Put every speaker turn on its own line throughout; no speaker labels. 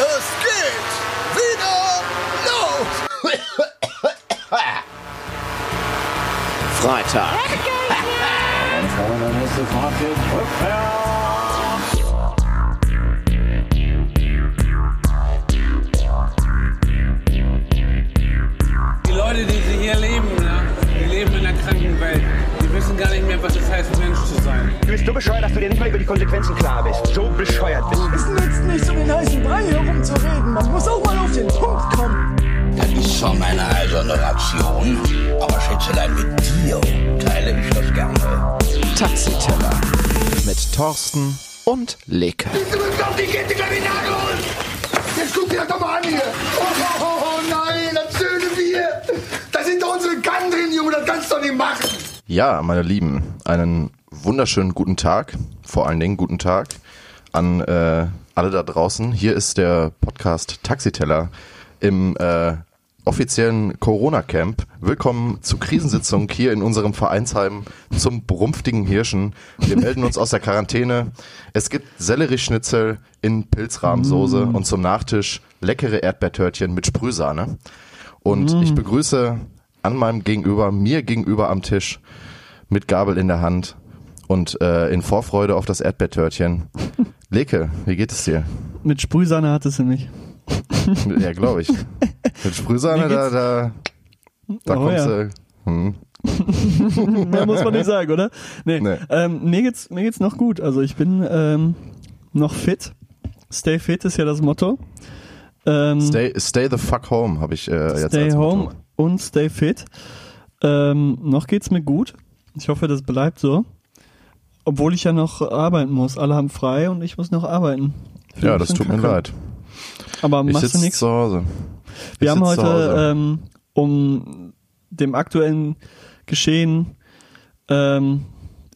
Es geht wieder los!
Freitag.
Die
bist so bescheuert, dass du dir nicht mal über die Konsequenzen klar bist. So bescheuert bist du.
Es nützt nichts, um den heißen Brei herumzureden. Man muss auch mal auf den Punkt kommen.
Das ist zwar meine eiserne Ration, aber Schätzelein, mit dir teile ich das gerne.
Taxiteller. Mit Thorsten und Leke.
Du bist auf die Kette gleich in den Nagel holen! Jetzt guck dir das doch mal an hier! Oh, oh, oh, oh nein, das schöne Bier! Da sind doch unsere Kann drin, Junge, das kannst du doch nicht machen!
Ja, meine Lieben, einen wunderschönen guten Tag, vor allen Dingen guten Tag an äh, alle da draußen. Hier ist der Podcast Taxiteller im äh, offiziellen Corona-Camp. Willkommen zur Krisensitzung hier in unserem Vereinsheim zum brumpftigen Hirschen. Wir melden uns aus der Quarantäne. Es gibt Sellerieschnitzel in Pilzrahmsoße und zum Nachtisch leckere Erdbeertörtchen mit Sprühsahne. Und ich begrüße an meinem Gegenüber, mir gegenüber am Tisch, mit Gabel in der Hand und äh, in Vorfreude auf das Erdbeertörtchen. Leke, wie geht es dir?
Mit Sprühsahne hattest du nicht.
Ja, glaube ich. Mit Sprühsahne, da, da, da
Oh,
kommst
ja.
du. Hm.
Mehr muss man nicht sagen, oder? Nee.
Nee.
Ähm, mir geht's mir geht's noch gut. Also ich bin ähm, noch fit. Stay fit ist ja das Motto. Ähm,
Stay, stay the fuck home, habe ich äh, jetzt
stay home
Motto.
und stay fit. Ähm, noch geht's mir gut. Ich hoffe, das bleibt so. Obwohl ich ja noch arbeiten muss. Alle haben frei und ich muss noch arbeiten. Finde
Ja, das tut mir
kacke.
leid.
Aber
Ich
machst du nichts?
zu Hause. Ich
Wir haben heute, ähm, um dem aktuellen Geschehen ähm,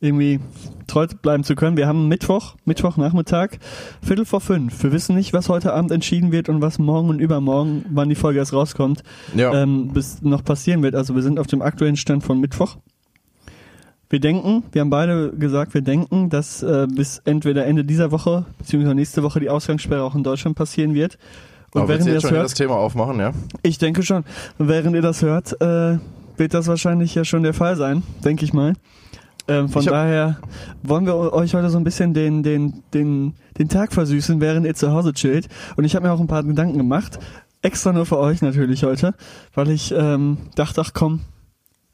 irgendwie treu bleiben zu können, wir haben Mittwoch, Mittwochnachmittag, Viertel vor fünf. Wir wissen nicht, was heute Abend entschieden wird und was morgen und übermorgen, wann die Folge erst rauskommt,
ja.
ähm, bis noch passieren wird. Also wir sind auf dem aktuellen Stand von Mittwoch. Wir denken, wir haben beide gesagt, wir denken, dass äh, bis entweder Ende dieser Woche beziehungsweise nächste Woche die Ausgangssperre auch in Deutschland passieren wird. Und
Aber
während ihr das
schon
hört,
das Thema aufmachen, ja?
ich denke schon. Während ihr das hört, äh, wird das wahrscheinlich ja schon der Fall sein, denke ich mal. Ähm, von daher wollen wir euch heute so ein bisschen den, den, den, den Tag versüßen, während ihr zu Hause chillt. Und ich habe mir auch ein paar Gedanken gemacht. Extra nur für euch natürlich heute, weil ich ähm, dachte, ach komm,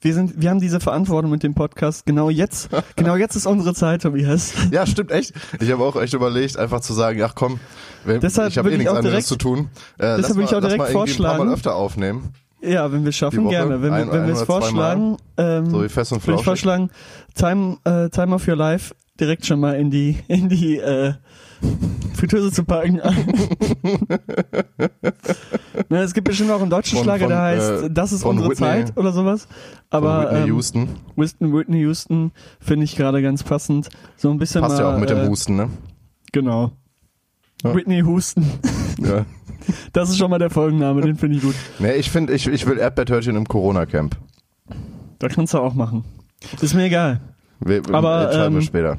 wir sind, wir haben diese Verantwortung mit dem Podcast. Genau jetzt, genau jetzt ist unsere Zeit, Tobias.
Ja, stimmt echt. Ich habe auch echt überlegt, einfach zu sagen, ach komm, wenn,
Deshalb
ich habe eh
ich
nichts anderes
direkt-
zu tun. Äh,
will
mal,
ich auch direkt
irgendwie ein paar
vorschlagen.
Mal öfter aufnehmen.
Ja, wenn wir schaffen,
Die Woche?
gerne. Wenn,
Ein-
wir- wenn wir es vorschlagen, ähm,
So wie fest und
würde ich vorschlagen, Time, äh, Time of Your Life direkt schon mal in die, in die äh, Fritteuse zu packen. ne, es gibt bestimmt auch einen deutschen
Von-
Schlager,
von,
der heißt
äh,
Das ist unsere
Whitney-
Zeit oder sowas. Aber
Whitney
ähm,
Houston.
Whitney, Whitney Houston finde ich gerade ganz passend. So ein bisschen
Passt
mal,
ja auch mit dem
äh,
Husten, ne?
Genau.
Ja.
Whitney Houston.
Ja.
Das ist schon mal der Folgenname, den finde ich gut.
Nee, ich finde, ich, ich will Erdbeertörtchen im Corona-Camp.
Da kannst du auch machen. Ist mir egal.
Wir, wir
Aber,
entscheiden wir
ähm,
später.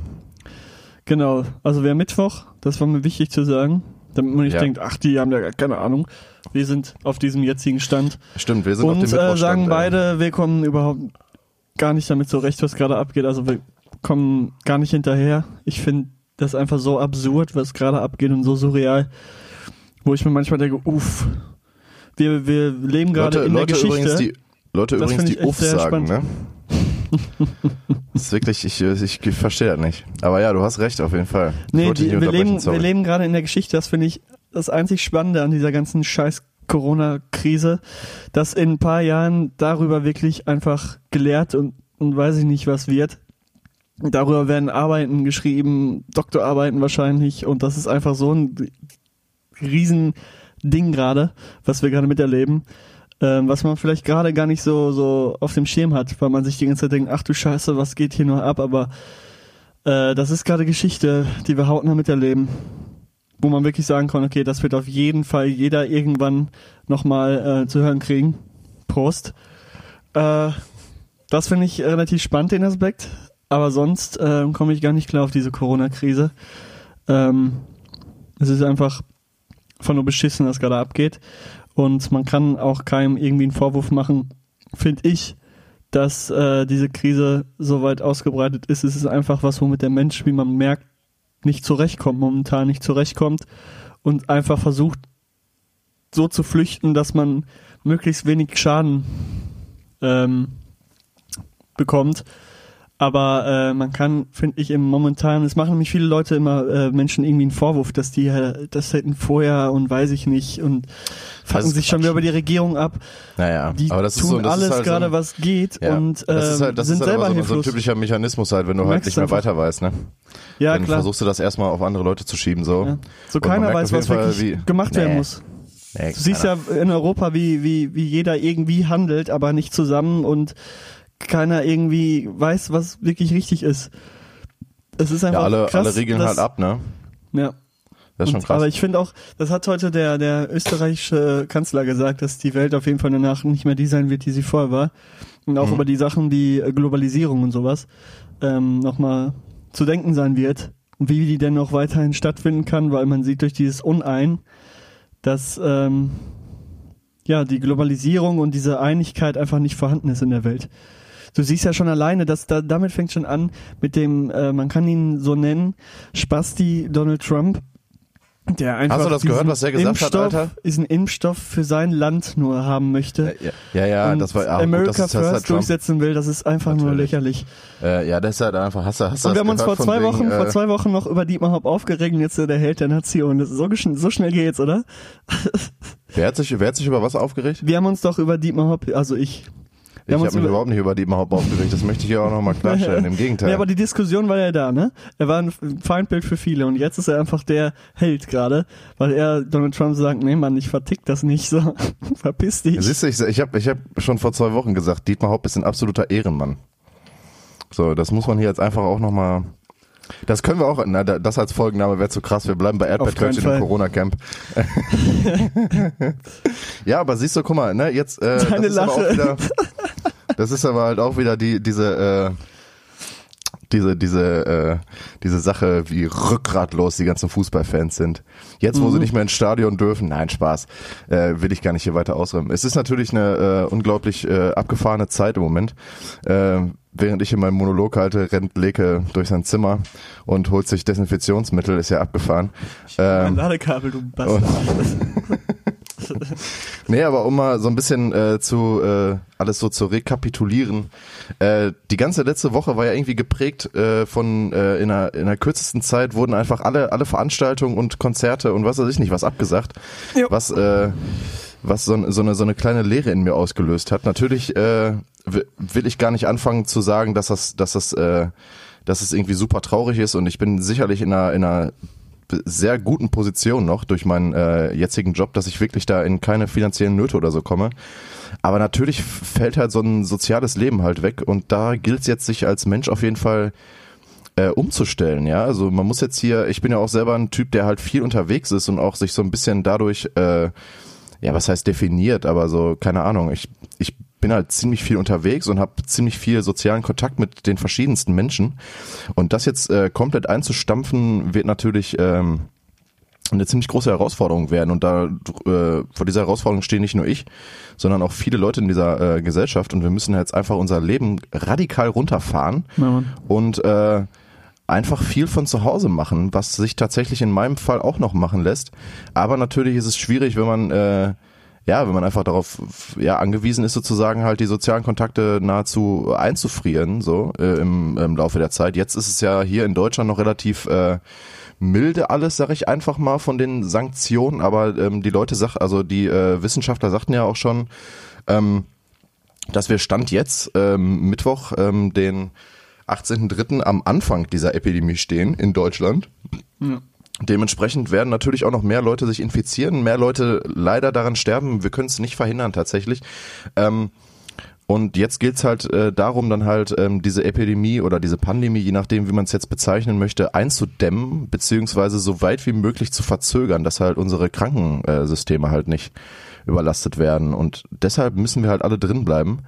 Genau, also wer Mittwoch, das war mir wichtig zu sagen, damit man nicht
Ja.
denkt, ach, die haben ja gar keine Ahnung. Wir sind auf diesem jetzigen Stand.
Stimmt, wir sind auf
Und
dem
äh,
Mittwochstand.
sagen
ey.
beide, wir kommen überhaupt gar nicht damit zurecht, was gerade abgeht. Also wir kommen gar nicht hinterher. Ich finde das einfach so absurd, was gerade abgeht und so surreal, wo ich mir manchmal denke, uff, wir, wir leben gerade
Leute,
in der
Leute
Geschichte.
übrigens, die, Leute
Das
übrigens, die Uff
sehr
sagen,
spannend.
ne? Das ist wirklich, ich, ich, ich verstehe das nicht. Aber ja, du hast recht, auf jeden Fall.
Nee, die, wir, leben,
sorry.
wir leben gerade in der Geschichte, das finde ich das einzig Spannende an dieser ganzen scheiß Corona-Krise, dass in ein paar Jahren darüber wirklich einfach gelehrt und, und weiß ich nicht was wird. Darüber werden Arbeiten geschrieben, Doktorarbeiten wahrscheinlich und das ist einfach so ein riesen Ding gerade, was wir gerade miterleben, ähm, was man vielleicht gerade gar nicht so, so auf dem Schirm hat, weil man sich die ganze Zeit denkt, ach du Scheiße, was geht hier nur ab, aber äh, das ist gerade Geschichte, die wir hautnah miterleben. Wo man wirklich sagen kann, okay, das wird auf jeden Fall jeder irgendwann nochmal äh, zu hören kriegen. Prost. Äh, das finde ich relativ spannend, den Aspekt. Aber sonst äh, komme ich gar nicht klar auf diese Corona-Krise. Ähm, es ist einfach einfach nur beschissen, was gerade abgeht. Und man kann auch keinem irgendwie einen Vorwurf machen, finde ich, dass äh, diese Krise so weit ausgebreitet ist. Es ist einfach was, womit der Mensch, wie man merkt, nicht zurechtkommt, momentan nicht zurechtkommt und einfach versucht, so zu flüchten, dass man möglichst wenig Schaden ähm, bekommt. Aber äh, man kann, finde ich, im momentan, es machen nämlich viele Leute immer äh, Menschen irgendwie einen Vorwurf, dass die äh, das hätten vorher und weiß ich nicht und
ist
sich schon wieder über die Regierung ab.
Naja,
Die
aber das ist
tun
so, das
alles
ist halt
gerade,
so ein,
was geht
ja,
und äh,
das ist halt, das
sind
ist halt
selber
so, so ein
hilflos.
typischer Mechanismus halt, wenn du halt nicht mehr
einfach.
weiter weißt, ne?
ja,
dann
klar.
versuchst du das erstmal auf andere Leute zu schieben, so.
Ja. So
Und
keiner weiß, was
Fall,
wirklich
wie-
gemacht werden
Nee.
muss.
Nee,
Du siehst ja in Europa, wie, wie, wie jeder irgendwie handelt, aber nicht zusammen und keiner irgendwie weiß, was wirklich richtig ist. Es ist einfach
ja, alle,
krass,
alle regeln
dass,
halt ab, ne?
Ja.
Das ist schon
Und-
krass.
Aber ich finde auch, das hat heute der, der österreichische Kanzler gesagt, dass die Welt auf jeden Fall danach nicht mehr die sein wird, die sie vorher war. Und auch
Mhm.
über die Sachen wie äh, Globalisierung und sowas ähm, nochmal zu denken sein wird. Und wie die denn noch weiterhin stattfinden kann, weil man sieht durch dieses Unein, dass ähm, ja die Globalisierung und diese Einigkeit einfach nicht vorhanden ist in der Welt. Du siehst ja schon alleine, dass da, damit fängt schon an mit dem, äh, man kann ihn so nennen, Spasti Donald Trump, der einfach
Hast du das gehört, was er gesagt hat,
Impfstoff,
Alter?
diesen Impfstoff für sein Land nur haben möchte.
ja, ja, ja
und
das war gut,
America
das ist, das ist
First
Trump.
durchsetzen will, das ist einfach nur
Natürlich.
lächerlich.
Äh, ja, das ist halt einfach, hast du
Und wir
das
haben uns vor zwei
wegen,
Wochen,
äh,
vor zwei Wochen noch über Dietmar Hopp aufgeregt und jetzt äh, der Held der Nation. Das ist so, so schnell geht's, oder?
Wer hat sich, wer hat sich über was aufgeregt?
Wir haben uns doch über Dietmar Hopp, also ich. Wir
Ich habe mich
über-
überhaupt nicht über die Haupt aufgeregt. Das möchte ich hier auch nochmal klarstellen. Im Gegenteil.
Ja, aber die Diskussion war ja da, ne? Er war ein Feindbild für viele und jetzt ist er einfach der Held gerade, weil er Donald Trump sagt, nee Mann, ich vertick das nicht so. Verpiss dich.
Siehst du, ich, ich habe ich hab schon vor zwei Wochen gesagt, Dietmar Haupt ist ein absoluter Ehrenmann. So, das muss man hier jetzt einfach auch nochmal. Das können wir auch, na, da- das als Folgenname wäre zu krass. Wir bleiben bei Erdbeertörtchen im Corona-Camp. ja, aber siehst du, guck mal, ne, jetzt, äh,
Deine
das ist aber auch
Lache.
wieder, das ist aber halt auch wieder die, diese, äh, diese, diese, äh, diese Sache, wie rückgratlos die ganzen Fußballfans sind. Jetzt, wo sie nicht mehr ins Stadion dürfen, nein, Spaß, äh, will ich gar nicht hier weiter ausräumen. Es ist natürlich eine äh, unglaublich äh, abgefahrene Zeit im Moment. Äh, während ich hier meinen Monolog halte, rennt Leke durch sein Zimmer und holt sich Desinfektionsmittel, ist ja abgefahren.
Mein
Ähm,
Ladekabel, du Bastard.
Nee, aber um mal so ein bisschen äh, zu äh, alles so zu rekapitulieren. Äh, die ganze letzte Woche war ja irgendwie geprägt äh, von äh, in, einer, in der kürzesten Zeit wurden einfach alle alle Veranstaltungen und Konzerte und was weiß ich nicht was abgesagt,
Jo.
was äh, was so, so eine so eine kleine Leere in mir ausgelöst hat. Natürlich äh, will ich gar nicht anfangen zu sagen, dass das dass das äh, dass es irgendwie super traurig ist und ich bin sicherlich in einer in einer sehr guten Position noch durch meinen äh, jetzigen Job, dass ich wirklich da in keine finanziellen Nöte oder so komme. Aber natürlich fällt halt so ein soziales Leben halt weg und da gilt es jetzt, sich als Mensch auf jeden Fall äh, umzustellen, ja. Also man muss jetzt hier, ich bin ja auch selber ein Typ, der halt viel unterwegs ist und auch sich so ein bisschen dadurch, äh, ja, was heißt definiert, aber so, keine Ahnung, ich, ich bin halt ziemlich viel unterwegs und habe ziemlich viel sozialen Kontakt mit den verschiedensten Menschen. Und das jetzt äh, komplett einzustampfen, wird natürlich ähm, eine ziemlich große Herausforderung werden. Und da äh, vor dieser Herausforderung stehen nicht nur ich, sondern auch viele Leute in dieser äh, Gesellschaft. Und wir müssen jetzt einfach unser Leben radikal runterfahren
Ja,
und äh, einfach viel von zu Hause machen, was sich tatsächlich in meinem Fall auch noch machen lässt. Aber natürlich ist es schwierig, wenn man äh, ja, wenn man einfach darauf ja angewiesen ist, sozusagen halt die sozialen Kontakte nahezu einzufrieren, so äh, im, im Laufe der Zeit. Jetzt ist es ja hier in Deutschland noch relativ äh, milde alles, sag ich einfach mal, von den Sanktionen. Aber ähm, die Leute sag, also die äh, Wissenschaftler sagten ja auch schon, ähm, dass wir Stand jetzt ähm, Mittwoch, ähm, den 18.03. am Anfang dieser Epidemie stehen in Deutschland. Dementsprechend werden natürlich auch noch mehr Leute sich infizieren, mehr Leute leider daran sterben. Wir können es nicht verhindern tatsächlich. Ähm, und jetzt geht's halt äh, darum, dann halt ähm, diese Epidemie oder diese Pandemie, je nachdem, wie man es jetzt bezeichnen möchte, einzudämmen, beziehungsweise so weit wie möglich zu verzögern, dass halt unsere Krankensysteme halt nicht überlastet werden. Und deshalb müssen wir halt alle drin bleiben.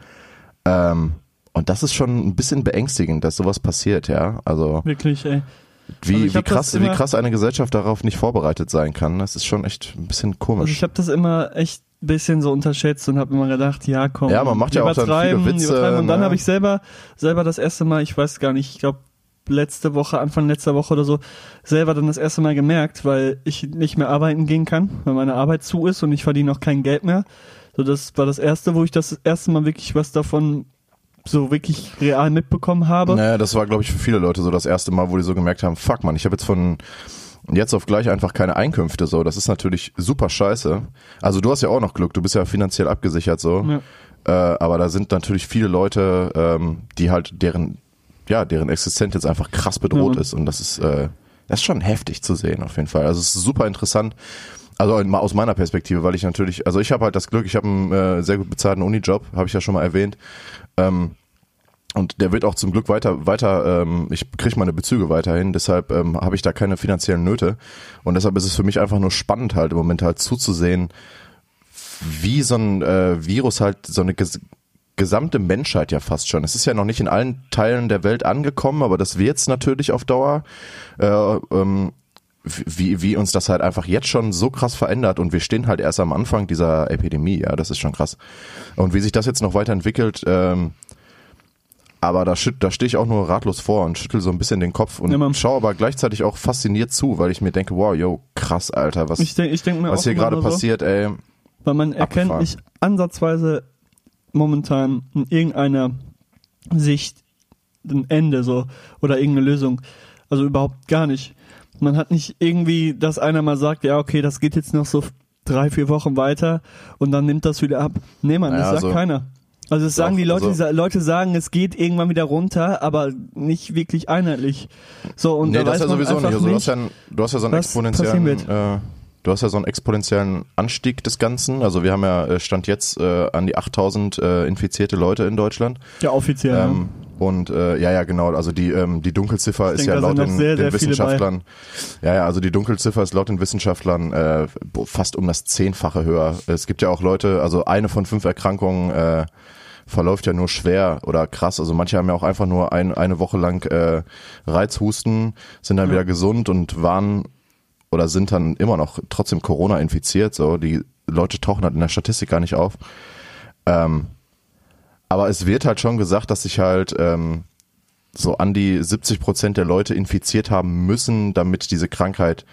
Ähm, und das ist schon ein bisschen beängstigend, dass sowas passiert, ja. Also
Wirklich, ey.
Wie,
Also
wie, krass, wie
immer-
krass eine Gesellschaft darauf nicht vorbereitet sein kann, das ist schon echt ein bisschen
Also
komisch.
ich habe das immer echt ein bisschen so unterschätzt und habe immer gedacht, ja komm,
Ja, man macht ja auch dann viele Witze.
Und dann
ne?
habe ich selber, selber das erste Mal, ich weiß gar nicht, ich glaube letzte Woche, Anfang letzter Woche oder so, selber dann das erste Mal gemerkt, weil ich nicht mehr arbeiten gehen kann, weil meine Arbeit zu ist und ich verdiene auch kein Geld mehr. So, das war das erste, wo ich das erste Mal wirklich was davon so wirklich real mitbekommen habe.
Naja, das war, glaube ich, für viele Leute so das erste Mal, wo die so gemerkt haben, fuck man, ich habe jetzt von jetzt auf gleich einfach keine Einkünfte so. Das ist natürlich super scheiße. Also du hast ja auch noch Glück, du bist ja finanziell abgesichert so.
Ja.
Äh, aber da sind natürlich viele Leute, ähm, die halt deren, ja, deren Existenz jetzt einfach krass bedroht
Ja.
ist. Und das ist, äh, das ist schon heftig zu sehen auf jeden Fall. Also es ist super interessant. Also aus meiner Perspektive, weil ich natürlich, also ich habe halt das Glück, ich habe einen äh, sehr gut bezahlten Unijob, habe ich ja schon mal erwähnt. Ähm, und der wird auch zum Glück weiter, weiter, ähm, ich kriege meine Bezüge weiterhin, deshalb ähm, habe ich da keine finanziellen Nöte. Und deshalb ist es für mich einfach nur spannend halt im Moment halt zuzusehen, wie so ein äh, Virus halt so eine ges gesamte Menschheit ja fast schon. Es ist ja noch nicht in allen Teilen der Welt angekommen, aber das wird's natürlich auf Dauer. Äh, ähm, wie, wie uns das halt einfach jetzt schon so krass verändert und wir stehen halt erst am Anfang dieser Epidemie, ja, das ist schon krass. Und wie sich das jetzt noch weiterentwickelt, ähm, aber da, da stehe ich auch nur ratlos vor und schüttel so ein bisschen den Kopf und
Ja,
schaue aber gleichzeitig auch fasziniert zu, weil ich mir denke, wow, yo, krass, Alter, was,
Ich denke ich denk
was hier gerade
so,
passiert, ey.
Weil man erkennt
Abgefahren.
nicht ansatzweise momentan in irgendeiner Sicht ein Ende so oder irgendeine Lösung. Also überhaupt gar nicht. Man hat nicht irgendwie, dass einer mal sagt, ja okay, das geht jetzt noch so drei, vier Wochen weiter und dann nimmt das wieder ab. Nee, man,
Naja,
das sagt
also-
keiner. Also es sagen die Leute,
also-
Leute sagen, es geht irgendwann wieder runter, aber nicht wirklich einheitlich. So und
nee,
da
das ist ja sowieso nicht. Also, du, hast ja, du hast ja so einen exponentiellen, äh, du hast ja so einen exponentiellen Anstieg des Ganzen. Also wir haben ja äh, stand jetzt äh, an die 8000 äh, infizierte Leute in Deutschland.
Ja, offiziell. ja.
Und äh, ja, ja, genau. Also die ähm, die Dunkelziffer ist
denke,
ja laut den,
sehr,
den
sehr
Wissenschaftlern. Ja, ja. Also die Dunkelziffer ist laut den Wissenschaftlern äh, fast um das zehnfache höher. Es gibt ja auch Leute, also eine von fünf Erkrankungen äh, verläuft ja nur schwer oder krass. Also manche haben ja auch einfach nur ein, eine Woche lang äh, Reizhusten, sind dann wieder gesund und waren oder sind dann immer noch trotzdem Corona infiziert. So die Leute tauchen halt in der Statistik gar nicht auf. Ähm, aber es wird halt schon gesagt, dass sich halt ähm, so an die 70 Prozent der Leute infiziert haben müssen, damit diese Krankheit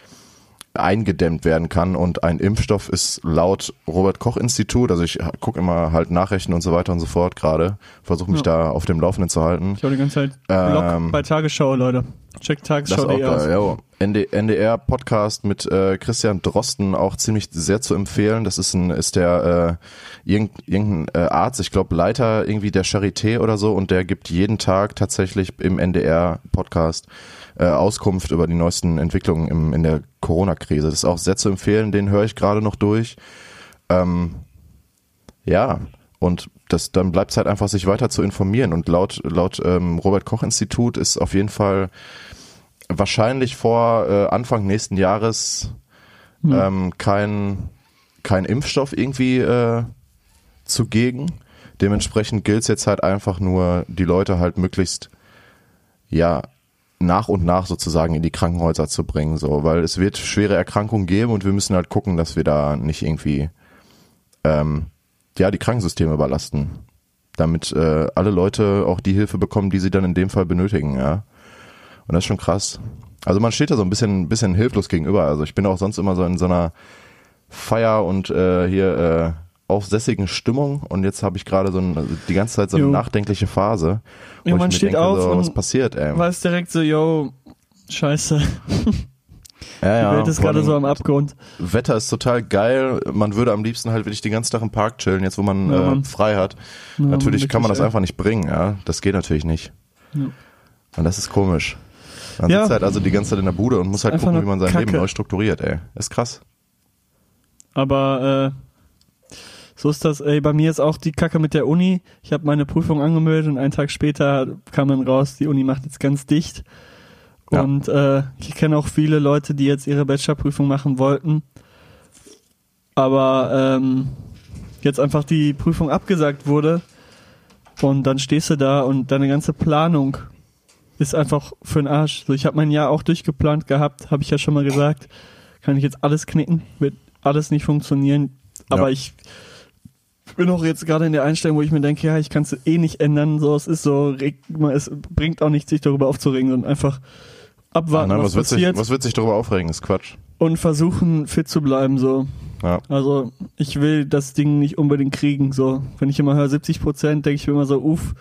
eingedämmt werden kann. Und ein Impfstoff ist laut Robert Koch Institut, also ich gucke immer halt Nachrichten und so weiter und so fort gerade, versuche mich
Ja.
da auf dem Laufenden zu halten.
Ich habe die ganze Zeit Blog
Ähm,
bei Tagesschau, Leute. Check
Das ist
Tagesschau
auch
aus.
ja. ND, NDR Podcast mit äh, Christian Drosten auch ziemlich sehr zu empfehlen. Das ist ein ist der äh, irgend, irgendein äh, Arzt, ich glaube Leiter irgendwie der Charité oder so und der gibt jeden Tag tatsächlich im NDR Podcast äh, Auskunft über die neuesten Entwicklungen im, in der Corona-Krise. Das ist auch sehr zu empfehlen. Den höre ich gerade noch durch. Ähm, ja, und das, dann bleibt es halt einfach, sich weiter zu informieren. Und laut, laut ähm, Robert Koch Institut ist auf jeden Fall wahrscheinlich vor äh, Anfang nächsten Jahres ähm, kein, kein Impfstoff irgendwie äh, zugegen. Dementsprechend gilt es jetzt halt einfach nur, die Leute halt möglichst ja nach und nach sozusagen in die Krankenhäuser zu bringen, so, weil es wird schwere Erkrankungen geben und wir müssen halt gucken, dass wir da nicht irgendwie ähm, ja die Krankensysteme überlasten, damit äh, alle Leute auch die Hilfe bekommen, die sie dann in dem Fall benötigen, ja. Und das ist schon krass. Also man steht da so ein bisschen, bisschen hilflos gegenüber. Also ich bin auch sonst immer so in so einer Feier und äh, hier äh, aufsässigen Stimmung und jetzt habe ich gerade so ein, also die ganze Zeit so eine
Jo.
nachdenkliche Phase. wo
Ja,
ich
man
mir
steht
denke,
auf
so,
und
was passiert, ey.
Weiß direkt so, yo, scheiße,
ja, ja,
die Welt ist gerade so am Abgrund.
Wetter ist total geil. Man würde am liebsten halt wirklich den ganzen Tag im Park chillen, jetzt wo man
Ja,
äh, frei hat.
Ja,
natürlich kann man das einfach nicht bringen, ja. Das geht natürlich nicht.
Ja.
Und das ist komisch. Man
Ja.
sitzt halt also die ganze Zeit in der Bude und muss halt
Einfach
gucken, wie man sein
Kacke.
Leben neu strukturiert, ey. Ist krass.
Aber äh, so ist das. Ey, bei mir ist auch die Kacke mit der Uni. Ich habe meine Prüfung angemeldet und einen Tag später kam dann raus, die Uni macht jetzt ganz dicht.
Ja.
Und äh, ich kenne auch viele Leute, die jetzt ihre Bachelorprüfung machen wollten. Aber ähm, jetzt einfach die Prüfung abgesagt wurde. Und dann stehst du da und deine ganze Planung ist einfach für den Arsch. So, ich habe mein Jahr auch durchgeplant gehabt, habe ich ja schon mal gesagt. Kann ich jetzt alles knicken, wird alles nicht funktionieren. Aber
Ja.
ich bin auch jetzt gerade in der Einstellung, wo ich mir denke, ja, ich kann es eh nicht ändern. So, es ist so, es bringt auch nichts, sich darüber aufzuregen und einfach abwarten,
Nein,
was,
was, wird sich,
passiert
was wird sich darüber aufregen? Ist Quatsch.
und versuchen fit zu bleiben. So,
Ja.
also ich will das Ding nicht unbedingt kriegen. So, wenn ich immer höre 70 Prozent, denke ich mir immer so, uff.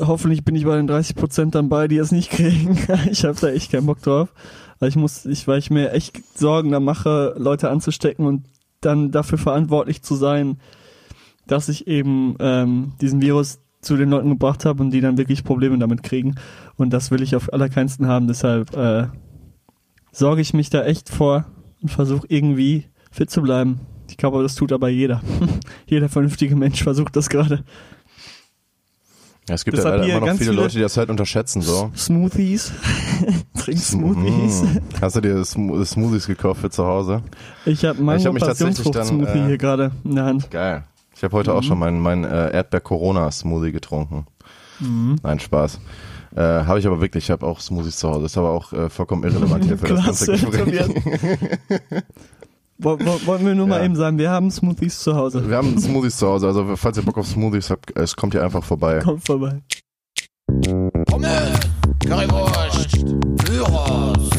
Hoffentlich bin ich bei den 30 Prozent dann bei, die es nicht kriegen. ich habe da echt keinen Bock drauf. Weil ich muss, ich, weil ich mir echt Sorgen da mache, Leute anzustecken und dann dafür verantwortlich zu sein, dass ich eben ähm, diesen Virus zu den Leuten gebracht habe und die dann wirklich Probleme damit kriegen. Und das will ich auf allerkeinsten haben. Deshalb äh, sorge ich mich da echt vor und versuche irgendwie fit zu bleiben. Ich glaube, das tut aber jeder. jeder vernünftige Mensch versucht das gerade.
Ja, es gibt ja leider immer noch viele
viele-
Leute, die das halt unterschätzen. So.
Smoothies. Trink Smoothies.
Mm. Hast du dir Smo- Smoothies gekauft für zu Hause?
Ich habe Mango
hab
Passionsfrucht-Smoothie
äh,
hier gerade in der Hand.
Geil. Ich habe heute auch
Mhm.
schon meinen mein, äh, Erdbeer-Corona-Smoothie getrunken.
Mhm.
Nein, Spaß. Äh, habe ich aber wirklich, ich habe auch Smoothies zu Hause. Ist aber auch äh, vollkommen irrelevant hier für das ganze
Klasse,
Gespräch.
Wollen wir nur mal
Ja.
eben sagen, wir haben Smoothies zu Hause.
Wir haben Smoothies zu Hause, also falls ihr Bock auf Smoothies habt, es kommt hier einfach vorbei.
Kommt vorbei.
Pommes, Currywurst, Gyros.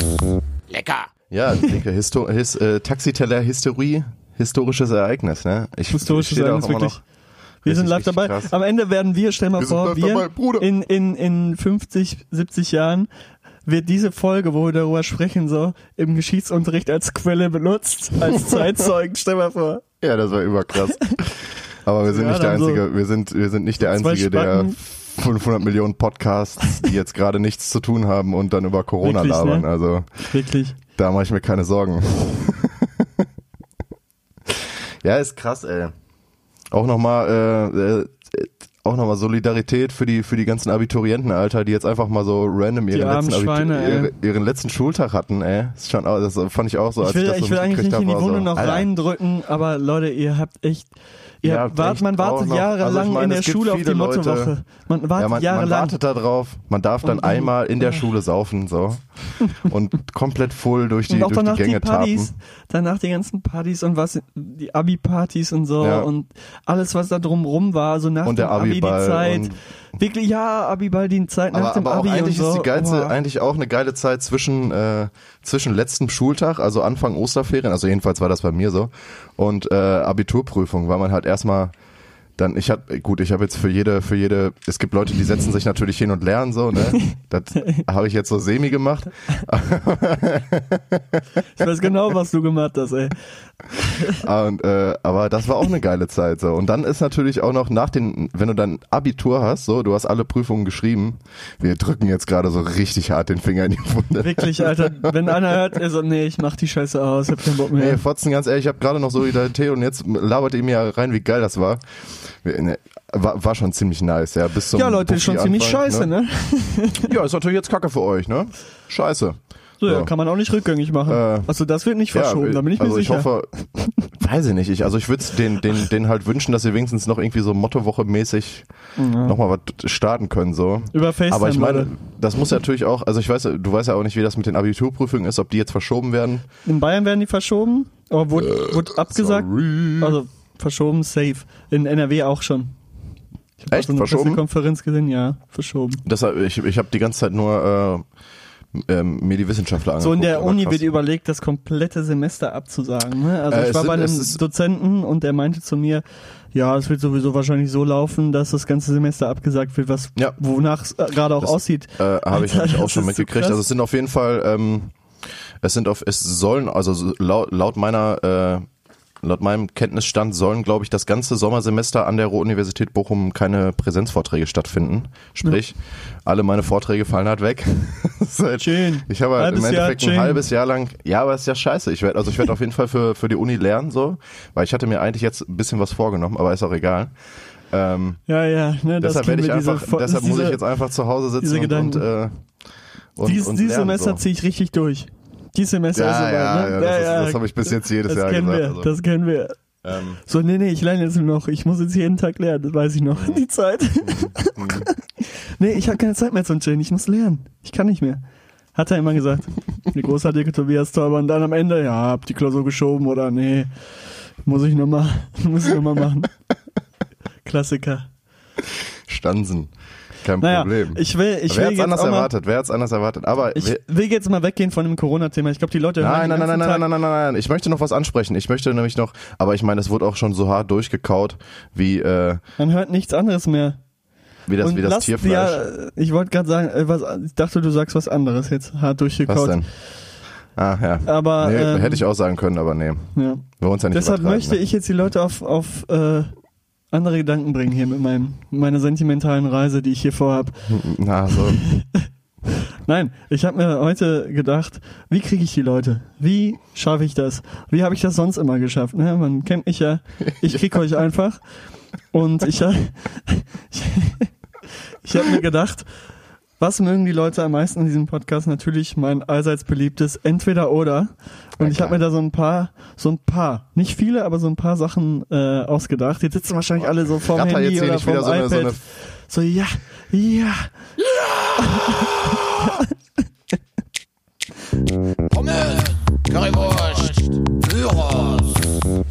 Lecker.
Ja, Linke, Histo his, äh, Taxiteller-Historie, historisches Ereignis, ne? Ich,
Historisches
ich
Ereignis, wirklich.
noch.
Wir sind live dabei.
krass.
Am Ende werden wir, stell mal
Wir
vor, wir
dabei,
in, in, in 50, 70 Jahren wird diese Folge, wo wir darüber sprechen, so im Geschichtsunterricht als Quelle benutzt, als Zeitzeugen. Stell mal vor.
Ja, das war überkrass. Aber wir sind
Ja,
nicht der
dann so
einzige, wir sind, wir sind nicht der einzige, der
Spacken.
500 Millionen Podcasts, die jetzt gerade nichts zu tun haben und dann über Corona
Wirklich, ne?
labern. Also
Wirklich.
da mache ich mir keine Sorgen. Ja, ist krass, ey. Auch nochmal, äh, äh, auch nochmal Solidarität für die für die ganzen Abiturienten, Alter, die jetzt einfach mal so random ihren, letzten,
Schweine,
ihre, ihren letzten Schultag hatten, ey. Ist schon, das fand ich auch so, als
Ich will,
ich das so
ich will eigentlich nicht in die Wunde
so,
noch
Alter.
reindrücken, aber Leute, ihr habt echt, habt,
habt
wart, man wartet jahrelang
also ich
in der Schule auf die Mottowoche. Man wartet
Ja, man, man
jahrelang.
wartet da drauf. Man darf dann
Und
einmal in der Schule saufen, so. Und komplett voll durch die,
und auch
durch die
danach die,
Gänge
Partys,
tapen.
danach die ganzen Partys und was, die Abi-Partys und so
Ja.
und alles, was da drumrum war, so nach
Und
dem
der
Abi die
Abiball
Zeit.
und-
Wirklich, ja, Abiball, die Zeit nach
Aber,
dem
aber
Abi
eigentlich
und so.
ist die geilste,
Oh.
eigentlich auch eine geile Zeit zwischen, äh, zwischen letztem Schultag, also Anfang Osterferien, also jedenfalls war das bei mir so, und äh, Abiturprüfung, weil man halt erstmal dann, ich hab, gut, ich habe jetzt für jede, für jede, es gibt Leute, die setzen sich natürlich hin und lernen so, ne? Das habe ich jetzt so semi gemacht.
Ich weiß genau, was du gemacht hast, ey.
Und, äh, aber das war auch eine geile Zeit so. Und dann ist natürlich auch noch nach den, wenn du dann Abitur hast, so, du hast alle Prüfungen geschrieben. Wir drücken jetzt gerade so richtig hart den Finger in die Wunde.
Wirklich, Alter. Wenn einer hört, er so, nee, ich mach die Scheiße aus, hab keinen Bock mehr.
Ey, Fotzen, ganz ehrlich, ich habe gerade noch Solidarität und jetzt labert ihr mir rein, wie geil das war. Ne, War, war schon ziemlich nice, ja. Bis zum
ja, Leute, ist schon ziemlich scheiße, ne?
Ja, ist natürlich jetzt Kacke für euch, ne? Scheiße.
So, ja,
So.
kann man auch nicht rückgängig machen.
Äh,
also das wird nicht verschoben, da bin ich mir
also
sicher.
ich hoffe, weiß ich nicht, ich, also ich würde den, den, den halt wünschen, dass sie wenigstens noch irgendwie so Mottowoche mäßig nochmal was starten können, so.
Über FaceTime,
Aber ich meine, das muss natürlich auch, also ich weiß, ja- du weißt ja auch nicht, wie das mit den Abiturprüfungen ist, ob die jetzt verschoben werden.
In Bayern werden die verschoben, aber wurde, wurde abgesagt.
Sorry.
Also verschoben, safe. In NRW auch schon. Ich hab
Echt?
auch so eine
Verschoben?
Pressekonferenz gesehen, ja, verschoben.
Deshalb, ich, ich habe die ganze Zeit nur äh, ähm, mir die Wissenschaftler angeguckt.
So in der Uni wird überlegt, das komplette Semester abzusagen. Ne? Also
Äh,
ich war bei einem
ist-
Dozenten und der meinte zu mir, ja, es wird sowieso wahrscheinlich so laufen, dass das ganze Semester abgesagt wird, was
Ja.
wonach es äh, gerade auch
Das-
aussieht.
Äh, habe ich, hab ich auch schon
so
mitgekriegt.
krass.
also es sind auf jeden Fall, ähm, es sind auf, es sollen, also so laut, laut meiner, äh, laut meinem Kenntnisstand sollen, glaube ich, das ganze Sommersemester an der Ruhr-Universität Bochum keine Präsenzvorträge stattfinden. Sprich, alle meine Vorträge fallen halt weg. Halt,
Schön.
Ich habe halt im
Jahr,
Endeffekt ein
schön.
halbes Jahr lang, ja, aber ist ja scheiße. Ich werde, also ich werde auf jeden Fall für, für die Uni lernen, so, weil ich hatte mir eigentlich jetzt ein bisschen was vorgenommen, aber ist auch egal. Ähm,
Ja, ja, ne,
deshalb werde ich einfach,
diese,
deshalb muss
diese,
ich jetzt einfach zu Hause sitzen und, und, äh, und,
dies,
und
dieses
lernen,
Semester
so.
ziehe ich richtig durch. Dieses Semester ist
Ja,
soweit,
ja,
ne?
ja, das, ist- das habe ich bis jetzt jedes
das
Jahr
kennen
gesagt.
wir,
also.
das kennen wir.
ähm,
So, nee, nee, ich lerne jetzt nur noch. Ich muss jetzt jeden Tag lernen, das weiß ich noch.
Mhm.
Die Zeit. Nee, ich habe keine Zeit mehr zum Chillen, ich muss lernen. Ich kann nicht mehr. Hat er immer gesagt. Die großartige Tobias Teuber. Und dann am Ende, ja, hab die Klausur geschoben oder nee, muss ich nochmal, muss ich nochmal machen. Klassiker.
Stanzen. Kein
Naja,
Problem.
ich will, ich
Wer
will jetzt
anders
mal,
erwartet? Wer hat's anders erwartet? Aber
ich will jetzt mal weggehen von dem Corona-Thema. Ich glaube, die Leute hören
Nein,
den
nein, nein, nein, nein,
Tag-
nein, nein, nein. Ich möchte noch was ansprechen. Ich möchte nämlich noch, aber ich meine, es wurde auch schon so hart durchgekaut, wie, äh,
Man hört nichts anderes mehr.
wie das,
Und
wie das Tierfleisch.
Ja, ich wollte gerade sagen, äh, was, ich dachte, du sagst was anderes jetzt, hart durchgekaut.
was denn? Ah, ja.
Aber,
nee,
ähm,
hätte ich auch sagen können, aber nee.
Ja.
Wir uns ja nicht
Deshalb möchte
ne?
ich jetzt die Leute auf, auf äh, andere Gedanken bringen hier mit meinem, meiner sentimentalen Reise, die ich hier vorhab.
Na, so.
Nein, ich habe mir heute gedacht, wie kriege ich die Leute? Wie schaffe ich das? Wie habe ich das sonst immer geschafft? Ne? Man kennt mich ja, ich krieg euch einfach. Und ich, ich, ich habe mir gedacht, was mögen die Leute am meisten in diesem Podcast? Natürlich mein allseits beliebtes Entweder oder. Und
Ja,
ich habe mir da so ein paar, so ein paar, nicht viele, aber so ein paar Sachen äh, ausgedacht. Jetzt sitzen wahrscheinlich alle so vorm
Ratter
Handy oder vorm
wieder so eine,
iPad.
so eine
So, ja, ja.
Pommes, Currywurst, Gyros.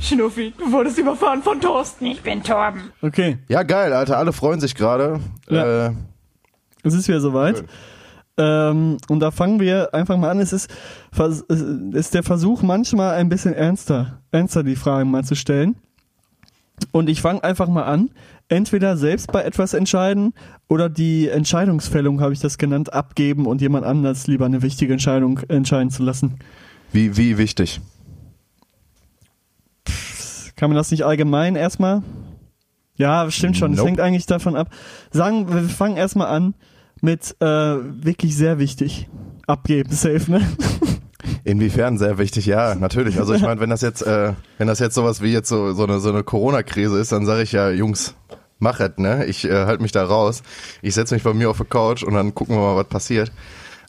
Schnuffi, du wurdest überfahren von Thorsten.
Ich bin Torben.
Okay,
Ja, geil, Alter. Alle freuen sich gerade.
Ja.
Äh,
es ist wieder soweit. Ähm, und da fangen wir einfach mal an. Es ist, es ist der Versuch, manchmal ein bisschen ernster, ernster die Fragen mal zu stellen. Und ich fange einfach mal an. Entweder selbst bei etwas entscheiden oder die Entscheidungsfällung, habe ich das genannt, abgeben und jemand anders lieber eine wichtige Entscheidung entscheiden zu lassen.
wie, wie wichtig?
Kann man das nicht allgemein erstmal? Ja, stimmt schon. Es
Nope.
hängt eigentlich davon ab. Sagen, wir fangen erstmal an mit äh, wirklich sehr wichtig. Abgeben, safe, ne?
Inwiefern sehr wichtig, ja, natürlich. Also ich meine, wenn das jetzt, äh, wenn das jetzt sowas wie jetzt so, so eine, so eine Corona-Krise ist, dann sage ich ja, Jungs, machet, ne? Ich äh, halt mich da raus. Ich setze mich bei mir auf die Couch und dann gucken wir mal, was passiert.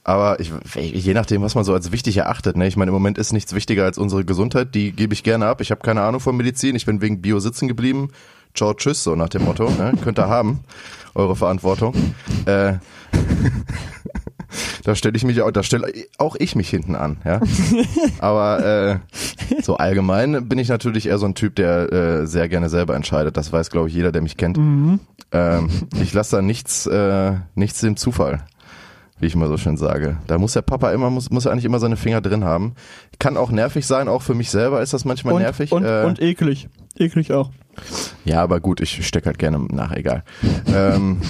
Aber ich, je nachdem, was man so als wichtig erachtet, ne? Ich meine, im Moment ist nichts wichtiger als unsere Gesundheit. Die gebe ich gerne ab. Ich habe keine Ahnung von Medizin. Ich bin wegen Bio sitzen geblieben. Ciao, tschüss, so nach dem Motto. Ne? Könnt ihr haben, eure Verantwortung. Äh, da stelle ich mich auch, da stelle auch ich mich hinten an, ja. Aber äh, so allgemein bin ich natürlich eher so ein Typ, der äh, sehr gerne selber entscheidet. Das weiß, glaube ich, jeder, der mich kennt. Ähm, ich lasse da nichts, äh, nichts dem Zufall, wie ich immer so schön sage. Da muss der Papa immer, muss, muss er eigentlich immer seine Finger drin haben. Kann auch nervig sein, auch für mich selber ist das manchmal
Und,
nervig.
und,
äh,
und eklig. Eklig auch.
Ja, aber gut, ich stecke halt gerne nach, egal. ähm,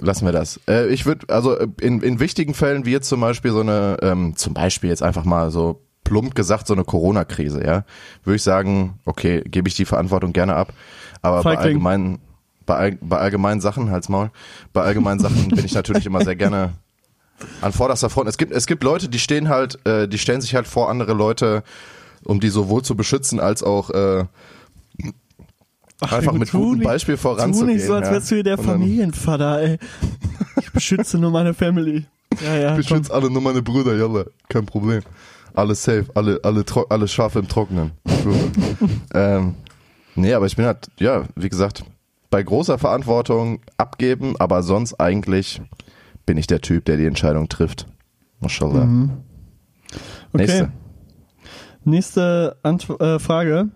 lassen wir das. Äh, ich würde, also äh, in, in wichtigen Fällen, wie jetzt zum Beispiel so eine, ähm, zum Beispiel jetzt einfach mal so plump gesagt, so eine Corona-Krise, ja, würde ich sagen, okay, gebe ich die Verantwortung gerne ab. Aber bei
Feigling.
allgemeinen, bei, all- bei allgemeinen Sachen, halt's Maul, bei allgemeinen Sachen bin ich natürlich immer sehr gerne an vorderster Front. Es gibt, es gibt Leute, die stehen halt, äh, die stellen sich halt vor andere Leute, um die sowohl zu beschützen als auch äh, einfach mit
tu
gutem
nicht-
Beispiel
Tu
voranzugehen.
nicht so, als
ja.
wärst du hier der Familienvater, ey. Ich beschütze nur meine Family. Ja, ja. komm.
Beschützt alle nur meine Brüder, jalla, kein Problem. Alle safe, alle, alle, alle Schafe im Trocknen. ähm, nee, aber ich bin halt, ja, wie gesagt, bei großer Verantwortung abgeben, aber sonst eigentlich bin ich der Typ, der die Entscheidung trifft. Mashallah.
Mhm. Okay.
Nächste.
Nächste Ant äh, Frage.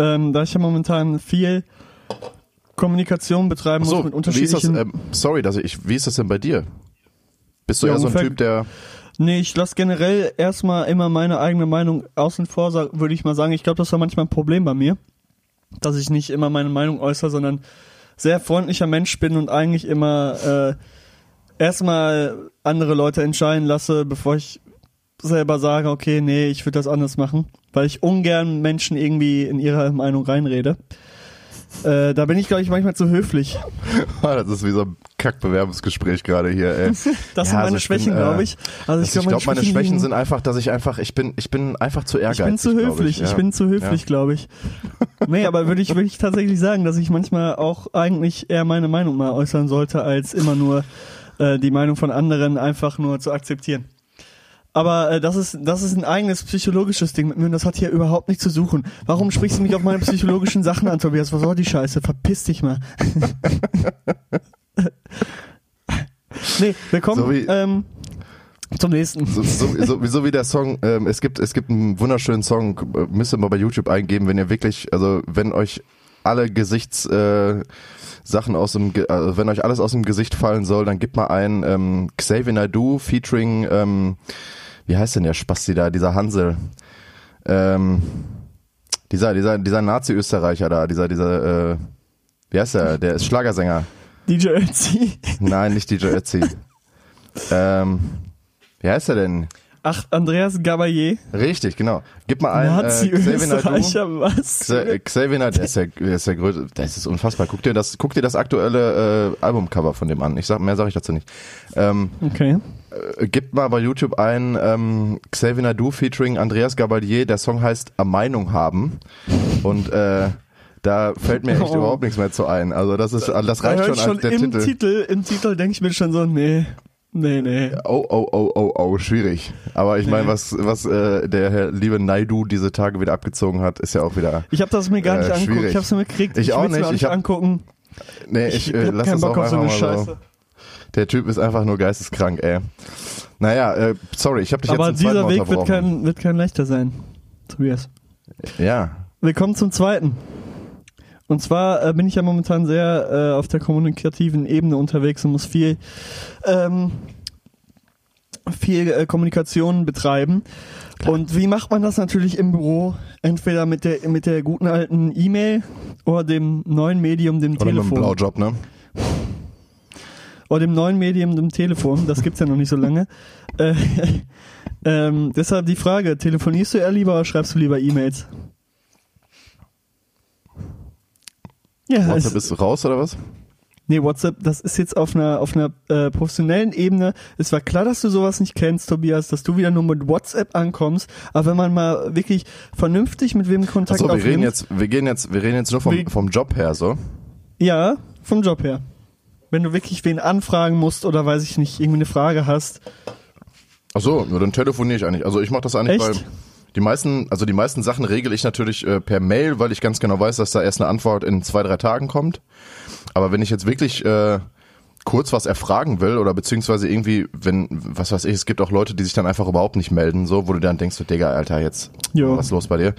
Ähm, da ich ja momentan viel Kommunikation betreiben
So,
muss mit
ist das,
unterschiedlichen...
ähm, sorry, dass ich, wie ist das denn bei dir? Bist du
Ja,
ja so ein Typ, der,
Nee, ich lasse generell erstmal immer meine eigene Meinung außen vor, würde ich mal sagen. Ich glaube, das war manchmal ein Problem bei mir, dass ich nicht immer meine Meinung äußere, sondern sehr freundlicher Mensch bin und eigentlich immer äh, erstmal andere Leute entscheiden lasse, bevor ich selber sage, okay, nee, ich würde das anders machen, weil ich ungern Menschen irgendwie in ihre Meinung reinrede. Äh, da bin ich, glaube ich, manchmal zu höflich.
das ist wie so ein Kackbewerbungsgespräch gerade hier, ey.
Das
Ja,
sind
also
meine
ich
Schwächen,
äh,
glaube ich. Also
Ich glaube, glaub, meine Schwächen sind einfach, dass ich einfach, ich bin, ich bin einfach zu
Ich
ehrgeizig.
bin zu höflich, ich,
ja.
bin zu höflich,
Ja.
glaube ich. Nee, aber würde ich, würde ich tatsächlich sagen, dass ich manchmal auch eigentlich eher meine Meinung mal äußern sollte, als immer nur äh, die Meinung von anderen einfach nur zu akzeptieren. Aber äh, das ist das ist ein eigenes psychologisches Ding mit mir und das hat hier überhaupt nichts zu suchen. Warum sprichst du mich auf meine psychologischen Sachen an, Tobias? Was soll die Scheiße? Verpiss dich mal. nee, wir kommen
So
ähm, zum nächsten.
So, so, so, so wie der Song, ähm, es gibt es gibt einen wunderschönen Song, äh, müsst ihr mal bei YouTube eingeben, wenn ihr wirklich, also wenn euch alle Gesichts äh, Sachen aus dem, also wenn euch alles aus dem Gesicht fallen soll, dann gebt mal ein ähm, Xavier Naidoo featuring, ähm, wie heißt denn der Spasti da, dieser Hansel, ähm, dieser dieser dieser Nazi-Österreicher da, dieser dieser, äh, wie heißt der, der ist Schlagersänger.
DJ Ötzi.
Nein, nicht DJ Ötzi. ähm, wie heißt er denn?
Ach, Andreas Gabayé.
Richtig, genau. Gib mal ein äh.
Nazi-Österreicher, was?
Xa- Xavier Naidoo, der ist der, der ist der größte, das ist unfassbar. Guck dir das, guck dir das aktuelle äh, Albumcover von dem an. Ich sag, mehr sage ich dazu nicht. Ähm,
Okay.
Äh, gib mal bei YouTube ein ähm, Xavier Naidoo featuring Andreas Gabalier. Der Song heißt Am Meinung haben und äh, da fällt mir echt
Oh.
überhaupt nichts mehr zu ein. Also das ist, das
Da
reicht schon
ich
als der
im
Titel.
Titel. Im Titel denke ich mir schon so, nee, nee, nee.
Oh, oh, oh, oh, oh, schwierig. Aber ich meine,
Nee.
was, was äh, der Herr liebe Naidu diese Tage wieder abgezogen hat, ist ja auch wieder.
Ich habe das mir gar
Äh,
nicht angeguckt.
schwierig.
Ich habe es mir gekriegt.
Ich auch
will's
nicht.
Mir auch
Ich
nicht
hab-
angucken.
Nee,
Ich,
ich, äh, lass das auch
Bock auf so
einfach
eine
mal so. Der Typ ist einfach nur geisteskrank, ey. Naja, äh, sorry, ich habe dich
Aber
jetzt zweiten
dieser Weg wird kein, wird kein leichter sein, Tobias.
Ja,
Willkommen zum zweiten. Und zwar äh, bin ich ja momentan sehr äh, auf der kommunikativen Ebene unterwegs und muss viel, ähm, viel äh, Kommunikation betreiben. Und wie macht man das natürlich im Büro? Entweder mit der mit der guten alten E-Mail oder dem neuen Medium, dem
oder mit dem
Telefon.
Blaujob, ne?
Oder dem neuen Medium, dem Telefon. Das gibt's ja noch nicht so lange. Äh, ähm, deshalb die Frage: Telefonierst du eher lieber oder schreibst du lieber E-Mails? Ja,
WhatsApp
es,
ist raus oder was?
nee, WhatsApp, das ist jetzt auf einer auf einer äh, professionellen Ebene. Es war klar, dass du sowas nicht kennst, Tobias, dass du wieder nur mit WhatsApp ankommst. Aber wenn man mal wirklich vernünftig mit wem Kontakt
Achso, wir
aufnimmt,
reden jetzt, wir gehen jetzt, wir reden jetzt nur vom, vom Job her, so.
ja, vom Job her. Wenn du wirklich wen anfragen musst oder weiß ich nicht, irgendwie eine Frage hast.
Achso, nur dann telefoniere ich eigentlich. Also ich mache das eigentlich,
Echt?
weil die meisten, also die meisten Sachen regel ich natürlich äh, per Mail, weil ich ganz genau weiß, dass da erst eine Antwort in zwei, drei Tagen kommt. Aber wenn ich jetzt wirklich äh, kurz was erfragen will oder beziehungsweise irgendwie, wenn, was weiß ich, es gibt auch Leute, die sich dann einfach überhaupt nicht melden, so, wo du dann denkst, so, Digga, Alter, jetzt,
Jo.
was ist los bei dir?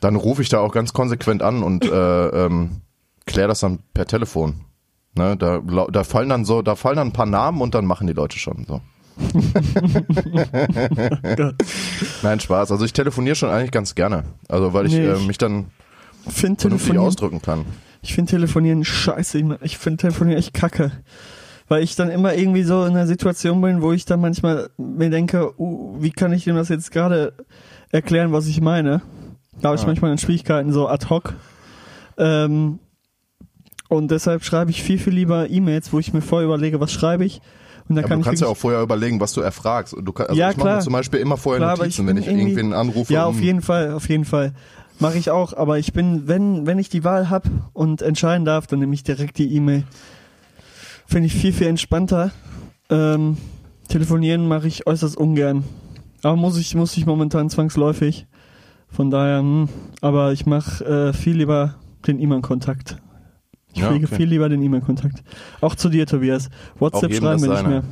Dann rufe ich da auch ganz konsequent an und äh, ähm, klär das dann per Telefon. Ne, da, da fallen dann so, da fallen dann ein paar Namen und dann machen die Leute schon so. Nein, Spaß. Also ich telefoniere schon eigentlich ganz gerne. Also weil ich
Nee,
äh,
ich
mich dann vernünftig
telefonieren,
ausdrücken kann.
ich finde telefonieren scheiße. Ich, ich finde telefonieren echt kacke. Weil ich dann immer irgendwie so in einer Situation bin, wo ich dann manchmal mir denke, uh, wie kann ich dem das jetzt gerade erklären, was ich meine? Da habe ich
Ah.
manchmal dann Schwierigkeiten, so ad hoc. Ähm, und deshalb schreibe ich viel, viel lieber E-Mails, wo ich mir vorher überlege, was schreibe ich. Und dann
Aber
kann
du kannst ja auch vorher überlegen, was du erfragst. Und Du kann, also
Ja,
ich mache mir
klar.
zum Beispiel immer vorher
Klar,
Notizen,
ich
wenn ich irgendwen anrufe.
Ja, auf jeden Fall, auf jeden Fall. Mache ich auch, aber ich bin, wenn, wenn ich die Wahl hab und entscheiden darf, dann nehme ich direkt die E-Mail. Finde ich viel, viel entspannter. Ähm, telefonieren mache ich äußerst ungern. Aber muss ich, muss ich momentan zwangsläufig. Von daher, hm, aber ich mache äh, viel lieber den E-Mail-Kontakt. Ich
Ja,
pflege
okay.
viel lieber den E-Mail-Kontakt. Auch zu dir, Tobias. WhatsApp schreiben wir nicht mehr.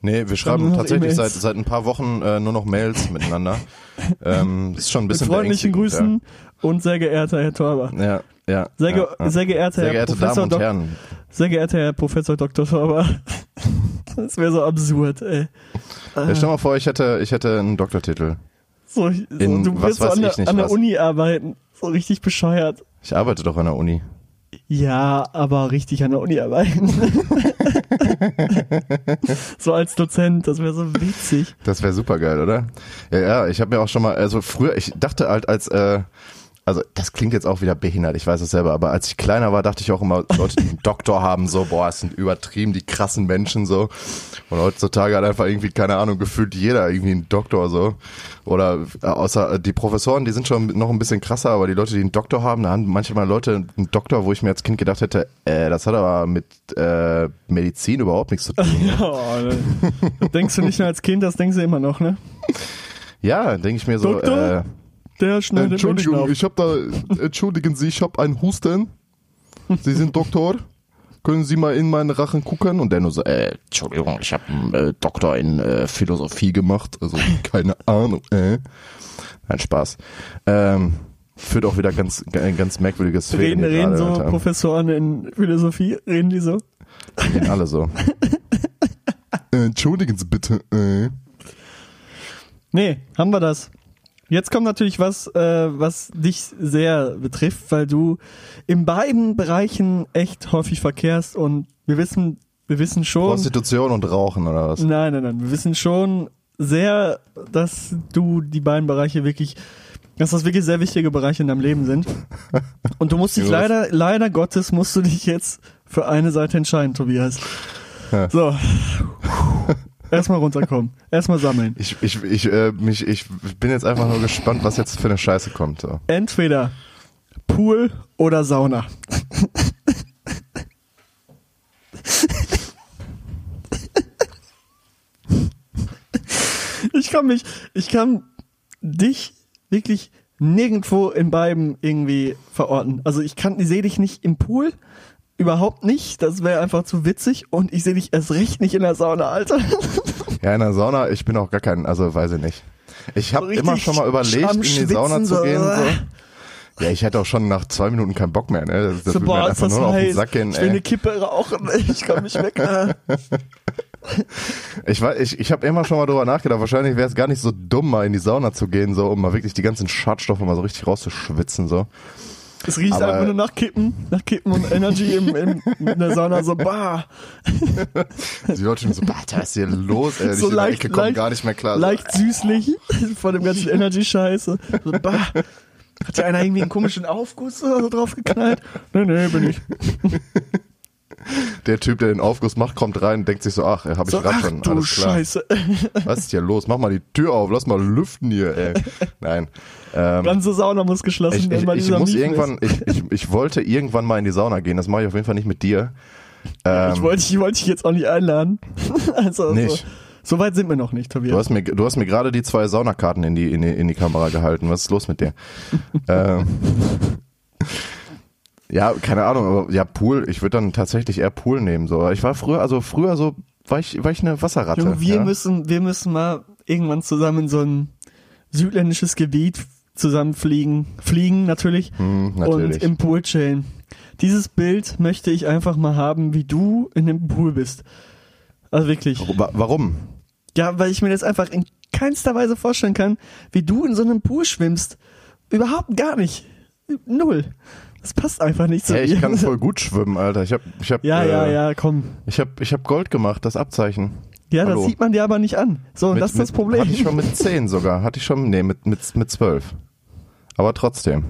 Nee, wir schreiben tatsächlich seit, seit ein paar Wochen äh, nur noch Mails miteinander. ähm, ist schon ein
Mit
bisschen
freundlichen
beängstigend,
Grüßen und sehr geehrter Herr Torber.
Ja, ja. ja
Sehr, ge
ja, ja.
sehr geehrter
Sehr
Herr
geehrte
Professor
Damen und Herren.
Sehr geehrter Herr Professor Dr. Torber. Das wäre so absurd, ey.
Ja, stell mal vor, ich hätte, ich hätte einen Doktortitel.
So, so,
In
du willst so an, der, an der. Uni arbeiten. So richtig bescheuert.
Ich arbeite doch an der Uni.
Ja, aber richtig an der Uni arbeiten. so als Dozent, das wäre so witzig.
Das wäre super geil, oder? Ja, ja, ich habe mir auch schon mal, also früher, ich dachte halt als, äh, also das klingt jetzt auch wieder behindert, ich weiß es selber, aber als ich kleiner war, dachte ich auch immer, Leute, die einen Doktor haben, so, boah, es sind übertrieben, die krassen Menschen so. Und heutzutage hat einfach irgendwie, keine Ahnung, gefühlt jeder irgendwie einen Doktor so. Oder äh, außer äh, die Professoren, die sind schon noch ein bisschen krasser, aber die Leute, die einen Doktor haben, da haben manchmal Leute einen Doktor, wo ich mir als Kind gedacht hätte, äh, das hat aber mit äh, Medizin überhaupt nichts zu tun.
Ja, ne. das denkst du nicht nur als Kind, das denkst du immer noch, ne?
Ja, denke ich mir so,
Doktor?
äh,
Der schneidet
Entschuldigung, ich habe da, entschuldigen Sie, ich habe einen Husten. Sie sind Doktor. können Sie mal in meinen Rachen gucken? Und der nur so, äh, Entschuldigung, ich habe einen äh, Doktor in äh, Philosophie gemacht, also keine Ahnung, äh. Nein, Spaß. Ähm, führt auch wieder ganz, ein ganz merkwürdiges
Reden, reden so
Alter.
Professoren in Philosophie, reden die so?
Reden alle so. äh, entschuldigen Sie bitte, äh.
Nee, haben wir das. Jetzt kommt natürlich was, äh, was dich sehr betrifft, weil du in beiden Bereichen echt häufig verkehrst und wir wissen, wir wissen schon.
Prostitution und Rauchen oder was?
Nein, nein, nein. Wir wissen schon sehr, dass du die beiden Bereiche wirklich, dass das wirklich sehr wichtige Bereiche in deinem Leben sind. Und du musst dich leider, leider Gottes, musst du dich jetzt für eine Seite entscheiden, Tobias.
Ja.
So. Erstmal runterkommen. Erstmal sammeln.
Ich, ich, ich, äh, mich, ich bin jetzt einfach nur gespannt, was jetzt für eine Scheiße kommt. So.
Entweder Pool oder Sauna. Ich kann mich, ich kann dich wirklich nirgendwo in beiden irgendwie verorten. Also ich kann, ich sehe dich nicht im Pool, überhaupt nicht. Das wäre einfach zu witzig und ich sehe dich erst recht nicht in der Sauna, Alter.
Ja, in der Sauna, ich bin auch gar kein, also weiß ich nicht. Ich habe
richtig
immer schon mal überlegt, in die Sauna zu
so,
gehen. So. Ja, ich hätte auch schon nach zwei Minuten keinen Bock mehr. Ne? Das, das
So,
würde mir
boah, ist
einfach nur auf den
heiß.
Sack gehen.
ich will eine
Ey.
Kippe rauchen. Ich komm nicht weg. äh.
Ich, weiß, ich, ich habe immer schon mal drüber nachgedacht. Wahrscheinlich wäre es gar nicht so dumm, mal in die Sauna zu gehen, so um mal wirklich die ganzen Schadstoffe mal so richtig rauszuschwitzen. So.
Es riecht
Aber-
einfach nur nach Kippen, nach Kippen und Energy im, im, in der Sauna so, bah,
Die Leute schon so, "Bah, was ist hier los? Ey,
so leicht,
Ecke
leicht,
gar nicht mehr klar. So,
leicht süßlich von dem ganzen Energy-Scheiße. So, bah. Hat ja einer irgendwie einen komischen Aufguss oder so drauf geknallt? Nee, nee, bin ich.
Der Typ, der den Aufguss macht, kommt rein und denkt sich so, ach, habe ich
So, ach
schon.
du
Alles klar.
Scheiße.
Was ist hier los? Mach mal die Tür auf, lass mal lüften hier, ey. Nein. Ähm,
Ganze Sauna muss geschlossen
ich,
werden,
ich, ich
dieser
muss irgendwann, ich, ich, ich wollte irgendwann mal in die Sauna gehen. Das mache ich auf jeden Fall nicht mit dir. Ähm.
Ich wollte ich wollte dich jetzt auch nicht einladen. Also,
Nicht.
So, so weit sind wir noch nicht,
du
Tobias.
hast mir, du hast mir gerade die zwei Saunakarten in die, in die, in die Kamera gehalten. Was ist los mit dir? ähm, ja, keine Ahnung, aber ja, Pool, ich würde dann tatsächlich eher Pool nehmen. So. Ich war früher, also früher so, war ich, war ich eine Wasserratte.
Junge, wir
ja?
müssen, wir müssen mal irgendwann zusammen in so ein südländisches Gebiet zusammenfliegen, fliegen natürlich,
Hm, natürlich.
und im Pool chillen. Dieses Bild möchte ich einfach mal haben, wie du in dem Pool bist. Also wirklich.
Wa- Warum?
Ja, weil ich mir das einfach in keinster Weise vorstellen kann, wie du in so einem Pool schwimmst. Überhaupt gar nicht. Null. Das passt einfach nicht zu
Hey, ich kann voll gut schwimmen, Alter. Ich hab, ich hab,
ja,
äh,
ja, ja, komm.
Ich hab, ich hab Gold gemacht, das Abzeichen.
Ja,
Hallo.
das sieht man dir aber nicht an. So, und
Mit-
das ist das Problem.
Hatte ich schon mit 10 sogar. Hatte ich schon, nee, mit, mit, mit 12. Aber trotzdem.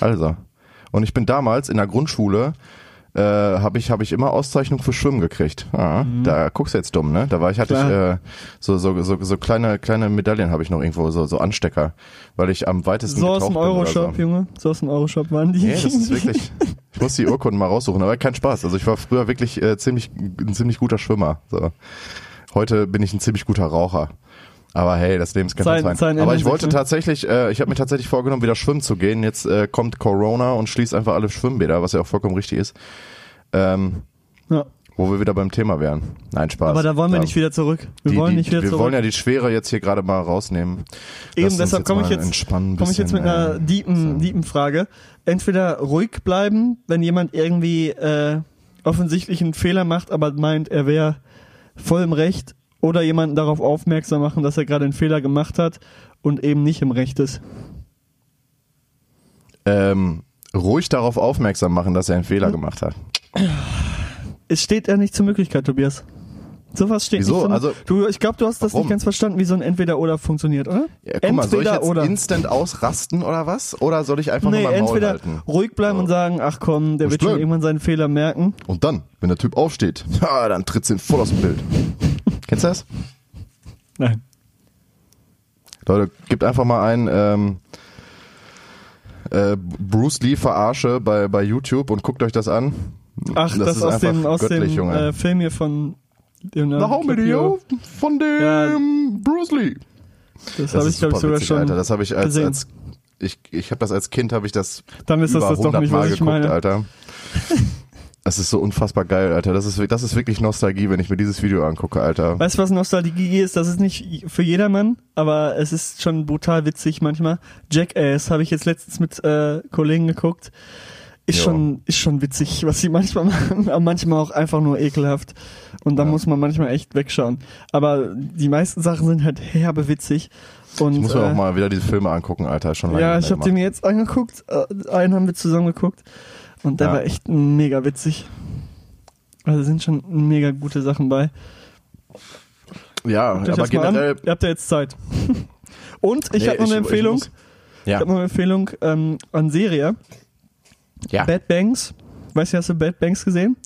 Also. Und ich bin damals in der Grundschule, äh, habe ich, hab ich immer Auszeichnung für Schwimmen gekriegt. Ah, Da guckst du jetzt dumm, ne? Da war ich, hatte ich
Mhm. Klar.
äh, so, so, so, so kleine, kleine Medaillen habe ich noch irgendwo, so, so Anstecker, weil ich am weitesten
So aus dem Euroshop,
so.
Junge. So aus dem Euroshop waren die.
Nee, das ist wirklich. Ich muss die Urkunden mal raussuchen, aber kein Spaß. Also ich war früher wirklich äh, ziemlich ein ziemlich guter Schwimmer. So. Heute bin ich ein ziemlich guter Raucher. Aber hey, das Leben ist
Sein-
Verzweiflung.
sein
Aber ich wollte tatsächlich, äh, ich habe mir tatsächlich vorgenommen, wieder schwimmen zu gehen. Jetzt äh, kommt Corona und schließt einfach alle Schwimmbäder, was ja auch vollkommen richtig ist. Ähm,
Ja.
wo wir wieder beim Thema wären. Nein, Spaß.
Aber da wollen wir
Ja.
nicht wieder zurück. Wir
Die,
wollen
die,
nicht wieder
wir
zurück.
wollen ja die Schwere jetzt hier gerade mal rausnehmen.
Eben, deshalb komme ich jetzt, komme ich jetzt mit einer
äh,
deepen,
so.
deepen Frage. Entweder ruhig bleiben, wenn jemand irgendwie äh, offensichtlich einen Fehler macht, aber meint, er wäre voll im Recht, oder jemanden darauf aufmerksam machen, dass er gerade einen Fehler gemacht hat und eben nicht im Recht ist.
Ähm, ruhig darauf aufmerksam machen, dass er einen Fehler gemacht hat.
Es steht ja nicht zur Möglichkeit, Tobias. Sowas steht
Wieso?
nicht. Zur,
Also-
du, ich glaube, du hast das
Warum?
nicht ganz verstanden, wie so ein Entweder-Oder funktioniert, oder?
Ja, guck mal, soll ich
Entweder
jetzt
oder.
instant ausrasten oder was? Oder soll ich einfach
Nee,
Maul
entweder
halten?
ruhig bleiben und sagen, ach komm, der
Ruhig
wird schon irgendwann seinen Fehler merken.
Und dann, wenn der Typ aufsteht, ja, dann tritt's ihn voll aus dem Bild. Kennst du das?
Nein.
Leute, gebt einfach mal ein ähm, äh, Bruce Lee Verarsche bei, bei YouTube und guckt euch das an.
Ach, das,
ist
aus dem, aus dem
Junge.
äh, Film hier von dem
The Home Video von dem
Ja.
Bruce Lee.
Das,
Das
habe ich, glaube ich, sogar
witzig,
schon
Alter. Das habe ich als,
gesehen.
als ich, ich habe das als Kind, habe ich das
Dann ist das das doch
100
nicht,
Mal
was ich
geguckt,
meine.
Alter. Es ist so unfassbar geil, Alter. Das ist, das ist wirklich Nostalgie, wenn ich mir dieses Video angucke, Alter.
Weißt du, was Nostalgie ist? Das ist nicht für jedermann, aber es ist schon brutal witzig manchmal. Jackass habe ich jetzt letztens mit äh, Kollegen geguckt. Ist
Jo.
schon, ist schon witzig, was sie manchmal machen, aber manchmal auch einfach nur ekelhaft. Und da
Ja.
muss man manchmal echt wegschauen. Aber die meisten Sachen sind halt herbe witzig. Und,
Ich muss mir
äh,
auch mal wieder diese Filme angucken, Alter. Schon lange
Ja, ich habe den
gemacht.
mir jetzt angeguckt. Äh, Einen haben wir zusammen geguckt. Und der
Ja.
war echt mega witzig. Also sind schon mega gute Sachen bei.
Ja, aber generell.
Ihr habt ja jetzt Zeit. Und ich
Nee,
habe noch eine Empfehlung. Ich habe noch eine Empfehlung ähm, an Serie.
ja.
Bad Banks. Weißt du, hast du Bad Banks gesehen?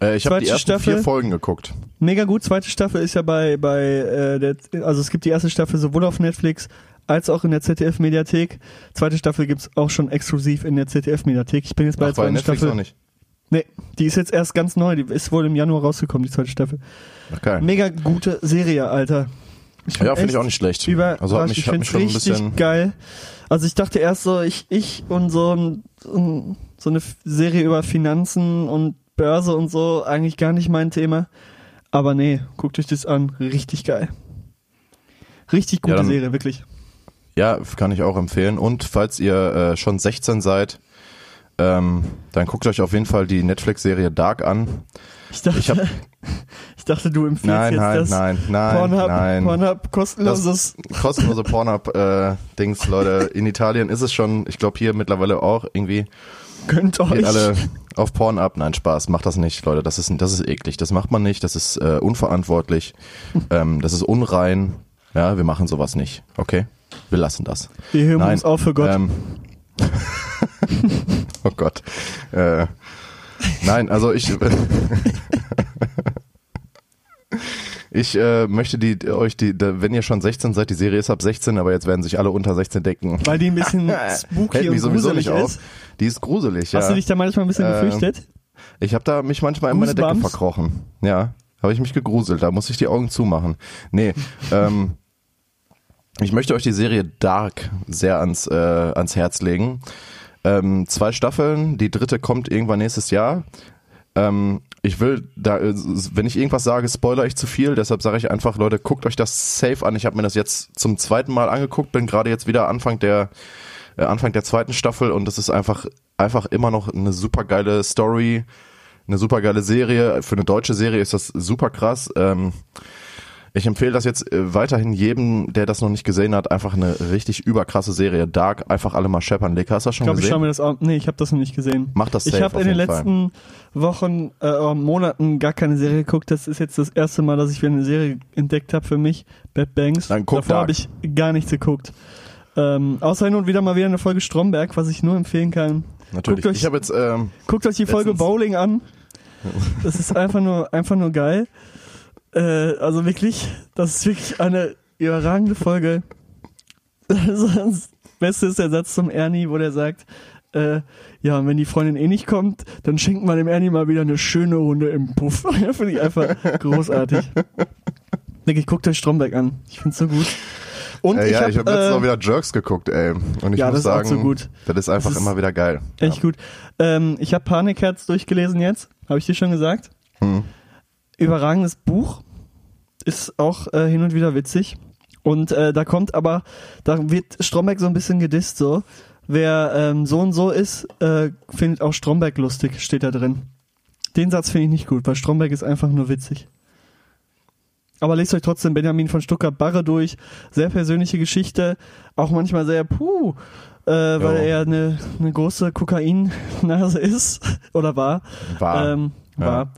Äh, ich habe die ersten
Staffel.
vier Folgen geguckt.
Mega gut. Zweite Staffel ist ja bei, bei äh, der, also es gibt die erste Staffel sowohl auf Netflix als auch in der ZDF-Mediathek. Zweite Staffel gibt's auch schon exklusiv in der ZDF-Mediathek. Ich bin jetzt bei
Ach,
der
bei
zweiten
Netflix
Staffel.
noch nicht.
Nee, die ist jetzt erst ganz neu. Die ist wohl im Januar rausgekommen, die zweite Staffel.
Okay.
Mega gute Serie, Alter. Ich
Ja, finde ich auch nicht schlecht.
Über,
Also hat mich,
ich
hat mich
find's
schon ein
richtig
bisschen.
geil. Also ich dachte erst so, ich, ich und so, ein, so eine Serie über Finanzen und Börse und so, eigentlich gar nicht mein Thema. Aber nee, guckt euch das an. Richtig geil. Richtig gute
Ja,
Serie, wirklich.
Ja, kann ich auch empfehlen. Und falls ihr äh, schon 16 seid, ähm, dann guckt euch auf jeden Fall die Netflix-Serie Dark an.
Ich dachte,
Ich hab-
ich dachte du empfiehlst
Nein,
jetzt
nein,
das
nein, nein,
Pornhub,
nein.
Pornhub kostenloses.
kostenlose Pornhub-Dings, Leute. In Italien ist es schon, ich glaube hier mittlerweile auch irgendwie.
Könnt euch.
Geht alle auf Pornhub. Nein, Spaß, macht das nicht, Leute. Das ist, das ist eklig. Das macht man nicht. Das ist äh, unverantwortlich. ähm, das ist unrein. Ja, wir machen sowas nicht. Okay? Wir lassen das.
Wir heben
Nein,
uns auf für Gott.
Ähm, oh Gott. Äh, nein, also ich. Ich äh, möchte die euch die, wenn ihr schon 16 seid, die Serie ist ab 16, aber jetzt werden sich alle unter 16 denken.
Weil die ein bisschen spooky
Hält
und
mich sowieso
gruselig
nicht auf.
ist.
Die ist gruselig, ja.
Hast du dich da manchmal ein bisschen
Ähm,
gefürchtet?
Ich habe da mich manchmal in meine Decke
Goosebumps?
verkrochen. Ja, habe ich mich gegruselt. Da muss ich die Augen zumachen. Nee, ähm, ich möchte euch die Serie Dark sehr ans, äh, ans Herz legen. Ähm, zwei Staffeln, die dritte kommt irgendwann nächstes Jahr. Ähm, ich will da, äh, wenn ich irgendwas sage, spoiler ich zu viel. Deshalb sage ich einfach, Leute, guckt euch das safe an. Ich habe mir das jetzt zum zweiten Mal angeguckt, bin gerade jetzt wieder Anfang der äh, Anfang der zweiten Staffel und es ist einfach einfach immer noch eine super geile Story, eine super geile Serie. Für eine deutsche Serie ist das super krass. Ähm, ich empfehle das jetzt äh, weiterhin jedem, der das noch nicht gesehen hat, einfach eine richtig überkrasse Serie. Dark, einfach alle mal scheppern. Leka, hast du das
Ich
schon
glaube, ich
gesehen?
schaue mir das auch. Nee, ich habe das noch nicht gesehen.
Mach das
Ich
safe
habe
auf
in den
Fall.
letzten Wochen, äh, Monaten gar keine Serie geguckt. Das ist jetzt das erste Mal, dass ich wieder eine Serie entdeckt habe für mich. Bad Banks.
Dann guck
Davor habe ich gar nichts geguckt. Ähm, außer hin und wieder mal wieder eine Folge Stromberg, was ich nur empfehlen kann.
Natürlich.
Guckt euch,
ich habe jetzt ähm,
guckt euch die Folge Bowling an. Das ist einfach nur, einfach nur geil. Äh, also wirklich, das ist wirklich eine überragende Folge. Das Beste ist der Satz zum Ernie, wo der sagt, äh, ja, und wenn die Freundin eh nicht kommt, dann schenkt man dem Ernie mal wieder eine schöne Runde im Puff. Ja, Finde ich einfach großartig. Wirklich, guckt euch Stromberg an. Ich find's so gut. Und
äh,
ich
ja,
hab,
ich habe letztens
äh,
auch wieder Jerks geguckt, ey. Und ich
ja,
muss
das ist auch
sagen,
so gut.
das ist einfach
Das ist
immer wieder geil.
Echt gut. Ähm, ich habe Panikherz durchgelesen jetzt. Habe ich dir schon gesagt?
Hm.
Überragendes Buch. Ist auch äh, hin und wieder witzig. Und äh, da kommt aber, da wird Stromberg so ein bisschen gedisst so. Wer ähm, so und so ist, äh, findet auch Stromberg lustig, steht da drin. Den Satz finde ich nicht gut, weil Stromberg ist einfach nur witzig. Aber lest euch trotzdem Benjamin von Stuttgart-Barre durch. Sehr persönliche Geschichte. Auch manchmal sehr puh, äh, weil er eine, eine große Kokainnase ist. Oder war.
War.
Ähm,
Ja.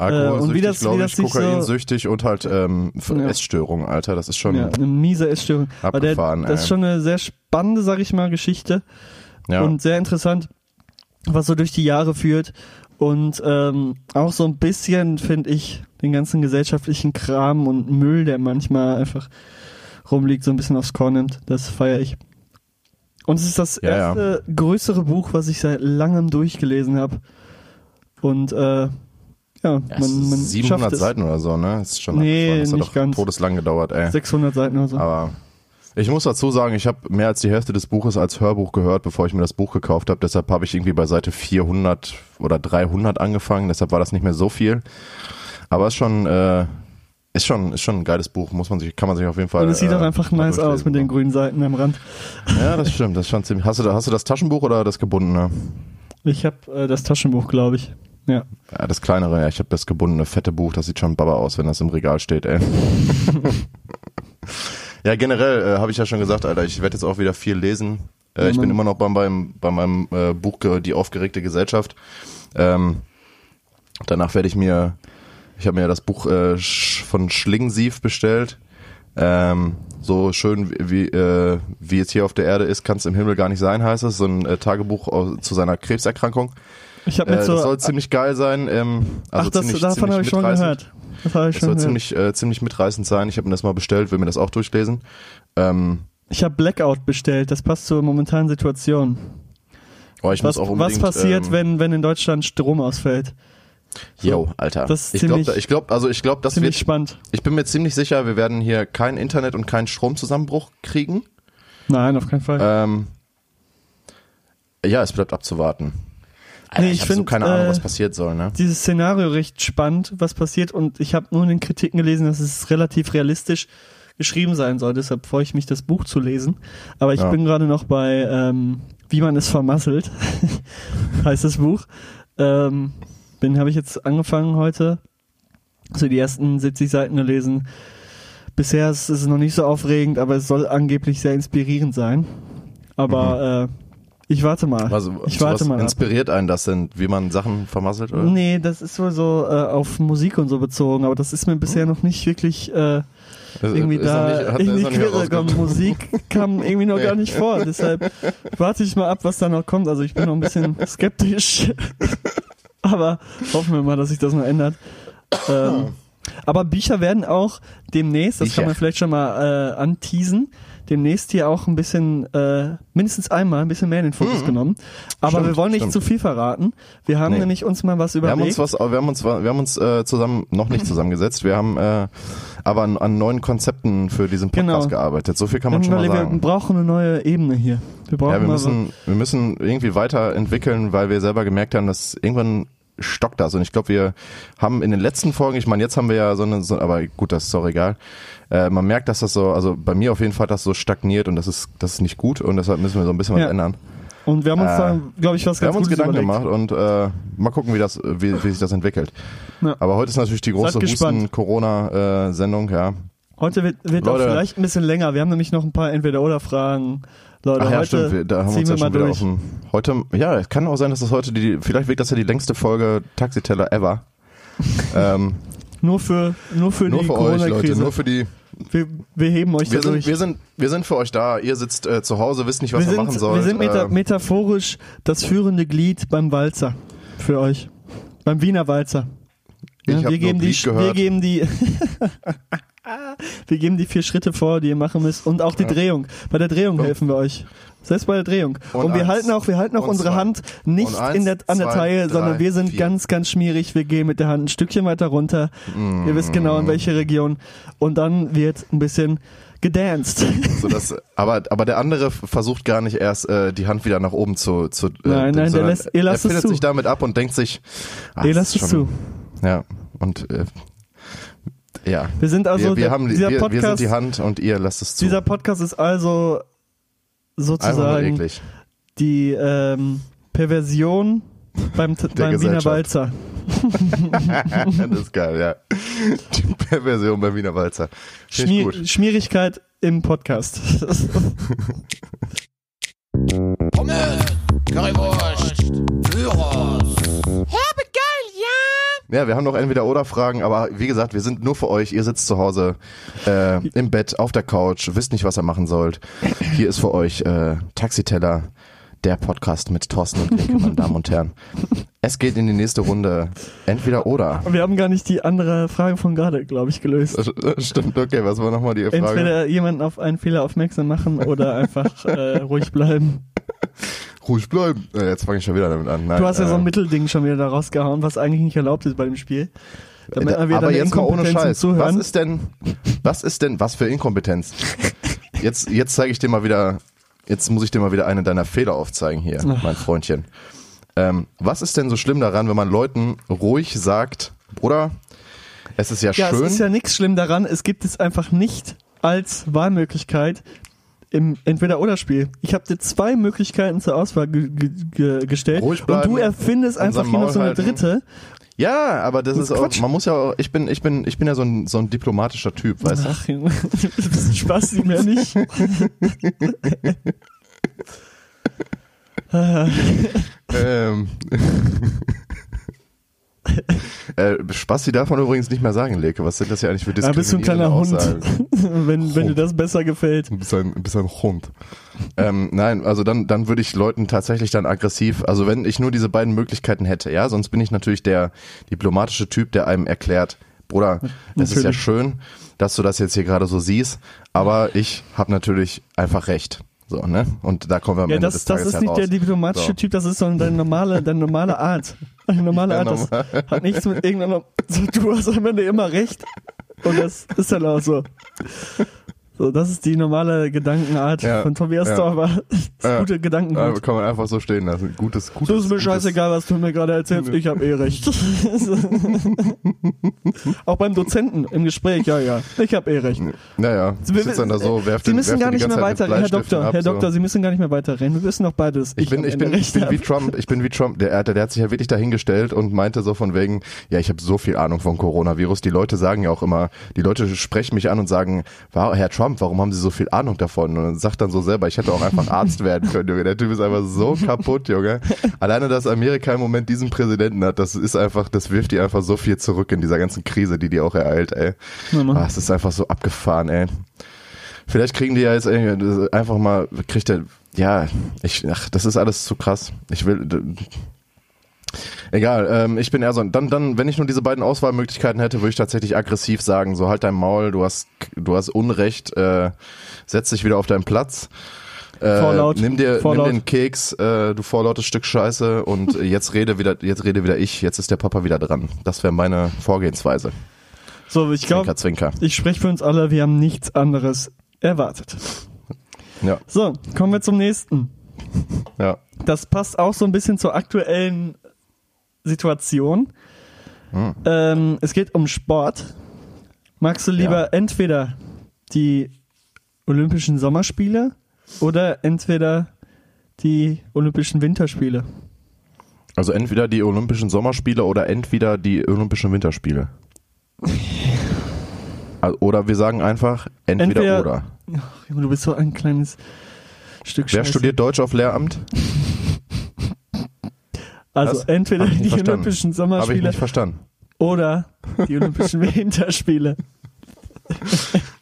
Alkoholsüchtig,
äh, und wie das- wie
glaube
das
ich,
sich so-
kokainsüchtig und halt ähm,
Ja.
Essstörung, Alter. Das ist schon,
Ja, eine miese Essstörung. Aber der,
Abgefahren,
das ist schon eine sehr spannende, sag ich mal, Geschichte.
ja.
Und sehr interessant, was so durch die Jahre führt. Und ähm, auch so ein bisschen, finde ich, den ganzen gesellschaftlichen Kram und Müll, der manchmal einfach rumliegt, so ein bisschen aufs Korn nimmt. Das feiere ich. Und es ist das erste größere Buch, was ich seit langem durchgelesen habe. Und äh, ja,
Ja,
man, man
ist 700
schafft es.
Seiten oder so, ne? Das ist schon
Nee,
das hat
nicht
doch
ganz.
todeslang gedauert, ey.
600 Seiten oder so.
Aber Ich muss dazu sagen, ich habe mehr als die Hälfte des Buches als Hörbuch gehört, bevor ich mir das Buch gekauft habe. Deshalb habe ich irgendwie bei Seite 400 oder 300 angefangen. Deshalb war das nicht mehr so viel. Aber es ist schon, äh, ist schon, ist schon ein geiles Buch. Muss man sich, kann man sich auf jeden Fall.
Und es sieht
äh,
auch einfach nice aus mit den grünen Seiten am Rand.
Ja, das stimmt. Das ist schon ziemlich. Hast du, hast du das Taschenbuch oder das gebundene?
Ich habe äh, das Taschenbuch, glaube ich. Ja.
Ja, das kleinere. Ja, ich habe das gebundene fette Buch. Das sieht schon baba aus, wenn das im Regal steht. Ey. ja, generell äh, habe ich ja schon gesagt, Alter. Ich werde jetzt auch wieder viel lesen. Äh, ich bin immer noch beim, beim bei meinem äh, Buch ge- Die aufgeregte Gesellschaft. Ähm, danach werde ich mir, ich habe mir das Buch äh, von Schlingensief bestellt. Ähm, so schön wie, wie, äh, wie es hier auf der Erde ist, kann es im Himmel gar nicht sein, heißt es. So ein äh, Tagebuch aus, zu seiner Krebserkrankung.
Ich habe
Äh,
mit so.
das soll ziemlich geil sein. Ähm, also
ach, das,
ziemlich,
davon habe ich schon gehört. Das
Das soll
gehört.
ziemlich, äh, ziemlich mitreißend sein. Ich habe mir das mal bestellt, will mir das auch durchlesen. Ähm,
Ich habe Blackout bestellt. Das passt zur momentanen Situation.
oh, ich
Was,
muss auch
was passiert,
ähm,
wenn, wenn in Deutschland Strom ausfällt?
Yo, Alter.
Das ist
ich glaube, ich glaube, also ich glaube, das
Ziemlich
wird.
spannend.
Ich bin mir ziemlich sicher, wir werden hier kein Internet und keinen Stromzusammenbruch kriegen.
Nein, auf keinen Fall.
Ähm, ja, es bleibt abzuwarten. Alter,
Nee,
ich
ich
habe so keine Ahnung,
äh,
was passiert soll, ne?
Dieses Szenario recht spannend, was passiert. Und ich habe nur in den Kritiken gelesen, dass es relativ realistisch geschrieben sein soll. Deshalb freue ich mich, das Buch zu lesen. Aber ich
Ja.
bin gerade noch bei ähm, Wie man es vermasselt, heißt das Buch. Ähm, bin habe ich jetzt angefangen heute. So die ersten 70 Seiten gelesen. Bisher ist es noch nicht so aufregend, aber es soll angeblich sehr inspirierend sein. Aber äh, ich warte mal.
Was,
ich warte mal. ab.
inspiriert einen das denn, wie man Sachen vermasselt? Oder?
Nee, das ist wohl so äh, auf Musik und so bezogen, aber das ist mir bisher noch nicht wirklich äh,
Ist-
irgendwie
ist
da
nicht-
in die Quere gekommen. Musik kam irgendwie noch
Nee.
gar nicht vor, deshalb warte ich mal ab, was da noch kommt. Also ich bin noch ein bisschen skeptisch, aber hoffen wir mal, dass sich das noch ändert. Ähm, aber Bücher werden auch demnächst, das
Bücher.
kann man vielleicht schon mal äh, anteasen, demnächst hier auch ein bisschen, äh, mindestens einmal ein bisschen mehr in den Fokus genommen. Aber
Stimmt,
wir wollen nicht
stimmt.
zu viel verraten. Wir haben
Nee.
nämlich uns mal was
Wir haben
überlegt.
uns was, wir haben uns, wir haben uns äh, zusammen noch nicht zusammengesetzt. Wir haben äh, aber an, an neuen Konzepten für diesen Podcast
Genau.
gearbeitet. So viel kann man
haben
schon mal
überlegt, wir
sagen.
brauchen eine neue Ebene hier. Wir brauchen
Ja, wir müssen, wir müssen irgendwie weiterentwickeln, weil wir selber gemerkt haben, dass irgendwann stockt das. Und ich glaube, wir haben in den letzten Folgen, ich meine, jetzt haben wir ja so eine, so, aber gut, das ist doch egal. Äh, man merkt, dass das so, also bei mir auf jeden Fall das so stagniert und das ist, das ist nicht gut und deshalb müssen wir so ein bisschen
Ja.
was ändern.
Und wir haben uns
Äh,
da, glaube ich, was
Wir
ganz
haben uns
Gutes
Gedanken
überlegt.
gemacht und äh, mal gucken, wie das, wie, wie sich das entwickelt.
Ja.
Aber heute ist natürlich die große. Husten-Corona-Sendung, ja.
Heute wird, wird auch vielleicht ein bisschen länger. Wir haben nämlich noch ein paar Entweder-Oder-Fragen. Leute,
Ach ja,
heute
stimmt, wir, da haben wir uns
wir
ja schon wieder
durch.
auf dem, heute, ja, es kann auch sein, dass das heute die, vielleicht wird das ja die längste Folge Taxiteller ever. ähm,
Nur für, nur für
nur
die
für euch, Leute,
Corona-Krise.
nur für die,
Wir, wir heben euch
wir
da
sind, wir sind, wir sind für euch da, ihr sitzt äh, zu Hause, wisst nicht, was
wir
ihr
sind,
machen sollt.
wir sind meta
ähm,
metaphorisch das führende Glied beim Walzer. Für euch. Beim Wiener Walzer.
Ich
Ja, wir, geben die, wir
gehört.
geben die wir geben die vier Schritte vor, die ihr machen müsst und auch die Drehung. Bei der Drehung helfen wir euch. Selbst bei der Drehung. Und,
Und
wir
eins.
halten auch, wir halten auch
Und
unsere
zwei.
Hand nicht
Und eins,
in der, an der Taille,
drei,
sondern wir sind
vier.
ganz, ganz schmierig. Wir gehen mit der Hand ein Stückchen weiter runter.
Mm.
Ihr wisst genau in welche Region. Und dann wird ein bisschen gedanced.
so dass, aber, aber der andere versucht gar nicht erst äh, die Hand wieder nach oben zu, zu äh,
Nein, nein, der lässt- ihr lasst
er
es zu.
sich damit ab und denkt sich, ah,
Ihr
das
lasst es zu.
Ja, und äh, ja.
Wir sind also,
wir, wir,
der,
haben, die-
dieser
wir, wir sind
Podcast,
die Hand und ihr lasst es zu.
dieser Podcast ist also sozusagen die ähm, Perversion beim, beim Wiener. Walzer.
das ist geil, ja. Die Perversion bei Wiener Walzer.
Schmier
gut.
Schmierigkeit im Podcast.
Pommes, Currywurst,
Ja, wir haben noch entweder oder Fragen, aber wie gesagt, wir sind nur für euch. Ihr sitzt zu Hause äh, im Bett, auf der Couch, wisst nicht, was ihr machen sollt. Hier ist für euch äh, Taxiteller, der Podcast mit Thorsten und Linke, meine Damen und Herren. Es geht in die nächste Runde. Entweder oder.
Wir haben gar nicht die andere Frage von gerade, glaube ich, gelöst.
Stimmt, okay, was war nochmal die Frage?
Entweder jemanden auf einen Fehler aufmerksam machen oder einfach äh, ruhig bleiben.
Ruhig bleiben. Äh, Jetzt fange ich schon wieder damit an. Nein,
Du hast ja so ein
äh,
Mittelding schon wieder da rausgehauen, was eigentlich nicht erlaubt ist bei dem Spiel. Damit wir
aber jetzt mal ohne Scheiß.
Zuhören.
Was ist denn, was ist denn, was für Inkompetenz? jetzt, jetzt zeige ich dir mal wieder, jetzt muss ich dir mal wieder einen deiner Fehler aufzeigen hier, mein Freundchen. Ähm, was ist denn so schlimm daran, wenn man Leuten ruhig sagt, Bruder, es ist ja,
Ja,
schön.
es ist ja nichts schlimm daran. Es gibt es einfach nicht als Wahlmöglichkeit im Entweder-Oder-Spiel. Ich habe dir zwei Möglichkeiten zur Auswahl ge ge ge gestellt und du erfindest einfach hier noch so eine dritte.
ja, aber das, ist
ist
auch,
Quatsch.
man muss ja auch, ich bin, ich bin, ich bin ja so ein, so ein diplomatischer Typ, weißt du?
Ach, Junge, du bist ein Spasti mehr nicht.
Ähm. Äh, Spasti darf man übrigens nicht mehr sagen, Leke. Was sind das ja eigentlich für
Da bist du ein kleiner Hund, wenn, wenn dir das besser gefällt.
Du bist ein, bist ein Hund. ähm, nein, also dann, dann würde ich Leuten tatsächlich dann aggressiv, also wenn ich nur diese beiden Möglichkeiten hätte, ja, sonst bin ich natürlich der diplomatische Typ, der einem erklärt, Bruder, es ist ja
Natürlich.
schön, dass du das jetzt hier gerade so siehst, aber ich habe natürlich einfach recht. So, ne? Und da kommen wir am
Ja,
Ende
das,
des
das
Tages
ist nicht der
heraus.
diplomatische
So.
Typ, das ist so deine normale, deine normale Art. Deine normale Art, das hat nichts mit irgendeiner, so, du hast am Ende immer recht. Und das ist dann auch so. So, das ist die normale Gedankenart
Ja,
von Tobias
ja.
Dorfer.
Ja.
gute
Ja,
Gedankengut.
kann man einfach so stehen lassen. Gutes, gutes.
Das ist mir
gutes-
scheißegal, was du mir gerade erzählst, ich habe eh recht. auch beim Dozenten im Gespräch, ja, ja, ich habe eh recht.
Naja,
Sie, wir-
sitzt dann da so, werft
Sie
den-
müssen gar nicht mehr weiter, Herr Doktor,
ab,
Herr
so.
Doktor, Sie müssen gar nicht mehr weiterreden. Wir wissen doch beides.
Ich bin,
am
ich bin, ich bin wie Trump, ich bin wie Trump, der, der, der hat sich ja wirklich dahingestellt und meinte so von wegen, ja, ich habe so viel Ahnung vom Coronavirus. Die Leute sagen ja auch immer, die Leute sprechen mich an und sagen, wow, Herr Trump, warum haben Sie so viel Ahnung davon? Und dann sagt dann so selber, ich hätte auch einfach Arzt werden können, Junge. Der Typ ist einfach so kaputt, Junge. Alleine, dass Amerika im Moment diesen Präsidenten hat, das ist einfach, das wirft die einfach so viel zurück in dieser ganzen Krise, die die auch ereilt, ey.
Mann.
Ah, es ist einfach so abgefahren, ey. Vielleicht kriegen die ja jetzt einfach mal, kriegt der, ja, ich, ach, das ist alles zu krass. Ich will, egal, ähm, ich bin eher so, dann, dann, wenn ich nur diese beiden Auswahlmöglichkeiten hätte, würde ich tatsächlich aggressiv sagen, so halt dein Maul, du hast, du hast Unrecht, äh, setz dich wieder auf deinen Platz. Äh, nimm dir, nimm den Keks, äh, du vorlautes Stück Scheiße und jetzt rede wieder, jetzt rede wieder ich, jetzt ist der Papa wieder dran. Das wäre meine Vorgehensweise.
So, ich glaube, ich spreche für uns alle, wir haben nichts anderes erwartet.
Ja,
So, kommen wir zum nächsten.
ja.
Das passt auch so ein bisschen zur aktuellen Situation.
Hm.
Ähm, es geht um Sport. Magst du lieber
Ja.
entweder die Olympischen Sommerspiele oder entweder die Olympischen Winterspiele?
Also entweder die Olympischen Sommerspiele oder entweder die Olympischen Winterspiele. Also, Oder wir sagen einfach entweder,
Entweder-
oder.
Ach, du bist so ein kleines Stück
Wer
Scheiße.
studiert Deutsch auf Lehramt?
Also
Was?
entweder die
verstanden.
Olympischen
Habe ich
Sommerspiele
nicht verstanden.
oder die Olympischen Winterspiele.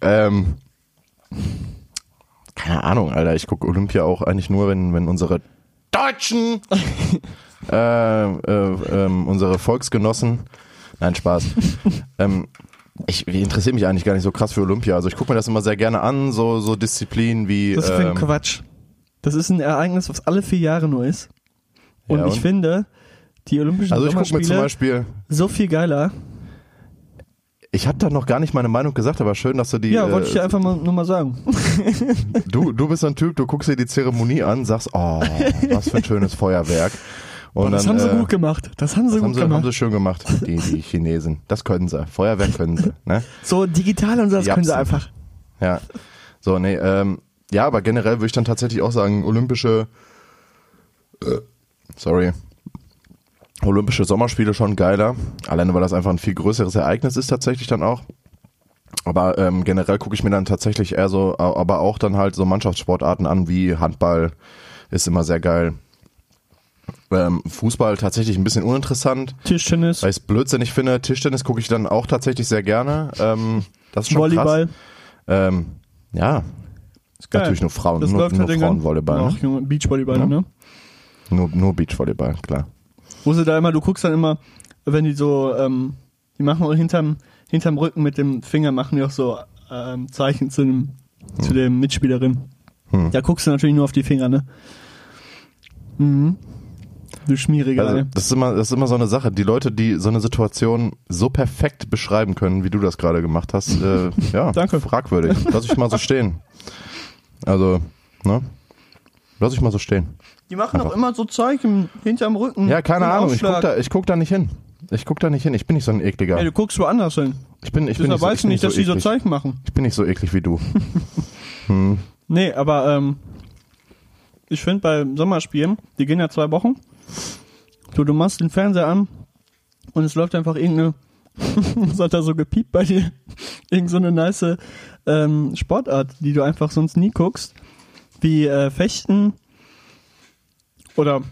Ähm, keine Ahnung, Alter. Ich gucke Olympia auch eigentlich nur, wenn, wenn unsere Deutschen, äh, äh, ähm, unsere Volksgenossen, nein, Spaß. ähm, ich, interessiere mich eigentlich gar nicht so krass für Olympia. Also ich gucke mir das immer sehr gerne an, so, so Disziplinen wie.
Das ist für ein
ähm,
Quatsch. Das ist ein Ereignis, was alle vier Jahre nur ist. Und
Ja,
ich
und?
finde die Olympischen
also ich gucke mir zum
Sommerspiele
Beispiel,
so viel geiler.
ich habe da noch gar nicht meine Meinung gesagt, aber schön, dass du die.
Ja, wollte
äh,
ich dir einfach mal, nur mal sagen.
Du, du bist ein Typ, du guckst dir die Zeremonie an, sagst, oh, was für ein schönes Feuerwerk. Und
das
dann,
haben sie
äh,
gut gemacht. Das haben sie
das
gut
haben sie,
gemacht.
haben sie schön gemacht, die, die Chinesen. Das können sie. Feuerwerk können sie. Ne?
so digital und so, das können sie
Japsen.
einfach.
Ja. So, nee, ähm, ja, aber generell würde ich dann tatsächlich auch sagen, olympische, äh, sorry, olympische Sommerspiele schon geiler. Alleine, weil das einfach ein viel größeres Ereignis ist tatsächlich dann auch. Aber ähm, generell gucke ich mir dann tatsächlich eher so, aber auch dann halt so Mannschaftssportarten an wie Handball ist immer sehr geil. Ähm, Fußball tatsächlich ein bisschen uninteressant,
Tischtennis,
weil ich es blödsinnig finde. Tischtennis gucke ich dann auch tatsächlich sehr gerne. Ähm, das ist schon
Volleyball.
krass. Ähm, ja,
Ist geil.
natürlich nur Frauen,
Das
nur,
läuft
nur
halt.
Frauenvolleyball. Ne?
Junge, Beachvolleyball,
Ja.
ne?
Nur, nur Beachvolleyball, klar.
Wo sie da immer, du guckst dann immer, wenn die so, ähm, die machen auch hinterm, hinterm Rücken mit dem Finger, machen die auch so ähm, Zeichen zu dem, zu
Hm.
dem Mitspielerin. Da guckst du natürlich nur auf die Finger, ne? Mhm. Du Schmieriger,
Also, das, ist immer, das ist immer so eine Sache. Die Leute, die so eine Situation so perfekt beschreiben können, wie du das gerade gemacht hast, äh, ja,
Danke.
fragwürdig. Lass ich mal so stehen. Also, ne? Lass ich mal so stehen.
Die machen doch immer so Zeug im, hinterm Rücken.
Ja, keine Ahnung. Ich guck, da, ich guck da nicht hin. Ich guck da nicht hin. Ich bin nicht so ein ekliger.
Ey, du guckst woanders hin.
Ich bin, ich bin nicht so,
weißt
ich
du nicht, dass die so
eklig.
Zeug machen.
Ich bin nicht so eklig wie du.
Nee, aber ähm, ich finde bei Sommerspielen, die gehen ja zwei Wochen, so, du machst den Fernseher an und es läuft einfach irgendeine, was hat da so gepiept bei dir? Irgend so eine nice ähm, Sportart, die du einfach sonst nie guckst, wie äh, Fechten oder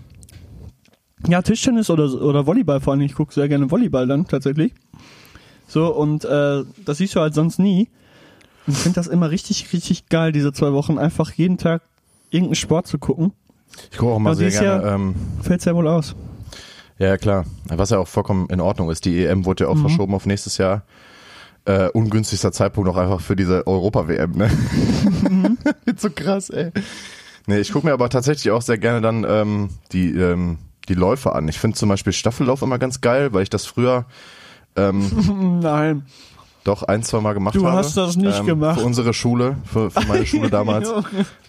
ja, Tischtennis oder, oder Volleyball vor allem. Ich gucke sehr gerne Volleyball dann tatsächlich. So, und äh, das siehst du halt sonst nie. Und ich finde das immer richtig, richtig geil, diese zwei Wochen, einfach jeden Tag irgendeinen Sport zu gucken.
Ich gucke auch mal
Ja,
sehr gerne.
Jahr-
Ähm,
Fällt's ja wohl aus.
Ja, ja, klar. Was ja auch vollkommen in Ordnung ist. Die EM wurde ja
Mhm.
auch verschoben auf nächstes Jahr. Äh, ungünstigster Zeitpunkt auch einfach für diese Europa-WM, ne?
Mhm.
so krass, ey. Nee, ich gucke mir aber tatsächlich auch sehr gerne dann ähm, die, ähm, die Läufe an. Ich finde zum Beispiel Staffellauf immer ganz geil, weil ich das früher ähm,
Nein.
Doch ein, zwei Mal gemacht
Du
habe.
hast das nicht
ähm,
gemacht.
Für unsere Schule, für, für meine Schule damals.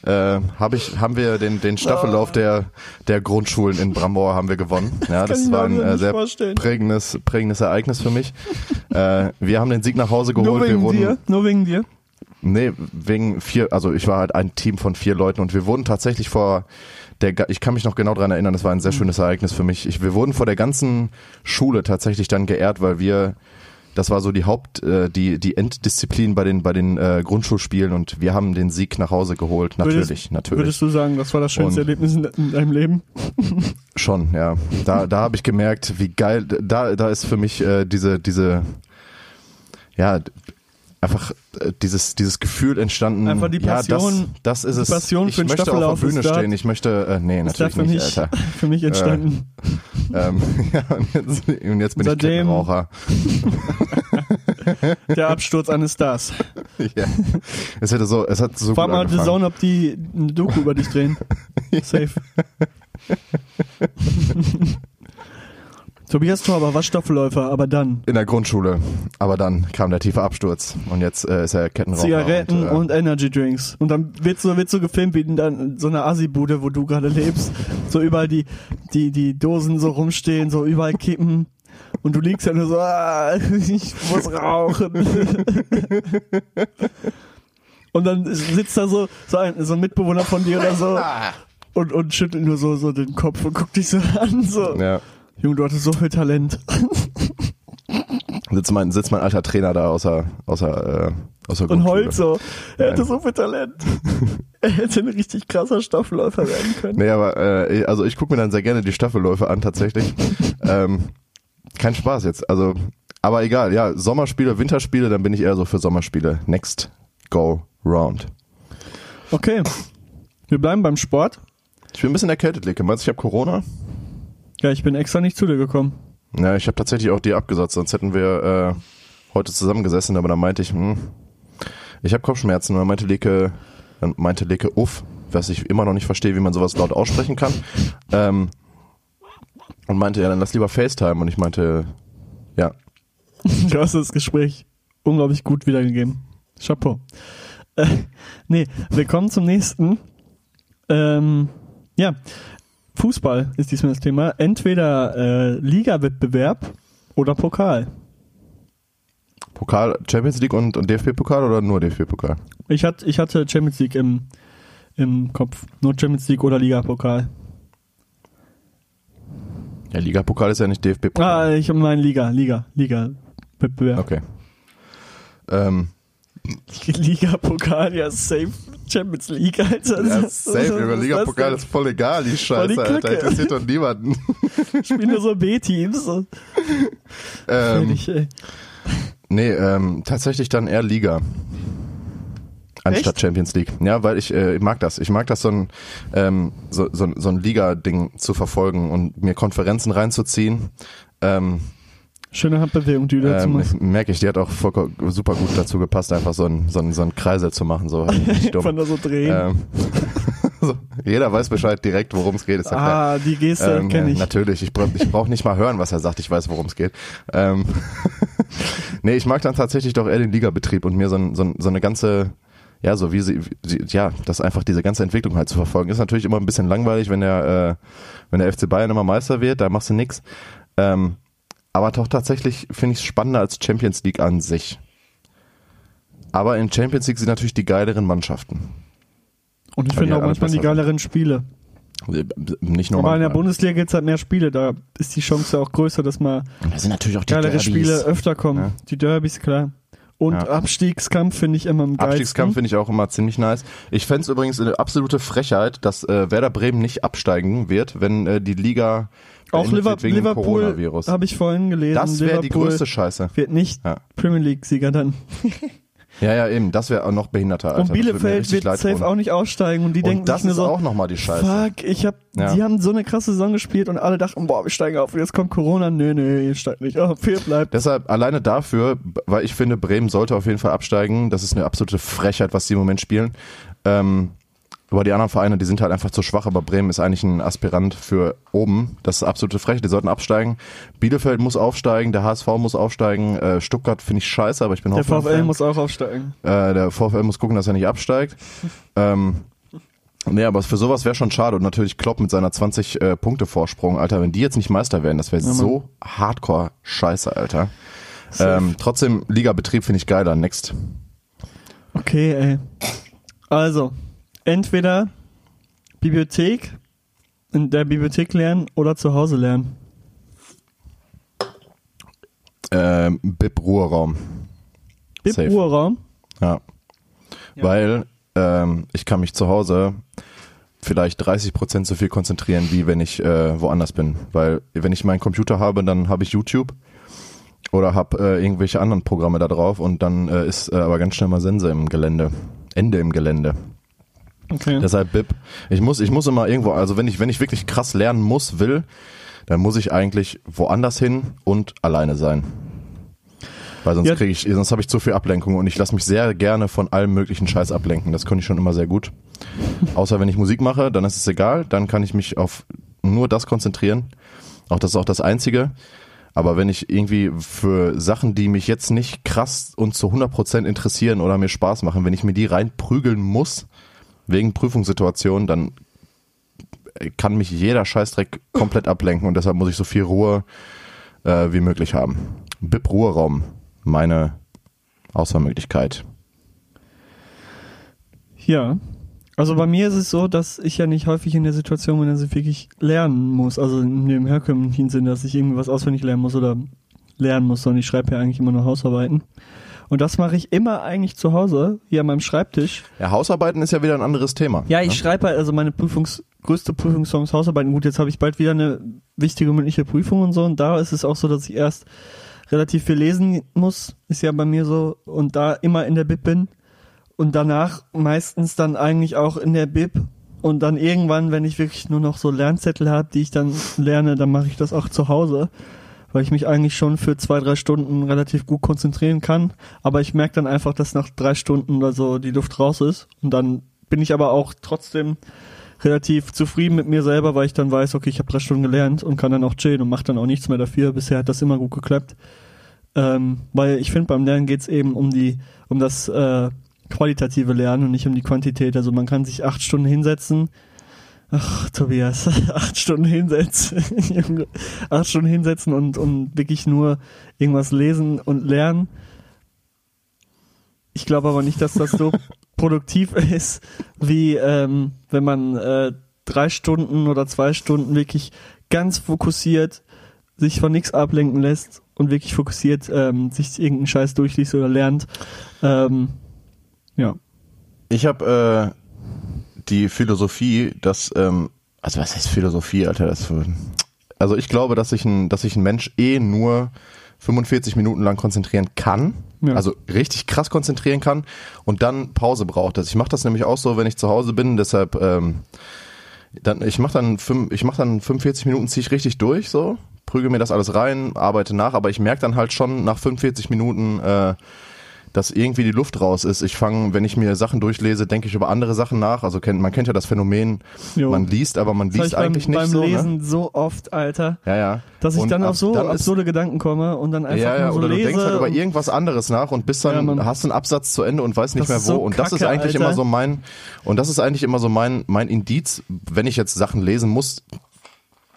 äh, hab ich, haben wir den, den Staffellauf der, der Grundschulen in Bramauer haben wir gewonnen. Ja, das
mir
war ein äh, sehr
vorstellen.
prägendes, prägendes Ereignis für mich. äh, wir haben den Sieg nach Hause geholt.
Nur
wir
wegen
wurden,
dir. Nur wegen dir.
Nee, wegen vier, also ich war halt ein Team von vier Leuten und wir wurden tatsächlich vor der, ich kann mich noch genau dran erinnern, das war ein sehr schönes Ereignis für mich. Ich, wir wurden vor der ganzen Schule tatsächlich dann geehrt, weil wir, das war so die Haupt, äh, die, die Enddisziplin bei den, bei den äh, Grundschulspielen und wir haben den Sieg nach Hause geholt. Natürlich,
würdest,
natürlich.
Würdest du sagen, das war das schönste
Und-
Erlebnis in, in deinem Leben?
Schon, ja. Da, da habe ich gemerkt, wie geil, da, da ist für mich äh, diese, diese, ja, einfach äh, dieses, dieses Gefühl entstanden.
Einfach die Passion-
ja, das, das ist es.
Passion
ich
für
möchte auf
Staffellauf
der Bühne stehen. Ich möchte, äh, nee, natürlich
für
nicht,
mich,
Alter.
für mich entstanden.
Ähm, ja, und jetzt, und jetzt bin
Seitdem-
ich Kettenraucher.
Der Absturz eines Stars.
ja. Es hätte so, es hat so gut
mal The
angefangen.
Zone, ob die eine Doku über dich drehen. Safe. Tobias Torber war Staffelläufer, aber dann
In der Grundschule. Aber dann kam der tiefe Absturz. Und jetzt äh, ist er Kettenraucher.
Zigaretten
und,
und,
äh,
Energy Drinks. Und dann wird so, wird so gefilmt wie in dann so einer Assi-Bude, wo du gerade lebst. So überall die, die, die Dosen so rumstehen, so überall kippen. Und du liegst ja nur so, ah, ich muss rauchen. Und dann sitzt da so, so ein, so ein Mitbewohner von dir oder so und, und schüttelt nur so, so den Kopf und guckt dich so an, so.
ja.
Junge, du hattest so viel Talent.
Sitzt mein, sitzt mein alter Trainer da außer, außer, äh, außer
Und heult so. Er hätte so viel Talent. Er hätte ein richtig krasser Staffelläufer werden können.
Nee, aber äh, also ich gucke mir dann sehr gerne die Staffelläufe an tatsächlich. ähm, kein Spaß jetzt. Also, aber egal, ja, Sommerspiele, Winterspiele, dann bin ich eher so für Sommerspiele. Next go round.
Okay. Wir bleiben beim Sport.
Ich bin ein bisschen erkältet, Leke. Meinst du, ich habe Corona?
Ja, ich bin extra nicht zu dir gekommen.
Ja, ich habe tatsächlich auch die abgesagt, sonst hätten wir äh, heute zusammengesessen, aber dann meinte ich, hm, ich habe Kopfschmerzen und dann meinte Leke, dann meinte Leke, uff, was ich immer noch nicht verstehe, wie man sowas laut aussprechen kann. Ähm, und meinte, ja, dann lass lieber FaceTime. Und ich meinte, ja,
Du hast das Gespräch unglaublich gut wiedergegeben. Chapeau. Äh, nee, wir kommen zum nächsten. Ähm, ja, Fußball ist diesmal das Thema. Entweder äh, Liga-Wettbewerb oder Pokal.
Pokal, Champions League und, und DFB-Pokal oder nur DFB-Pokal?
Ich, hatte ich hatte Champions League im, im Kopf. Nur Champions League oder Liga-Pokal.
Ja, Liga-Pokal ist ja nicht DFB-Pokal.
Ah, ich meine Liga, Liga, Liga-Wettbewerb.
Okay. Ähm,
Liga-Pokal, ja, safe Champions League, Alter.
ja, safe, über Liga-Pokal ist voll egal, die
Voll die
Scheiße, Alter. Interessiert doch niemanden.
denn? Spielen nur so B-Teams.
Ähm,
ey.
Nee, ähm, tatsächlich dann eher Liga. Anstatt
Echt?
Champions League. Ja, weil ich, äh, ich mag das. Ich mag das, so ein, ähm, so, so, so ein Liga-Ding zu verfolgen und mir Konferenzen reinzuziehen. Ähm,
Schöne Handbewegung, die du dazu
ähm,
machst.
merke ich, die hat auch voll, super gut dazu gepasst, einfach so ein, so ein, so ein Kreisel zu machen, so.
Von da so drehen.
Ähm, so, jeder weiß Bescheid direkt, worum es geht. Ist ja klar.
Ah, die Geste
Ähm,
kenne ich.
Natürlich, ich, brauch- ich brauche nicht mal hören, was er sagt, ich weiß, worum es geht. Ähm, nee, ich mag dann tatsächlich doch eher den Ligabetrieb und mir so, ein, so, ein, so eine ganze, ja, so wie sie, wie sie, ja, das einfach diese ganze Entwicklung halt zu verfolgen. Ist natürlich immer ein bisschen langweilig, wenn der, äh, wenn der FC Bayern immer Meister wird, da machst du nix. Ähm, aber doch tatsächlich finde ich es spannender als Champions League an sich. Aber in Champions League sind natürlich die geileren Mannschaften.
Und ich finde auch
alle
manchmal die geileren Spiele.
Äh, Nicht nur
Aber in der. Bundesliga gibt's halt mehr Spiele, da ist die Chance auch größer, dass mal
Da sind natürlich auch die
geilere
Derbys.
Spiele öfter kommen.
Ja.
Die Derbys, klar. Und
Ja.
Abstiegskampf finde ich immer am geilsten.
Abstiegskampf finde ich auch immer ziemlich nice. Ich fänd's übrigens eine absolute Frechheit, dass äh, Werder Bremen nicht absteigen wird, wenn äh, die Liga
Auch Liverpool
Coronavirus.
habe ich vorhin gelesen.
Das wäre die
Liverpool
größte Scheiße.
Wird nicht
Ja.
Premier League-Sieger dann.
Ja, ja, eben. Das wäre auch noch behinderter. Alter.
und
Das
Bielefeld wird safe
tun.
auch nicht aussteigen und die denken
Und das
sich nur
ist
so,
auch nochmal die Scheiße.
fuck, ich hab,
Ja.
die haben so eine krasse Saison gespielt und alle dachten, boah, wir steigen auf und jetzt kommt Corona. Nee, nee, ihr steigt nicht auf, ihr bleibt.
Deshalb alleine dafür, weil ich finde, Bremen sollte auf jeden Fall absteigen. Das ist eine absolute Frechheit, was die im Moment spielen. Ähm, aber die anderen Vereine, die sind halt einfach zu schwach, aber Bremen ist eigentlich ein Aspirant für oben. Das ist absolute Frechheit, die sollten absteigen. Bielefeld muss aufsteigen, der HSV muss aufsteigen, äh, Stuttgart finde ich scheiße, aber ich bin
Der
Hoffenheim-Fan.
VfL muss auch aufsteigen.
Äh, der VfL muss gucken, dass er nicht absteigt. ähm, nee, aber für sowas wäre schon schade. Und natürlich Klopp mit seiner 20 äh, Alter, wenn die jetzt nicht Meister werden, das wäre so hardcore scheiße, Alter. Ähm, trotzdem, Ligabetrieb finde ich geiler. Next.
Okay, ey. Also, entweder Bibliothek, in der Bibliothek lernen oder zu Hause lernen.
Ähm, BIP Ruheraum.
Bib
Safe.
Ruheraum.
Ja. Weil ähm, ich kann mich zu Hause vielleicht 30 Prozent so viel konzentrieren, wie wenn ich äh, woanders bin. Weil wenn ich meinen Computer habe, dann habe ich YouTube oder habe äh, irgendwelche anderen Programme da drauf und dann äh, ist äh, aber ganz schnell mal Sense im Gelände. Ende im Gelände.
Okay.
Deshalb BIP. Ich muss, ich muss immer irgendwo, also wenn ich, wenn ich wirklich krass lernen muss, will, dann muss ich eigentlich woanders hin und alleine sein. Weil sonst
Ja.
kriege ich, sonst habe ich zu viel Ablenkung und ich lasse mich sehr gerne von allem möglichen Scheiß ablenken. Das konnte ich schon immer sehr gut. Außer wenn ich Musik mache, dann ist es egal, dann kann ich mich auf nur das konzentrieren. Auch das ist auch das Einzige. Aber wenn ich irgendwie für Sachen, die mich jetzt nicht krass und zu 100% interessieren oder mir Spaß machen, wenn ich mir die reinprügeln muss, wegen Prüfungssituationen, dann kann mich jeder Scheißdreck komplett ablenken und deshalb muss ich so viel Ruhe äh, wie möglich haben. BIP Ruheraum, meine Auswahlmöglichkeit.
Ja. Also bei mir ist es so, dass ich ja nicht häufig in der Situation bin, dass ich wirklich lernen muss. Also in dem herkömmlichen Sinne, dass ich irgendwas auswendig lernen muss oder lernen muss, sondern ich schreibe ja eigentlich immer nur Hausarbeiten. Und das mache ich immer eigentlich zu Hause, hier an meinem Schreibtisch.
Ja, Hausarbeiten ist ja wieder ein anderes Thema.
Ja, ich
ne?
schreibe halt also meine Prüfungs größte Prüfungssongs Hausarbeiten. Gut, jetzt habe ich bald wieder eine wichtige mündliche Prüfung und so. Und da ist es auch so, dass ich erst relativ viel lesen muss. Ist ja bei mir so. Und da immer in der Bib bin. Und danach meistens dann eigentlich auch in der Bib. Und dann irgendwann, wenn ich wirklich nur noch so Lernzettel habe, die ich dann lerne, dann mache ich das auch zu Hause. Weil ich mich eigentlich schon für zwei, drei Stunden relativ gut konzentrieren kann. Aber ich merke dann einfach, dass nach drei Stunden oder so die Luft raus ist. Und dann bin ich aber auch trotzdem relativ zufrieden mit mir selber, weil ich dann weiß, okay, ich habe drei Stunden gelernt und kann dann auch chillen und mache dann auch nichts mehr dafür. Bisher hat das immer gut geklappt. Ähm, weil ich finde, beim Lernen geht's eben um die, um das äh, qualitative Lernen und nicht um die Quantität. Also man kann sich acht Stunden hinsetzen. Ach, Tobias, acht Stunden hinsetzen. Acht Stunden hinsetzen und, und wirklich nur irgendwas lesen und lernen. Ich glaube aber nicht, dass das so produktiv ist, wie ähm, wenn man äh, drei Stunden oder zwei Stunden wirklich ganz fokussiert sich von nichts ablenken lässt und wirklich fokussiert ähm, sich irgendeinen Scheiß durchliest oder lernt. Ähm, ja.
Ich habe äh, die Philosophie, dass, ähm, also was heißt Philosophie, Alter? Das, also ich glaube, dass sich ein, dass sich ein Mensch eh nur 45 Minuten lang konzentrieren kann,
Ja.
also richtig krass konzentrieren kann und dann Pause braucht. Also ich mache das nämlich auch so, wenn ich zu Hause bin, deshalb ähm, dann ich mache dann fünf, ich mache dann 45 Minuten ziehe ich richtig durch so, prüge mir das alles rein, arbeite nach, aber ich merke dann halt schon nach 45 Minuten äh, dass irgendwie die Luft raus ist. Ich fange, wenn ich mir Sachen durchlese, denke ich über andere Sachen nach. Also kennt, man kennt ja das Phänomen,
Jo.
man liest, aber man
Das
liest
ich beim,
eigentlich nicht
beim
so.
Lesen
Ne?
so oft, Alter,
Ja, ja.
dass ich
Und
dann
ab-
auf so
dann ist-
absurde Gedanken komme und dann einfach
ja, ja,
nur so
oder du
lese.
denkst halt über irgendwas anderes nach und bist dann,
Ja,
hast einen Absatz zu Ende und weißt nicht
Das
mehr
ist
wo.
so
und das ist
kacke,
eigentlich
Alter.
immer so mein, und das ist eigentlich immer so mein, mein Indiz, wenn ich jetzt Sachen lesen muss,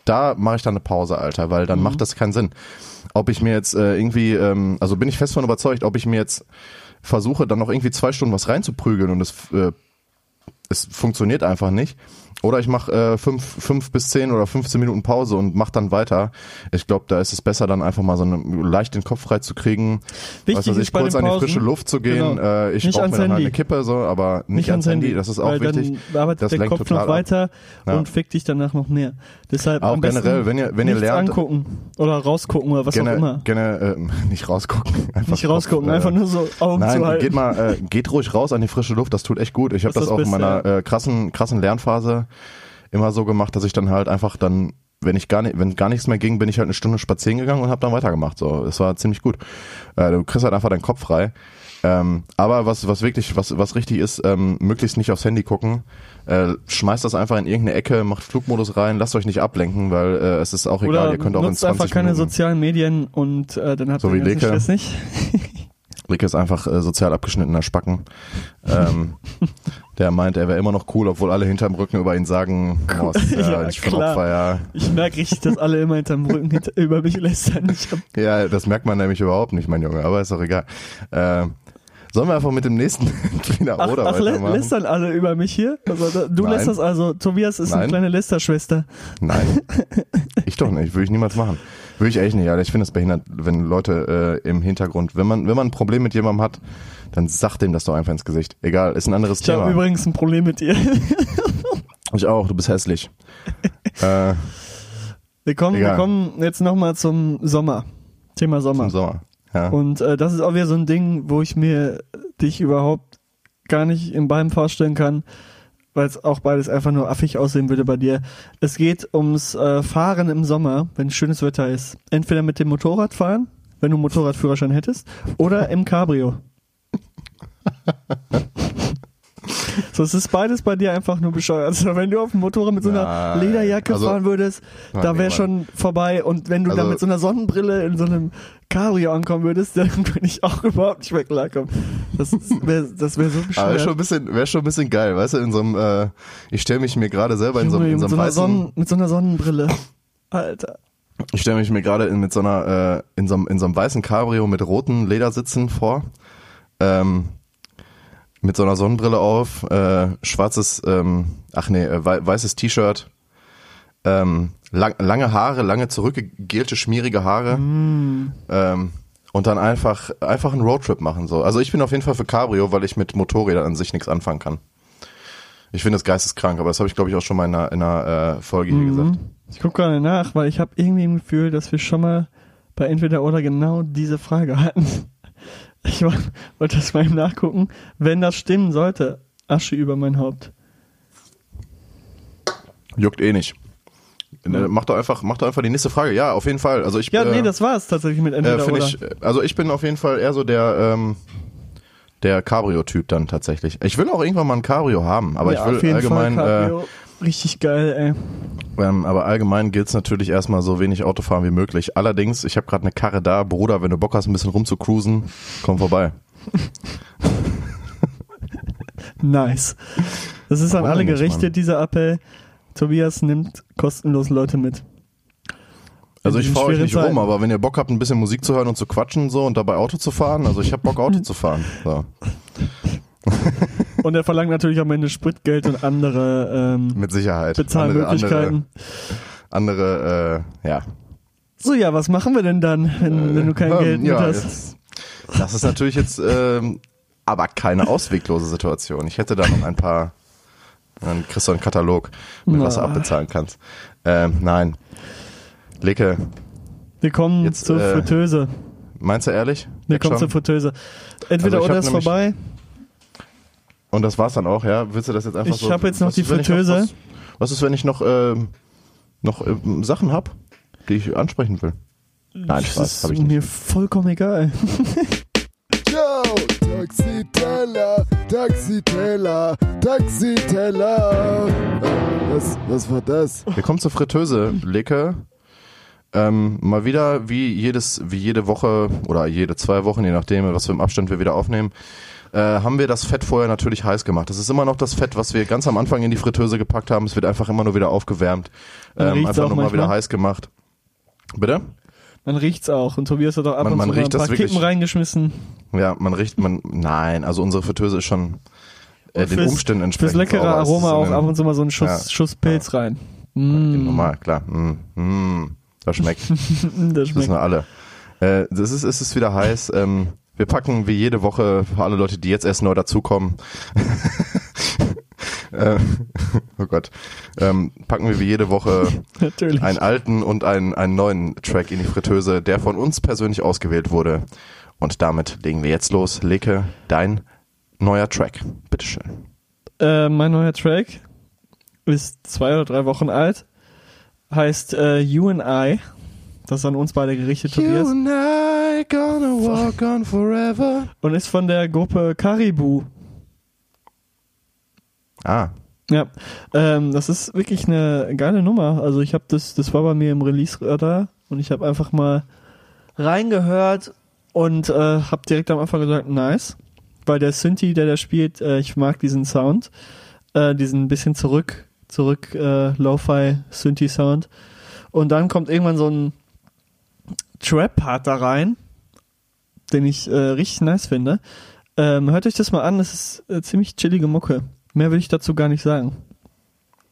da mache ich dann eine Pause, Alter, weil
Mhm.
dann macht das keinen Sinn. Ob ich mir jetzt äh, irgendwie, ähm, also bin ich fest von überzeugt, ob ich mir jetzt versuche, dann noch irgendwie zwei Stunden was reinzuprügeln und es, äh, es funktioniert einfach nicht. Oder ich mache äh, fünf, fünf bis zehn oder 15 Minuten Pause und mach dann weiter. Ich glaube, da ist es besser, dann einfach mal so eine, leicht den Kopf frei zu kriegen.
Wichtig
was weiß ich, kurz an die frische Luft zu gehen.
Genau.
Äh, ich
Nicht
rauche mir dann halt
Handy.
eine Kippe, so, aber nicht, ans Handy. Das ist auch
weil
wichtig.
Dann arbeitet
Das
der Kopf noch weiter
Ja.
und fickt dich danach noch mehr. Deshalb
Auch
am besten
generell, wenn ihr- wenn ihr lernt-
angucken oder rausgucken oder was auch
Gerne,
immer.
gerne äh, nicht rausgucken. Einfach
Nicht rausgucken,
äh,
einfach nur so Augen
Nein,
zu halten.
geht mal, äh, geht ruhig raus an die frische Luft, das tut echt gut. Ich habe
Das
das, auch in meiner äh, krassen, krassen Lernphase immer so gemacht, dass ich dann halt einfach dann, wenn ich gar nicht, wenn gar nichts mehr ging, bin ich halt eine Stunde spazieren gegangen und habe dann weitergemacht. So, es war ziemlich gut. Äh, du kriegst halt einfach deinen Kopf frei. Ähm, aber was, was wirklich, was, was richtig ist, ähm, möglichst nicht aufs Handy gucken. Äh, schmeißt das einfach in irgendeine Ecke, macht Flugmodus rein, lasst euch nicht ablenken, weil äh, es ist auch egal,
Oder
ihr könnt auch in
nutzt
20
einfach keine
Minuten.
sozialen Medien und äh, dann habt
So
ihr
wie
den ganzen
Leke.
Stress nicht.
Rick ist einfach äh, sozial abgeschnittener Spacken. Ähm, der meint, er wäre immer noch cool, obwohl alle hinterm Rücken über ihn sagen, oh, ist ja,
Ja,
ich bin. Opfer, ja.
Ich merke richtig, dass alle immer hinterm Rücken hinter, über mich lästern.
Ja, das merkt man nämlich überhaupt nicht, mein Junge, aber ist doch egal. Ähm, sollen wir einfach mit dem nächsten Entweder
ach,
oder
ach
weitermachen?
lästern alle über mich hier? Also, du
Nein.
lästerst also, Tobias ist eine
Nein.
kleine Lästerschwester.
Nein, ich doch nicht, würde ich niemals machen. Würde ich echt nicht, Alter. Ich finde es behindert, wenn Leute äh, im Hintergrund, wenn man, wenn man ein Problem mit jemandem hat, dann sagt dem das doch einfach ins Gesicht. Egal, ist ein anderes
Ich habe
Thema.
übrigens ein Problem mit dir.
ich auch, du bist hässlich. äh,
Wir kommen, wir kommen jetzt nochmal zum Sommer. Thema Sommer.
im Sommer. Ja.
Und äh, das ist auch wieder so ein Ding, wo ich mir dich überhaupt gar nicht in beiden vorstellen kann, weil es auch beides einfach nur affig aussehen würde bei dir. Es geht ums äh, Fahren im Sommer, wenn schönes Wetter ist. Entweder mit dem Motorrad fahren, wenn du Motorradführerschein hättest, oder im Cabrio. So, es ist beides bei dir einfach nur bescheuert. Also, wenn du auf dem Motorrad mit so einer
Nein,
Lederjacke
also-
fahren würdest,
Nein,
da
nee,
wäre
Mann.
schon vorbei. Und wenn du da
Also-
mit so einer Sonnenbrille in so einem Cabrio ankommen würdest, dann würde ich auch überhaupt nicht mehr klarkommen. Das wäre das wär so bescheuert.
wäre schon ein bisschen, wäre schon ein bisschen geil, weißt du, in so einem, äh, ich stelle mich mir gerade selber in so, in so
mit,
einem
so einer
weißen,
Sonnen, mit so einer Sonnenbrille. Alter.
ich stelle mich mir gerade in, mit so einer, äh, in so einem, in so einem weißen Cabrio mit roten Ledersitzen vor, ähm, mit so einer Sonnenbrille auf, äh, schwarzes, ähm, ach nee, äh, wei- weißes T-Shirt, ähm, lang, lange Haare, lange zurückgegelte, schmierige Haare, ähm, und dann einfach, einfach einen Roadtrip machen, so. Also ich bin auf jeden Fall für Cabrio, weil ich mit Motorrädern an sich nichts anfangen kann. Ich finde das geisteskrank, aber das habe ich glaube ich auch schon mal in einer, in einer äh, Folge hier gesagt.
Ich gucke gerade nach, weil ich habe irgendwie im Gefühl, dass wir schon mal bei Entweder oder genau diese Frage hatten. Ich wollte das mal eben nachgucken. Wenn das stimmen sollte, Asche über mein Haupt.
Juckt eh nicht. Äh, Mach doch einfach, mach doch einfach die nächste Frage. Ja, auf jeden Fall. Also ich
Ja,
äh,
nee, das war es tatsächlich mit
äh,
Entweder oder.
ich, äh, also ich bin auf jeden Fall eher so der ähm, der Cabrio-Typ dann tatsächlich. Ich will auch irgendwann mal ein Cabrio haben, aber
ja,
ich will
auf jeden
allgemein,
Fall Cabrio. Richtig geil, ey.
äh, ähm, aber allgemein gilt es natürlich erstmal so wenig Auto fahren wie möglich. Allerdings, ich habe gerade eine Karre da, Bruder, wenn du Bock hast, ein bisschen rumzucruisen, komm vorbei.
Nice. Das ist an alle gerichtet, dieser Appell. Tobias nimmt kostenlos Leute mit.
Also ich fahre euch nicht rum,
Zeiten.
aber wenn ihr Bock habt, ein bisschen Musik zu hören und zu quatschen so und dabei Auto zu fahren, also ich habe Bock Auto zu fahren. So.
Und er verlangt natürlich am Ende Spritgeld und andere ähm,
Mit Sicherheit.
Bezahlmöglichkeiten.
Andere, andere äh, ja.
So, ja, was machen wir denn dann, wenn, wenn du kein
Ähm,
Geld mit
ja,
hast?
Jetzt, das ist natürlich jetzt ähm, aber keine ausweglose Situation. Ich hätte da noch ein paar, dann kriegst du einen Katalog, mit was du
Na.
abbezahlen kannst. Ähm, nein. Leke,
Wir kommen
Jetzt,
zur
äh,
Fritteuse.
meinst du ehrlich?
Wir kommen
schon?
zur Fritteuse. Entweder
Also ich
oder ist vorbei.
Und das war's dann auch, ja? Willst du das jetzt einfach
Ich
so?
hab jetzt noch die
ich
Fritteuse.
was, was ist, wenn ich noch, ähm, noch ähm, Sachen hab, die ich ansprechen will? Nein,
Das
Spaß,
ist
hab ich nicht.
mir vollkommen egal.
Yo,
Taxiteller, Taxiteller, Taxiteller. Äh, Was, was war das?
Wir kommen zur Fritteuse, Lecke. Ähm, mal wieder wie jedes, wie jede Woche oder jede zwei Wochen, je nachdem, was für im Abstand wir wieder aufnehmen, äh, haben wir das Fett vorher natürlich heiß gemacht. Das ist immer noch das Fett, was wir ganz am Anfang in die Fritteuse gepackt haben. Es wird einfach immer nur wieder aufgewärmt, ähm, einfach nur mal wieder heiß gemacht. Bitte?
Man riecht's auch. Und Tobias hat auch ab
Man-
und
man
zu mal
riecht
ein
das
paar Kippen reingeschmissen.
Ja, man riecht, man, nein, also unsere Fritteuse ist schon äh, den Umständen entsprechend.
Fürs leckere
sauber. Es
Aroma auch ab und zu mal so einen Schuss,
Ja.
Schuss Pilz rein.
Normal, klar. Mm, mm, das schmeckt.
Das
Das
schmeckt.
wissen wir alle. Äh, das ist, es ist wieder heiß. Ähm, wir packen wie jede Woche für alle Leute, die jetzt erst neu dazukommen. Äh, oh Gott. Ähm, packen wir wie jede Woche
Natürlich.
einen alten und einen, einen neuen Track in die Fritteuse, der von uns persönlich ausgewählt wurde. Und damit legen wir jetzt los. Leke, dein neuer Track. Bitteschön.
Äh, mein neuer Track ist zwei oder drei Wochen alt. Heißt äh, You and I. Das ist an uns beide gerichtet, Tobias.
and I gonna walk on forever.
Und ist von der Gruppe Caribou.
Ah,
Ja, ähm, das ist wirklich eine geile Nummer. Also ich habe das, das war bei mir im Release-Radar und ich habe einfach mal reingehört und äh, habe direkt am Anfang gesagt, nice, weil der Synthi, der da spielt, äh, ich mag diesen Sound, äh, diesen bisschen zurück, zurück äh, Lo-Fi Synthi-Sound. Und dann kommt irgendwann so ein Trap-Part da rein, den ich äh, richtig nice finde. Ähm, hört euch das mal an, das ist äh, ziemlich chillige Mucke. Mehr will ich dazu gar nicht sagen.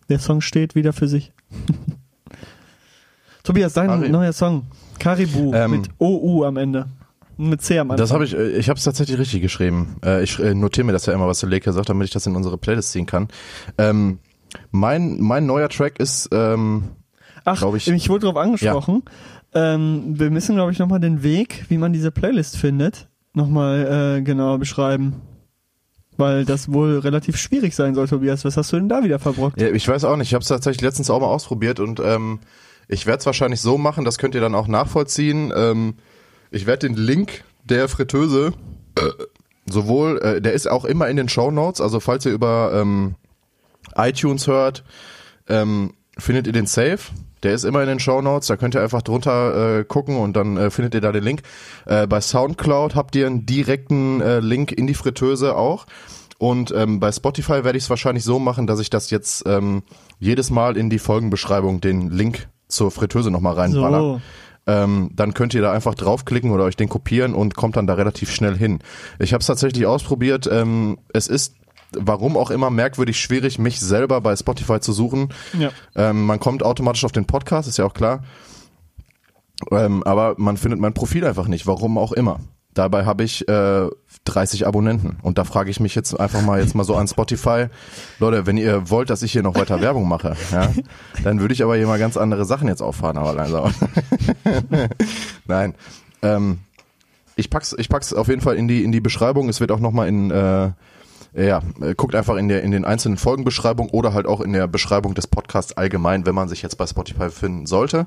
Der Song steht wieder für sich. Tobias, dein
Kari-
neuer Song. Caribou
Ähm,
mit OU am Ende. Mit C am Anfang.
Das habe ich, äh, ich habe es tatsächlich richtig geschrieben. Äh, Ich äh, notiere mir das ja immer, was der Leke sagt, damit ich das in unsere Playlist ziehen kann. Ähm, mein, mein neuer Track ist, ähm,
Ach,
ich-
ich, wurde darauf angesprochen. Ähm, wir müssen, glaube ich, nochmal den Weg, wie man diese Playlist findet, nochmal äh, genauer beschreiben. Weil das wohl relativ schwierig sein soll, Tobias. Was hast du denn da wieder verbrockt?
ja, ich weiß auch nicht, ich habe es tatsächlich letztens auch mal ausprobiert und ähm, ich werde es wahrscheinlich so machen, das könnt ihr dann auch nachvollziehen. Ähm, ich werde den Link der Fritteuse äh, sowohl, äh, der ist auch immer in den Show Notes, also falls ihr über ähm, iTunes hört, ähm, findet ihr den Safe. Der ist immer in den Show Notes, da könnt ihr einfach drunter äh, gucken und dann äh, findet ihr da den Link. Äh, bei Soundcloud habt ihr einen direkten äh, Link in die Fritteuse auch. Und ähm, bei Spotify werde ich es wahrscheinlich so machen, dass ich das jetzt ähm, jedes Mal in die Folgenbeschreibung den Link zur Fritteuse nochmal reinballer.
So.
Ähm, dann könnt ihr da einfach draufklicken oder euch den kopieren und kommt dann da relativ schnell hin. Ich habe es tatsächlich ausprobiert. Ähm, es ist, warum auch immer, merkwürdig schwierig, mich selber bei Spotify zu suchen.
Ja.
Ähm, man kommt automatisch auf den Podcast, ist ja auch klar. Ähm, aber man findet mein Profil einfach nicht, warum auch immer. Dabei habe ich äh, 30 Abonnenten. Und da frage ich mich jetzt einfach mal jetzt mal so an Spotify, Leute, wenn ihr wollt, dass ich hier noch weiter Werbung mache, ja, dann würde ich aber hier mal ganz andere Sachen jetzt auffahren, aber langsam. Nein. Ähm, ich pack's, ich pack's auf jeden Fall in die, in die Beschreibung. Es wird auch nochmal in, äh, ja, äh, guckt einfach in der, in den einzelnen Folgenbeschreibungen oder halt auch in der Beschreibung des Podcasts allgemein, wenn man sich jetzt bei Spotify befinden sollte.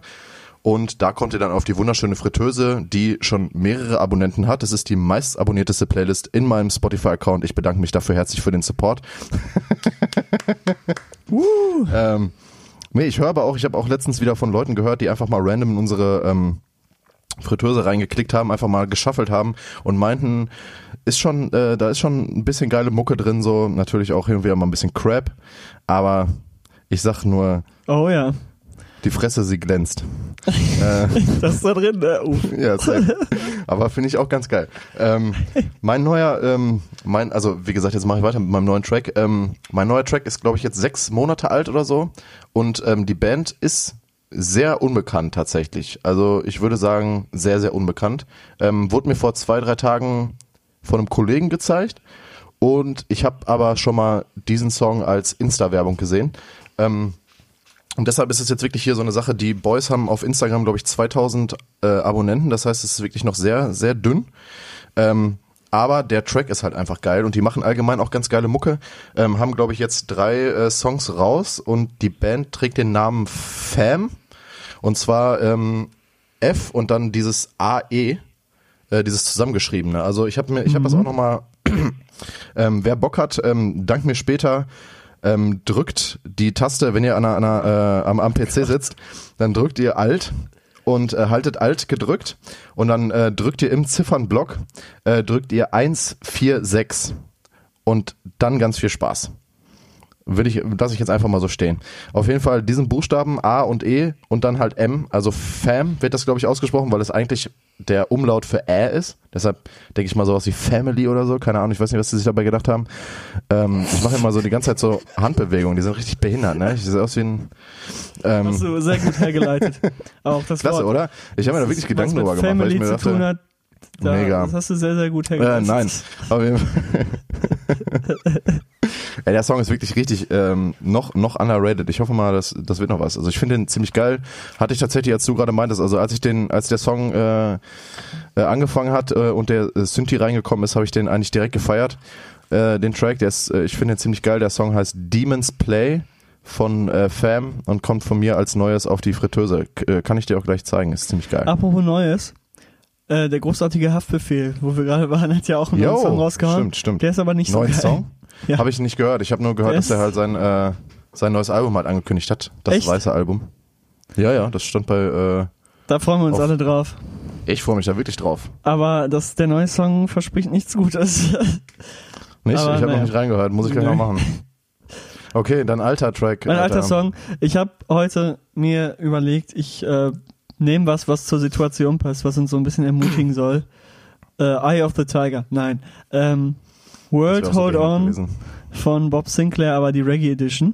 Und da kommt ihr dann auf die wunderschöne Fritteuse, die schon mehrere Abonnenten hat. Das ist die meist abonnierteste Playlist in meinem Spotify-Account. Ich bedanke mich dafür herzlich für den Support. ähm, nee, ich höre aber auch, ich habe auch letztens wieder von Leuten gehört, die einfach mal random in unsere ähm, Fritteuse reingeklickt haben, einfach mal geschaffelt haben und meinten, ist schon, äh, da ist schon ein bisschen geile Mucke drin, so natürlich auch hin und wieder mal ein bisschen Crap, aber ich sag nur,
Oh ja.
die Fresse, sie glänzt. äh,
Das ist da drin. Äh, uh.
ja, safe. aber finde ich auch ganz geil. Ähm, mein neuer, ähm, mein, also wie gesagt, jetzt mache ich weiter mit meinem neuen Track. Ähm, mein neuer Track ist, glaube ich, jetzt sechs Monate alt oder so und ähm, die Band ist sehr unbekannt tatsächlich. Also ich würde sagen, sehr, sehr unbekannt. Ähm, wurde mir vor zwei, drei Tagen von einem Kollegen gezeigt und ich habe aber schon mal diesen Song als Insta-Werbung gesehen. Ähm, und deshalb ist es jetzt wirklich hier so eine Sache, die Boys haben auf Instagram, glaube ich, 2000 äh, Abonnenten. Das heißt, es ist wirklich noch sehr, sehr dünn. Ähm, aber der Track ist halt einfach geil und die machen allgemein auch ganz geile Mucke. Ähm, haben, glaube ich, jetzt drei äh, Songs raus und die Band trägt den Namen Fam. Und zwar ähm, F und dann dieses AE, äh, dieses zusammengeschriebene. Also ich habe mir, ich habe das auch nochmal ähm, wer Bock hat, ähm, dank mir später, ähm, drückt die Taste, wenn ihr an einer, an einer, äh, am, am PC sitzt, dann drückt ihr Alt und äh, haltet Alt gedrückt und dann äh, drückt ihr im Ziffernblock, äh, drückt ihr 146 und dann ganz viel Spaß. Will ich, lasse ich jetzt einfach mal so stehen. Auf jeden Fall diesen Buchstaben A und E und dann halt M, also Fam wird das glaube ich ausgesprochen, weil es eigentlich der Umlaut für Ä ist. Deshalb denke ich mal sowas wie Family oder so. Keine Ahnung, ich weiß nicht, was die sich dabei gedacht haben. Ähm, ich mache immer so die ganze Zeit so Handbewegungen, die sind richtig behindert, ne? Ich sehe aus wie ein. Ähm,
Hast du sehr gut hergeleitet. Auch das
Klasse,
Wort.
oder? Ich habe mir da wirklich Gedanken drüber gemacht, weil ich mir
zu
dachte,
tun hat. Da,
Mega.
Das hast du sehr, sehr gut
Äh,
hergeleitet.
nein, auf jeden Fall. Ey, der Song ist wirklich richtig ähm, noch noch underrated. Ich hoffe mal, das das wird noch was. Also ich finde den ziemlich geil. Hatte ich tatsächlich, als du gerade meintest, also als ich den, als der Song äh, äh, angefangen hat äh, und der äh, Synthi reingekommen ist, habe ich den eigentlich direkt gefeiert. Äh, den Track, der ist, äh, ich finde den ziemlich geil. Der Song heißt Demons Play von äh, Fam und kommt von mir als Neues auf die Fritteuse. K äh, kann ich dir auch gleich zeigen. Ist ziemlich geil.
Apropos Neues. Äh, der großartige Haftbefehl, wo wir gerade waren, hat ja auch einen neuen
Jo,
Song rausgehauen.
stimmt, stimmt.
Der ist aber nicht
Neuen
so geil.
Song?
Ja.
Habe ich nicht gehört. Ich habe nur gehört,
Der
dass er halt sein, äh, sein neues Album halt angekündigt hat. Das
Echt?
weiße Album. Ja, ja, das stand bei. Äh,
Da freuen wir uns
Auf-
alle drauf.
ich freue mich da wirklich drauf.
Aber das, der neue Song verspricht nichts Gutes.
Nicht?
Aber
ich habe noch nicht reingehört. Muss ich gleich noch machen. Okay, dann alter Track.
Ein alter Song. Ich habe heute mir überlegt, ich äh, nehme was, was zur Situation passt, was uns so ein bisschen ermutigen soll. Äh, Eye of the Tiger. Nein. Ähm,
Das
World Hold On
gewesen.
von Bob Sinclair, aber die Reggae Edition.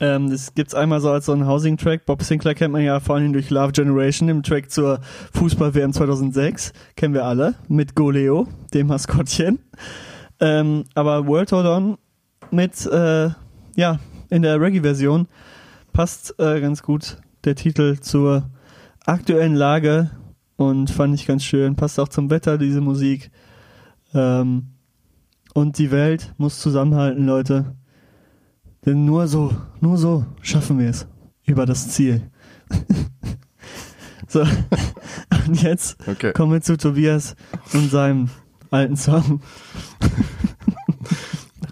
Ähm, das gibt's einmal so als so ein Housing-Track. Bob Sinclair kennt man ja vor allem durch Love Generation, dem Track zur Fußball-WM 2006. Kennen wir alle. Mit Goleo, dem Maskottchen. Ähm, aber World Hold On mit, äh, ja, in der Reggae-Version passt äh, ganz gut der Titel zur aktuellen Lage und fand ich ganz schön. Passt auch zum Wetter, diese Musik. Ähm, und die Welt muss zusammenhalten, Leute. Denn nur so, nur so schaffen wir es über das Ziel. so, und jetzt
Okay.
kommen wir zu Tobias und seinem alten Song.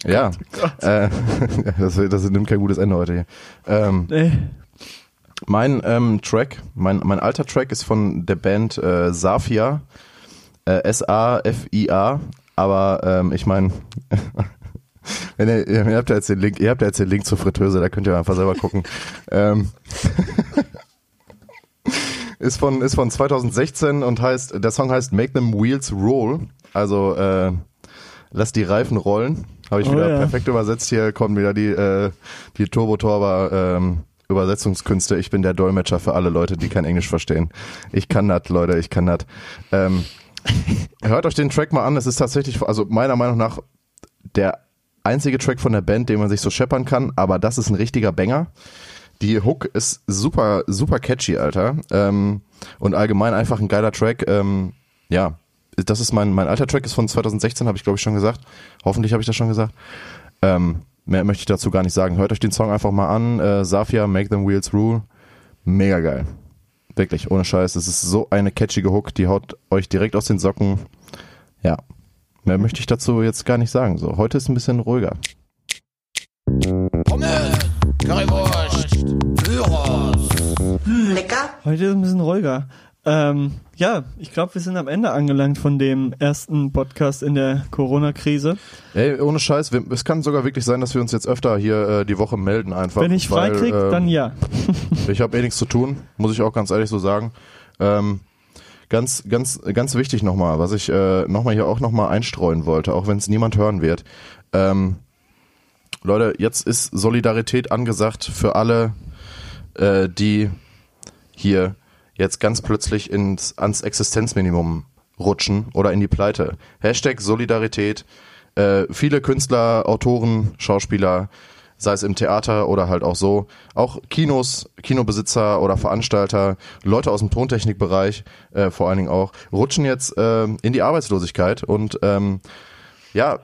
Ja. Äh, das, das nimmt kein gutes Ende heute hier. Ähm,
Ey,
mein ähm, Track, mein, mein alter Track ist von der Band äh, Safia. Äh, S-A-F-I-A. Aber ähm, ich meine, wenn ihr, ihr habt ja jetzt den Link, ihr habt ja jetzt den Link zur Fritteuse, da könnt ihr einfach selber gucken. ähm, ist von ist von 2016 und heißt der Song heißt Make Them Wheels Roll, also äh, lass die Reifen rollen. Habe ich
Oh
wieder
ja.
perfekt übersetzt. Hier kommen wieder die äh, die Turbo Torber ähm, Übersetzungskünste. Ich bin der Dolmetscher für alle Leute, die kein Englisch verstehen. Ich kann das, Leute, ich kann das. Ähm, hört euch den Track mal an. Es ist tatsächlich, also meiner Meinung nach der einzige Track von der Band, den man sich so scheppern kann. Aber das ist ein richtiger Banger. Die Hook ist super, super catchy, Alter. Ähm, und allgemein einfach ein geiler Track. Ähm, ja, das ist mein, mein alter Track, ist von 2016, habe ich glaube ich schon gesagt. Hoffentlich habe ich das schon gesagt. Ähm, mehr möchte ich dazu gar nicht sagen. Hört euch den Song einfach mal an. Äh, Safia, Make Them Wheels Rule. Mega geil. Wirklich, ohne Scheiß. Es ist so eine catchige Hook, die haut euch direkt aus den Socken. Ja. Mehr möchte ich dazu jetzt gar nicht sagen. So, heute ist ein bisschen ruhiger.
Pommes, Currywurst, Gyros.
heute ist ein bisschen ruhiger. Ähm, ja, ich glaube, wir sind am Ende angelangt von dem ersten Podcast in der Corona-Krise.
Ey, ohne Scheiß, wir, es kann sogar wirklich sein, dass wir uns jetzt öfter hier äh, die Woche melden einfach.
Wenn ich frei
weil,
krieg,
ähm,
dann ja.
Ich habe eh nichts zu tun, muss ich auch ganz ehrlich so sagen. Ähm, ganz, ganz, ganz wichtig nochmal, was ich äh, nochmal hier auch nochmal einstreuen wollte, auch wenn es niemand hören wird. Ähm, Leute, jetzt ist Solidarität angesagt für alle, äh, die hier jetzt ganz plötzlich ins, ans Existenzminimum rutschen oder in die Pleite. Hashtag Solidarität. Äh, viele Künstler, Autoren, Schauspieler, sei es im Theater oder halt auch so, auch Kinos, Kinobesitzer oder Veranstalter, Leute aus dem Tontechnikbereich äh, vor allen Dingen auch, rutschen jetzt ähm, in die Arbeitslosigkeit und ähm, ja,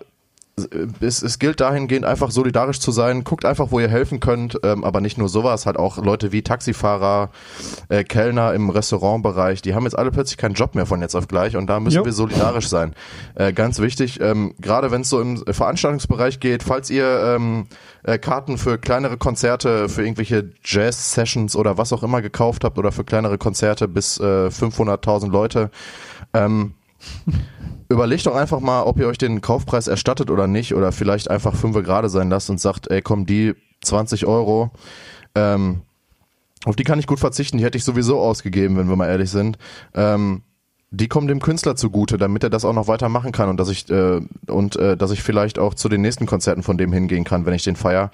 es, es gilt dahingehend einfach solidarisch zu sein. Guckt einfach, wo ihr helfen könnt, ähm, aber nicht nur sowas, halt auch Leute wie Taxifahrer, äh, Kellner im Restaurantbereich, die haben jetzt alle plötzlich keinen Job mehr von jetzt auf gleich und da müssen
Jo.
wir solidarisch sein. Äh, ganz wichtig, ähm, gerade wenn es so im Veranstaltungsbereich geht, falls ihr ähm, äh, Karten für kleinere Konzerte, für irgendwelche Jazz-Sessions oder was auch immer gekauft habt oder für kleinere Konzerte bis äh, 500.000 Leute, ähm, überlegt doch einfach mal, ob ihr euch den Kaufpreis erstattet oder nicht oder vielleicht einfach fünf gerade sein lasst und sagt, ey komm, die 20 Euro, ähm, auf die kann ich gut verzichten, die hätte ich sowieso ausgegeben, wenn wir mal ehrlich sind. Ähm, die kommen dem Künstler zugute, damit er das auch noch weitermachen kann und dass ich äh, und äh, dass ich vielleicht auch zu den nächsten Konzerten von dem hingehen kann, wenn ich den feier.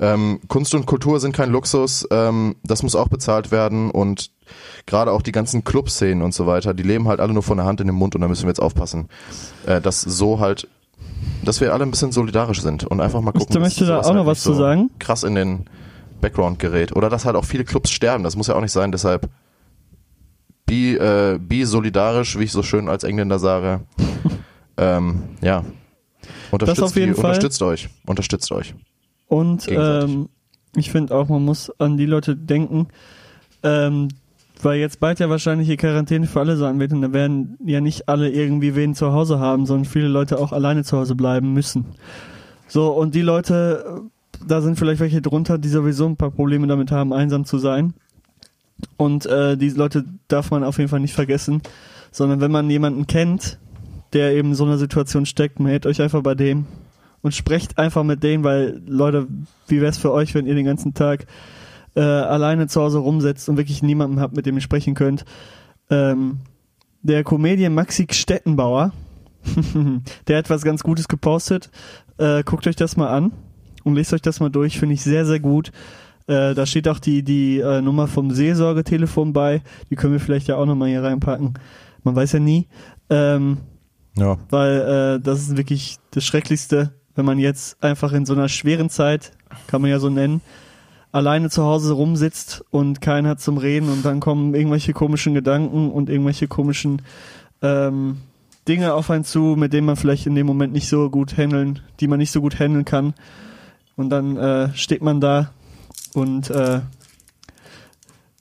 Ähm, Kunst und Kultur sind kein Luxus, ähm, das muss auch bezahlt werden und gerade auch die ganzen Clubszenen und so weiter, die leben halt alle nur von der Hand in den Mund und da müssen wir jetzt aufpassen, äh, dass so halt, dass wir alle ein bisschen solidarisch sind und einfach mal gucken.
Ich möchte
dass
da auch noch
halt
was
nicht
zu sagen.
Krass in den Background gerät oder dass halt auch viele Clubs sterben. Das muss ja auch nicht sein. Deshalb be, äh, be solidarisch, wie ich so schön als Engländer sage. ähm, ja. Unterstützt,
auf jeden
die,
Fall.
unterstützt euch. Unterstützt euch.
Und ähm, ich finde auch, man muss an die Leute denken, ähm, weil jetzt bald ja wahrscheinlich die Quarantäne für alle sein wird und da werden ja nicht alle irgendwie wen zu Hause haben, sondern viele Leute auch alleine zu Hause bleiben müssen. So, und die Leute, äh, da sind vielleicht welche drunter, die sowieso ein paar Probleme damit haben, einsam zu sein. Und äh, diese Leute darf man auf jeden Fall nicht vergessen, sondern wenn man jemanden kennt, der eben in so einer Situation steckt, meldet euch einfach bei dem und sprecht einfach mit dem, weil Leute, wie wär's für euch, wenn ihr den ganzen Tag äh, alleine zu Hause rumsetzt und wirklich niemanden habt, mit dem ihr sprechen könnt? Ähm, der Comedian Maxi Stettenbauer, der hat was ganz Gutes gepostet. Äh, guckt euch das mal an und lest euch das mal durch, finde ich sehr, sehr gut. Äh, da steht auch die, die äh, Nummer vom Seelsorgetelefon bei. Die können wir vielleicht ja auch nochmal hier reinpacken. Man weiß ja nie. Ähm,
Ja.
weil äh, das ist wirklich das Schrecklichste, wenn man jetzt einfach in so einer schweren Zeit, kann man ja so nennen, alleine zu Hause rumsitzt und keinen hat zum Reden und dann kommen irgendwelche komischen Gedanken und irgendwelche komischen ähm, Dinge auf einen zu, mit denen man vielleicht in dem Moment nicht so gut handeln, die man nicht so gut handeln kann. Und dann äh, steht man da und äh,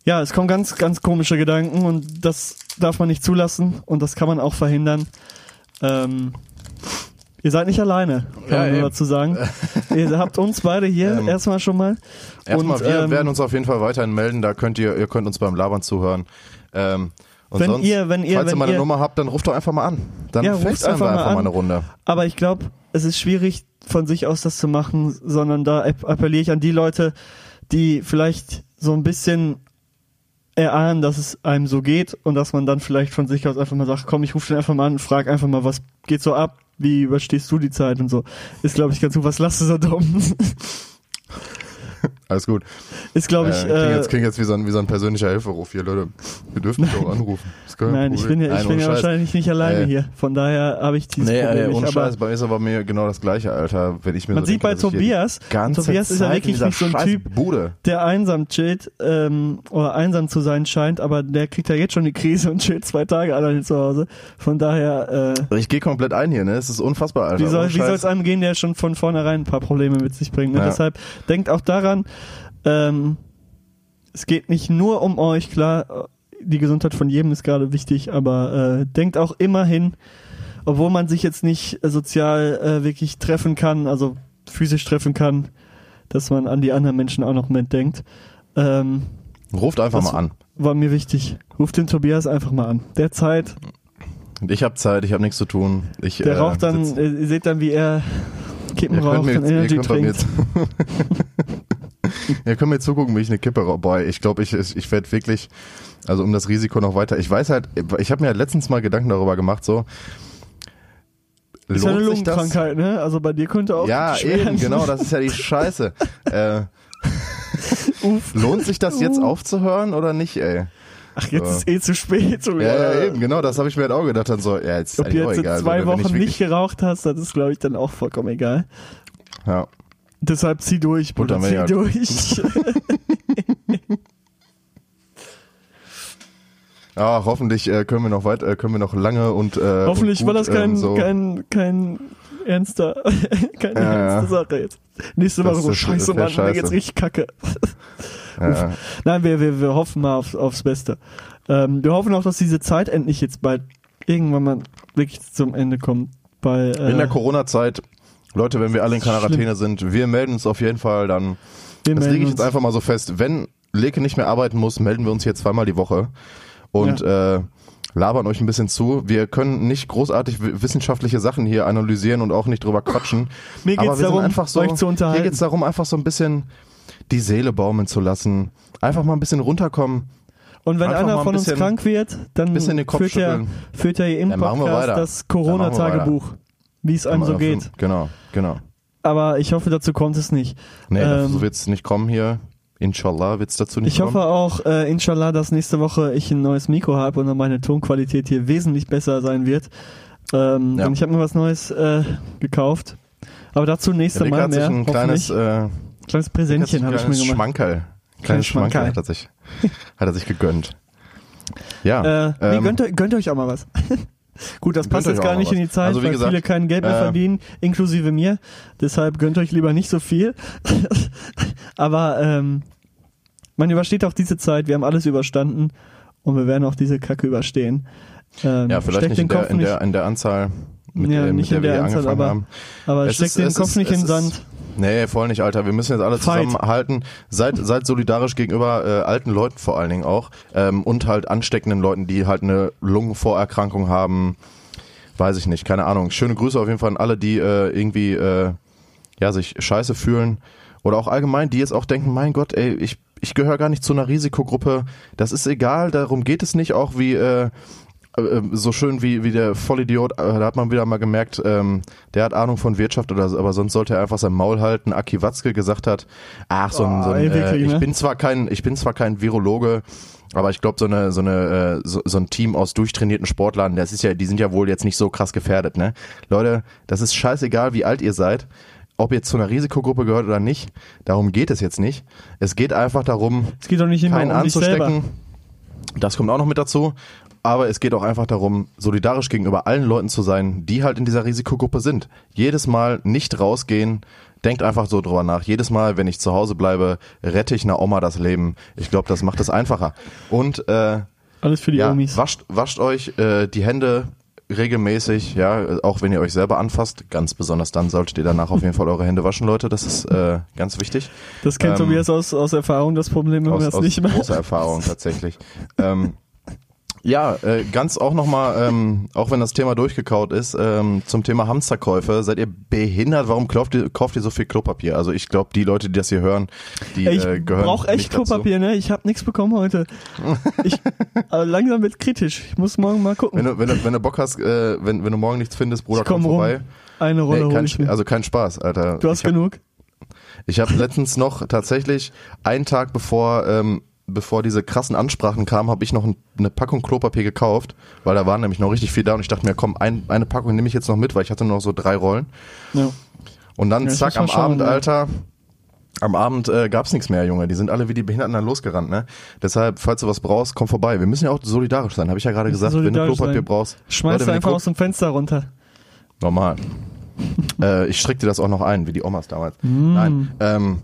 ja, es kommen ganz, ganz komische Gedanken und das darf man nicht zulassen und das kann man auch verhindern. Ähm, ihr seid nicht alleine, kann
Ja,
man nur
eben.
dazu sagen. ihr habt uns beide hier
Ähm,
erstmal schon mal.
Erstmal,
Und,
wir
ähm,
werden uns auf jeden Fall weiterhin melden. Da könnt ihr, ihr könnt uns beim Labern zuhören. Ähm, und
Wenn
sonst,
ihr- wenn ihr-
falls ihr
wenn
meine
ihr-
Nummer habt, dann ruft doch einfach mal an. Dann
Ja,
FaceTime
einfach
wir
mal
einfach
an.
mal eine Runde.
Aber ich glaube, es ist schwierig von sich aus das zu machen, sondern da app- appelliere ich an die Leute, die vielleicht so ein bisschen erahnen, dass es einem so geht und dass man dann vielleicht von sich aus einfach mal sagt, komm, ich rufe den einfach mal an und frag einfach mal, was geht so ab, wie überstehst du die Zeit und so. Ist, glaube ich, ganz gut. Was lachst du so dumm?
Alles gut.
Ist, glaube ich,
äh, klingt,
äh,
jetzt, klingt jetzt wie so, ein, wie so ein persönlicher Hilferuf hier, Leute. Wir dürfen mich auch anrufen. Kein
Nein, ich bin ja, ich
Nein,
bin ja wahrscheinlich nicht alleine
Äh,
hier. Von daher habe ich dieses
Nee,
Problem nicht.
ohne Scheiß, bei mir ist aber mir genau das gleiche, Alter. Wenn ich mir
Man
so
sieht
denke,
bei Tobias, Tobias ist ja wirklich nicht so ein Typ,
Bude.
der einsam chillt ähm, oder einsam zu sein scheint, aber der kriegt ja jetzt schon die Krise und chillt zwei Tage alleine zu Hause. Von daher, äh,
Ich gehe komplett ein hier, ne? Es ist unfassbar, Alter.
wie soll es einem gehen, der schon von vornherein ein paar Probleme mit sich bringt. Ne?
Ja.
Deshalb denkt auch daran, ähm, es geht nicht nur um euch, klar, die Gesundheit von jedem ist gerade wichtig, aber äh, denkt auch immerhin, obwohl man sich jetzt nicht sozial äh, wirklich treffen kann, also physisch treffen kann, dass man an die anderen Menschen auch noch mitdenkt. Ähm,
Ruft einfach mal an.
War mir wichtig. Ruft den Tobias einfach mal an. Der Zeit,
Ich habe Zeit, ich habe nichts zu tun. Ich,
der
äh,
raucht dann,
sitz-
äh, ihr seht dann, wie er Kippen
Ihr
raucht und Energy trinkt.
ihr könnt mir zugucken, wie ich eine Kippe rauche. Ich glaube, ich, ich werde wirklich, also um das Risiko noch weiter, ich weiß halt, ich habe mir letztens mal Gedanken darüber gemacht, so,
Ist ja eine? Lungenkrankheit, ne? Also bei dir könnte auch
Ja, eben, genau, das ist ja die Scheiße. äh, lohnt sich das jetzt aufzuhören oder nicht, ey?
Ach, jetzt
So.
ist eh zu spät. So,
Ja, ja, eben, genau, das habe ich mir halt auch gedacht. Dann so, ja, jetzt ist
Ob du jetzt
egal.
zwei
wenn ich
Wochen nicht geraucht hast, das ist, glaube ich, dann auch vollkommen egal.
Ja.
Deshalb zieh durch, Bruder, zieh durch.
Ja, hoffentlich äh, können wir noch weit, äh, können wir noch lange und äh,
Hoffentlich
und
war
gut,
das kein,
ähm, so
kein, kein ernster, keine
Ja,
ernste. Sache jetzt. Nächste Woche so
ist-
scheiße, Mann, mir geht's
scheiße.
richtig kacke.
Ja.
Nein, wir, wir, wir hoffen mal auf, aufs Beste. Ähm, wir hoffen auch, dass diese Zeit endlich jetzt bald irgendwann mal wirklich zum Ende kommt. Weil, äh,
In der Corona-Zeit, Leute, wenn wir alle in. Quarantäne sind, wir melden uns auf jeden Fall dann.
wir
Das lege ich jetzt einfach mal so fest. Wenn Leke nicht mehr arbeiten muss, melden wir uns hier zweimal die Woche und äh, labern euch ein bisschen zu. Wir können nicht großartig wissenschaftliche Sachen hier analysieren und auch nicht drüber quatschen.
Mir
Aber
geht's
wir
darum,
sind einfach so,
euch zu unterhalten.
Hier geht's darum, einfach so ein bisschen die Seele baumeln zu lassen. Einfach mal ein bisschen runterkommen.
Und wenn
einfach
einer
ein
von uns krank wird, dann führt er, führt er im
Dann
Podcast das Corona-Tagebuch, wie es einem so geht.
Genau, genau.
Aber ich hoffe, dazu kommt es nicht.
Nee,
Ähm,
so wird's nicht kommen hier. Inshallah wird's dazu nicht
Ich
kommen.
hoffe auch, äh, inshallah, dass nächste Woche ich ein neues Mikro habe und dann meine Tonqualität hier wesentlich besser sein wird. Ähm,
Ja.
Und ich habe mir was Neues äh, gekauft. Aber dazu nächste
Leke
Mal mehr.
ein kleines, äh,
kleines Präsentchen habe ich mir
kleines
gemacht.
Schmankerl. Kleines Schmankerl hat er sich, hat er sich gegönnt. Ja.
Äh, nee,
ähm,
gönnt, euch- gönnt euch auch mal was. Gut, das passt jetzt gar nicht in die Zeit,
Also
weil
gesagt,
viele kein Geld mehr
äh,
verdienen, inklusive mir. Deshalb gönnt euch lieber nicht so viel. Aber ähm, man übersteht auch diese Zeit. Wir haben alles überstanden und wir werden auch diese Kacke überstehen. Ähm,
ja, vielleicht nicht in der, in
nicht,
der, in der Anzahl, mit,
Ja,
der, mit
nicht
der
in
wir
der
hier
Anzahl,
angefangen
aber-
haben.
aber
Es
steckt
ist-
den Kopf
ist-
nicht in den Sand.
Nee, voll nicht, Alter. Wir müssen jetzt alle
Fight.
zusammenhalten. Seid, seid solidarisch gegenüber äh, alten Leuten vor allen Dingen auch. Ähm, und halt ansteckenden Leuten, die halt eine Lungenvorerkrankung haben. Weiß ich nicht, keine Ahnung. Schöne Grüße auf jeden Fall an alle, die äh, irgendwie äh, ja, sich scheiße fühlen. Oder auch allgemein, die jetzt auch denken, mein Gott, ey, ich, ich gehöre gar nicht zu einer Risikogruppe. Das ist egal, darum geht es nicht. Auch wie äh, so schön wie, wie der Vollidiot, äh, da hat man wieder mal gemerkt, ähm, der hat Ahnung von Wirtschaft oder so, aber sonst sollte er einfach sein Maul halten. Aki Watzke gesagt hat, ach, so ein, so
Oh,
ein
ey,
äh, ich bin zwar kein, ich bin zwar kein Virologe, aber ich glaube, so eine, so eine, äh, so, so ein Team aus durchtrainierten Sportlern, das ist ja, die sind ja wohl jetzt nicht so krass gefährdet, ne? Leute, das ist scheißegal, wie alt ihr seid. Ob ihr jetzt zu einer Risikogruppe gehört oder nicht, darum geht es jetzt nicht. Es geht einfach darum,
Es geht doch nicht
keinen
um
anzustecken. Das kommt auch noch mit dazu. Aber es geht auch einfach darum, solidarisch gegenüber allen Leuten zu sein, die halt in dieser Risikogruppe sind. Jedes Mal nicht rausgehen, denkt einfach so drüber nach. Jedes Mal, wenn ich zu Hause bleibe, rette ich einer Oma das Leben. Ich glaube, das macht es einfacher. Und äh,
Alles für die
ja,
Omis.
wascht, wascht euch äh, die Hände regelmäßig, ja, auch wenn ihr euch selber anfasst. Ganz besonders dann solltet ihr danach auf jeden Fall eure Hände waschen, Leute. Das ist äh, ganz wichtig.
Das kennt
ähm,
Tobias aus, aus Erfahrung, das Problem, wenn man
aus,
das
aus
nicht macht.
großer Erfahrung tatsächlich. ähm, ja, äh, ganz auch nochmal, ähm, auch wenn das Thema durchgekaut ist, ähm, zum Thema Hamsterkäufe. Seid ihr behindert? Warum kauft ihr, kauft ihr so viel Klopapier? Also ich glaube, die Leute, die das hier hören, die
Ey, ich
äh, gehören
brauche echt
nicht dazu.
Klopapier, ne? Ich habe nichts bekommen heute. Ich, aber langsam wird kritisch. Ich muss morgen mal gucken.
Wenn du, wenn, du, wenn du Bock hast, äh, wenn, wenn du morgen nichts findest, Bruder,
ich komm
komm
rum.
vorbei.
Eine Rolle
Nee, kein,
ich mir.
also kein Spaß, Alter.
du hast
ich hab,
genug?
Ich habe letztens noch tatsächlich einen Tag bevor ähm, bevor diese krassen Ansprachen kamen, habe ich noch ein, eine Packung Klopapier gekauft, weil da waren nämlich noch richtig viel da und ich dachte mir, komm, ein, eine Packung nehme ich jetzt noch mit, weil ich hatte nur noch so drei Rollen.
Ja.
Und dann
Ja,
zack am
schauen,
Abend,
ja.
Alter. Am Abend äh, gab's nichts mehr, Junge. Die sind alle wie die Behinderten dann losgerannt, ne? Deshalb, falls du was brauchst, komm vorbei. Wir müssen ja auch solidarisch sein, habe ich ja gerade gesagt. Wenn du Klopapier
sein.
brauchst,
Schmeiß
Leute,
einfach aus dem Fenster runter.
Normal. äh, ich strick dir das auch noch ein, wie die Omas damals.
Mm.
Nein. Ähm,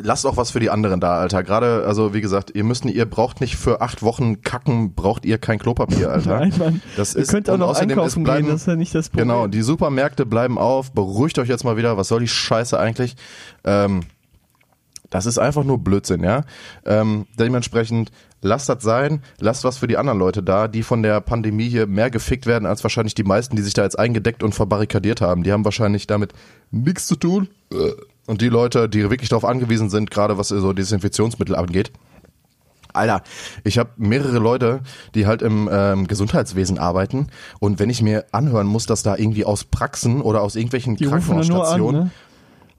lasst auch was für die anderen da, Alter. Gerade, also wie gesagt, ihr müsst, ihr braucht nicht für acht Wochen kacken, braucht ihr kein Klopapier, Alter.
Nein, Mann.
Das
Ihr
ist,
könnt auch noch einkaufen
bleiben,
gehen, das ist ja nicht das Problem.
Genau, die Supermärkte bleiben auf. Beruhigt euch jetzt mal wieder. Was soll die Scheiße eigentlich? Ähm, das ist einfach nur Blödsinn, ja. Ähm, dementsprechend lasst das sein, lasst was für die anderen Leute da, die von der Pandemie hier mehr gefickt werden als wahrscheinlich die meisten, die sich da jetzt eingedeckt und verbarrikadiert haben. Die haben wahrscheinlich damit nichts zu tun. Und die Leute, die wirklich darauf angewiesen sind, gerade was so Desinfektionsmittel angeht, Alter, ich habe mehrere Leute, die halt im ähm, Gesundheitswesen arbeiten und wenn ich mir anhören muss, dass da irgendwie aus Praxen oder aus irgendwelchen
die
Krankenhausstationen
ne?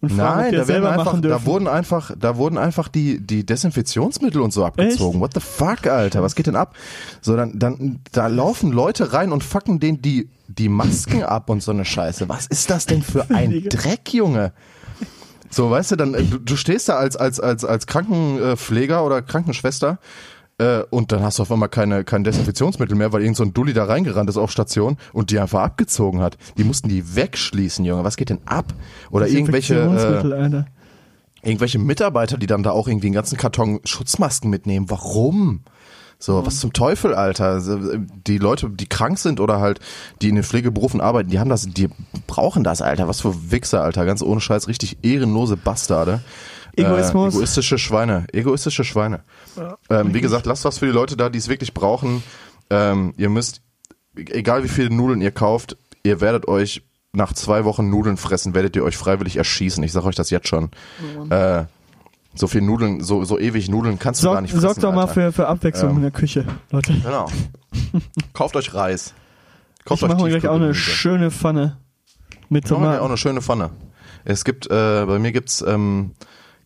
Und fragen,
Nein, da werden einfach, da wurden einfach, da wurden einfach die, die Desinfektionsmittel und so abgezogen. What the fuck, Alter? Was geht denn ab? So, dann, dann, da laufen Leute rein und fucken denen die, die Masken ab und so eine Scheiße. Was ist das denn für ein. Dreck, Junge? So, weißt du, dann, äh, du, du stehst da als, als, als, als Krankenpfleger oder Krankenschwester Äh, und dann hast du auf einmal keine, kein Desinfektionsmittel mehr, weil irgend so ein Dulli da reingerannt ist auf Station und die einfach abgezogen hat. Die mussten die wegschließen, Junge. Was geht denn ab? Oder irgendwelche, äh,
Alter.
irgendwelche Mitarbeiter, die dann da auch irgendwie einen ganzen Karton Schutzmasken mitnehmen. Warum? So, was zum Teufel, Alter? Die Leute, die krank sind oder halt, die in den Pflegeberufen arbeiten, die haben das, die brauchen das, Alter. Was für Wichser, Alter. Ganz ohne Scheiß, richtig ehrenlose Bastarde.
Egoismus.
Äh, egoistische Schweine. Egoistische Schweine. ähm, wie gesagt, lasst was für die Leute da, die es wirklich brauchen. Ähm, ihr müsst, egal wie viele Nudeln ihr kauft, ihr werdet euch nach zwei Wochen Nudeln fressen, werdet ihr euch freiwillig erschießen. Ich sag euch das jetzt schon. äh, so viel Nudeln, so, so ewig Nudeln kannst du gar
Sorgt
nicht fressen.
sorgt doch mal
Alter.
für, für Abwechslung
Ähm.
in der Küche, Leute.
Genau. Kauft euch Reis. Kauft
Ich mache mir gleich auch eine schöne Pfanne mit
Ich mache auch
Tomaten.
eine schöne Pfanne. Es gibt, äh, bei mir gibt's, ähm,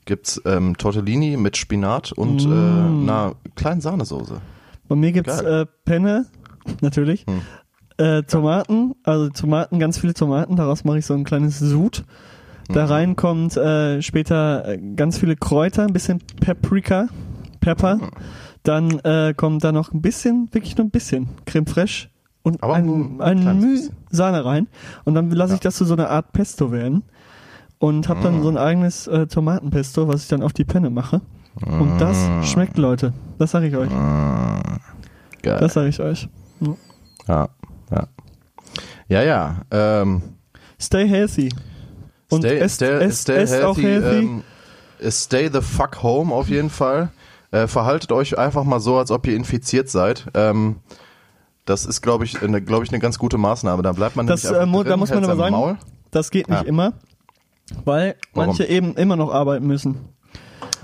gibt's ähm, Tortellini mit Spinat und
Mm.
äh, einer kleinen Sahnesoße.
Bei mir gibt's
Geil.
äh, Penne, natürlich.
Hm.
Äh, Tomaten, also Tomaten, ganz viele Tomaten. Daraus mache ich so ein kleines Sud.
Mhm.
Da rein kommt äh, später äh, ganz viele Kräuter, ein bisschen Paprika, Pepper.
Mhm.
Dann äh, kommt da noch ein bisschen, wirklich nur ein bisschen Creme fraiche und
Aber
ein,
ein
ein Müh. Sahne rein. Und dann lasse ich das zu so einer Art Pesto werden. Und habe
Mhm.
dann so ein eigenes äh, Tomatenpesto, was ich dann auf die Penne mache. Und das
Mhm.
schmeckt, Leute. Das sage ich euch.
Geil.
Das sage ich euch.
ja, ja. Ja, ja. Ähm,
Stay healthy. Und
stay,
esst,
stay,
esst,
stay
esst
healthy.
auch healthy.
Ähm, stay the fuck home auf jeden Fall. Äh, verhaltet euch einfach mal so, als ob ihr infiziert seid. Ähm, das ist, glaube ich, eine, glaube ich, eine ganz gute Maßnahme. Da bleibt man
das, äh,
drin,
da muss man aber sagen,
Maul.
das geht nicht
Ja.
immer, weil
Warum?
manche eben immer noch arbeiten müssen.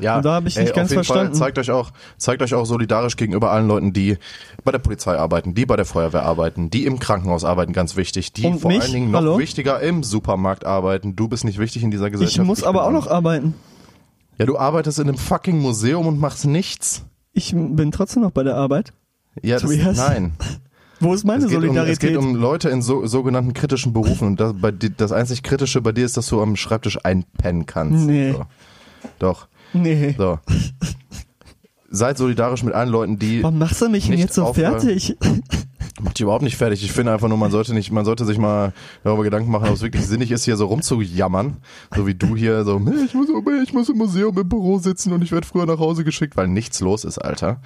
Ja,
Und da hab ich nicht
ey,
ganz
auf jeden
verstanden.
Fall zeigt euch auch, zeigt euch auch solidarisch gegenüber allen Leuten, die bei der Polizei arbeiten, die bei der Feuerwehr arbeiten, die im Krankenhaus arbeiten, ganz wichtig, die
Und
vor
mich?
allen Dingen noch
Hallo?
wichtiger im Supermarkt arbeiten. Du bist nicht wichtig in dieser Gesellschaft.
Ich muss aber auch noch arbeiten.
Ja, du arbeitest in einem fucking Museum und machst nichts.
Ich bin trotzdem noch bei der Arbeit.
Ja, das,
Tobias,
nein.
Wo ist meine
Es geht, um, es
Solidarität?
geht um Leute in so, sogenannten kritischen Berufen und das, bei, das einzig Kritische bei dir ist, dass du am Schreibtisch einpennen kannst.
Nee.
So. Doch.
Nee.
So. Seid solidarisch mit allen Leuten, die
Warum machst du mich denn
Nicht
jetzt so
aufhören.
fertig?
Macht die überhaupt nicht fertig. Ich finde einfach nur, man sollte nicht, man sollte sich mal darüber Gedanken machen, ob es wirklich sinnig ist, hier so rumzujammern. So wie du hier so, "Nee, ich muss, ich muss im Museum im Büro sitzen und ich werde früher nach Hause geschickt, weil nichts los ist, Alter.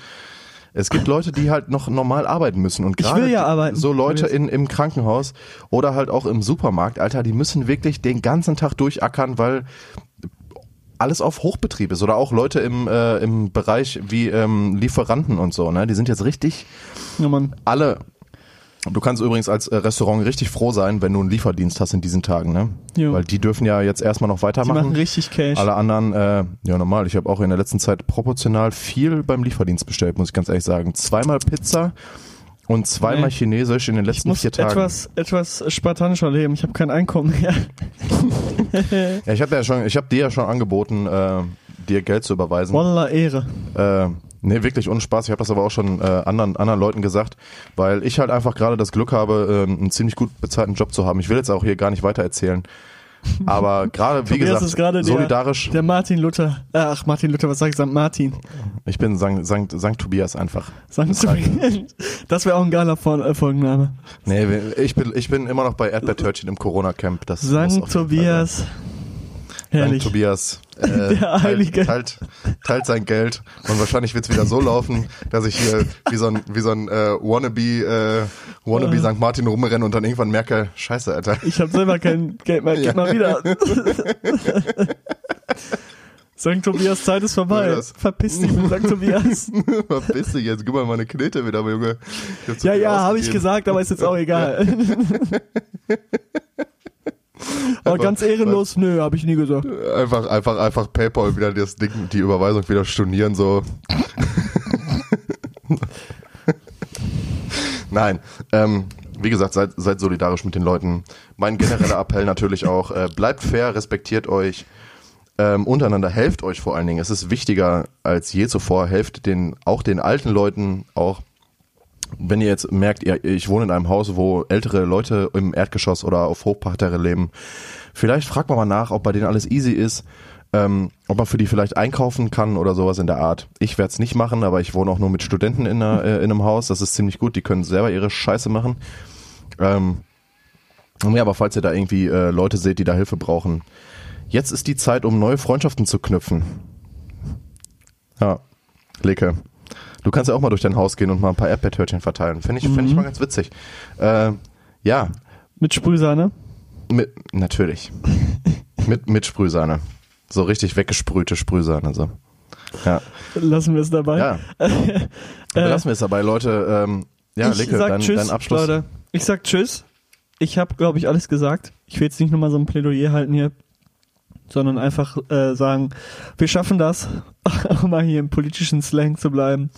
Es gibt Leute, die halt noch normal arbeiten müssen und gerade
ja arbeiten.
so Leute in, im Krankenhaus oder halt auch im Supermarkt, Alter, die müssen wirklich den ganzen Tag durchackern, weil alles auf Hochbetrieb ist oder auch Leute im, äh, im Bereich wie ähm, Lieferanten und so, ne? Die sind jetzt richtig
Ja, Mann.
alle. Du kannst übrigens als äh, Restaurant richtig froh sein, wenn du einen Lieferdienst hast in diesen Tagen, ne?
Jo.
Weil die dürfen ja jetzt erstmal noch
Die machen
weitermachen.
richtig Cash.
Alle anderen, äh, ja normal. Ich habe auch in der letzten Zeit proportional viel beim Lieferdienst bestellt, muss ich ganz ehrlich sagen. Zweimal Pizza und zweimal
Nee.
Chinesisch in den
ich
letzten
muss
vier Tagen.
etwas, etwas spartanischer leben. Ich habe kein Einkommen mehr.
ja, ich habe ja schon, ich habe dir ja schon angeboten, äh, dir Geld zu überweisen.
Voller Ehre.
Äh, nee, wirklich ohne Spaß. Ich habe das aber auch schon äh, anderen, anderen Leuten gesagt, weil ich halt einfach gerade das Glück habe, ähm, einen ziemlich gut bezahlten Job zu haben. Ich will jetzt auch hier gar nicht weiter erzählen. Aber gerade, wie
Tobias
gesagt,
gerade der-
solidarisch.
Der Martin Luther. Ach, Martin Luther, was sag ich? St. Martin.
Ich bin Sankt, Sankt, Sankt Tobias einfach.
St. Das wäre auch ein geiler äh, Folgenname.
Nee, ich bin, ich bin immer noch bei Erdbeertörtchen im Corona-Camp.
St. Tobias. Herrlich.
Sankt Tobias. Äh,
Der Heilige.
Teilt, teilt, teilt sein Geld und wahrscheinlich wird's wieder so laufen, dass ich hier wie so ein, wie so ein äh, Wannabe, äh, Wannabe St. Martin rumrenne und dann irgendwann merke, scheiße, Alter.
Ich habe selber kein Geld mehr. Gib mal wieder. St. Tobias Zeit ist vorbei.
Ja,
Verpiss dich mit St. Tobias.
Verpiss dich jetzt, gib mal meine Knete wieder, Junge.
Ja, ja, habe ich gesagt, aber ist jetzt auch egal. aber ganz ehrenlos, nö, habe ich nie gesagt.
Einfach, einfach, einfach PayPal wieder das Ding, die Überweisung wieder stornieren, so. Nein, ähm, wie gesagt, seid, seid solidarisch mit den Leuten. Mein genereller Appell natürlich auch, äh, bleibt fair, respektiert euch, ähm, untereinander, helft euch vor allen Dingen. Es ist wichtiger als je zuvor, helft den, auch den alten Leuten, auch wenn ihr jetzt merkt, ihr, ich wohne in einem Haus, wo ältere Leute im Erdgeschoss oder auf Hochparterre leben, vielleicht fragt man mal nach, ob bei denen alles easy ist. ähm, ob man für die vielleicht einkaufen kann oder sowas in der Art. Ich werde es nicht machen, aber ich wohne auch nur mit Studenten in, einer, äh, in einem Haus. Das ist ziemlich gut. Die können selber ihre Scheiße machen. Ähm, ja, aber falls ihr da irgendwie äh, Leute seht, die da Hilfe brauchen, jetzt ist die Zeit, um neue Freundschaften zu knüpfen. Ja, Leke. Du kannst ja auch mal durch dein Haus gehen und mal ein paar Erdbeertörtchen verteilen. Finde ich, find ich mal ganz witzig. Äh, ja,
Mit Sprühsahne.
mit, natürlich. mit, mit Sprühsahne. So richtig weggesprühte Sprühsahne. So. Ja,
Lassen wir es dabei.
ja. Belassen wir es dabei, Leute. Ähm, ja,
Äh, ich
Leke,
sag
dein,
Tschüss,
dein Abschluss.
Leute. Ich sag Tschüss. Ich habe, glaube ich, alles gesagt. Ich will jetzt nicht nochmal so ein Plädoyer halten hier, sondern einfach äh, sagen, wir schaffen das, um mal hier im politischen Slang zu bleiben.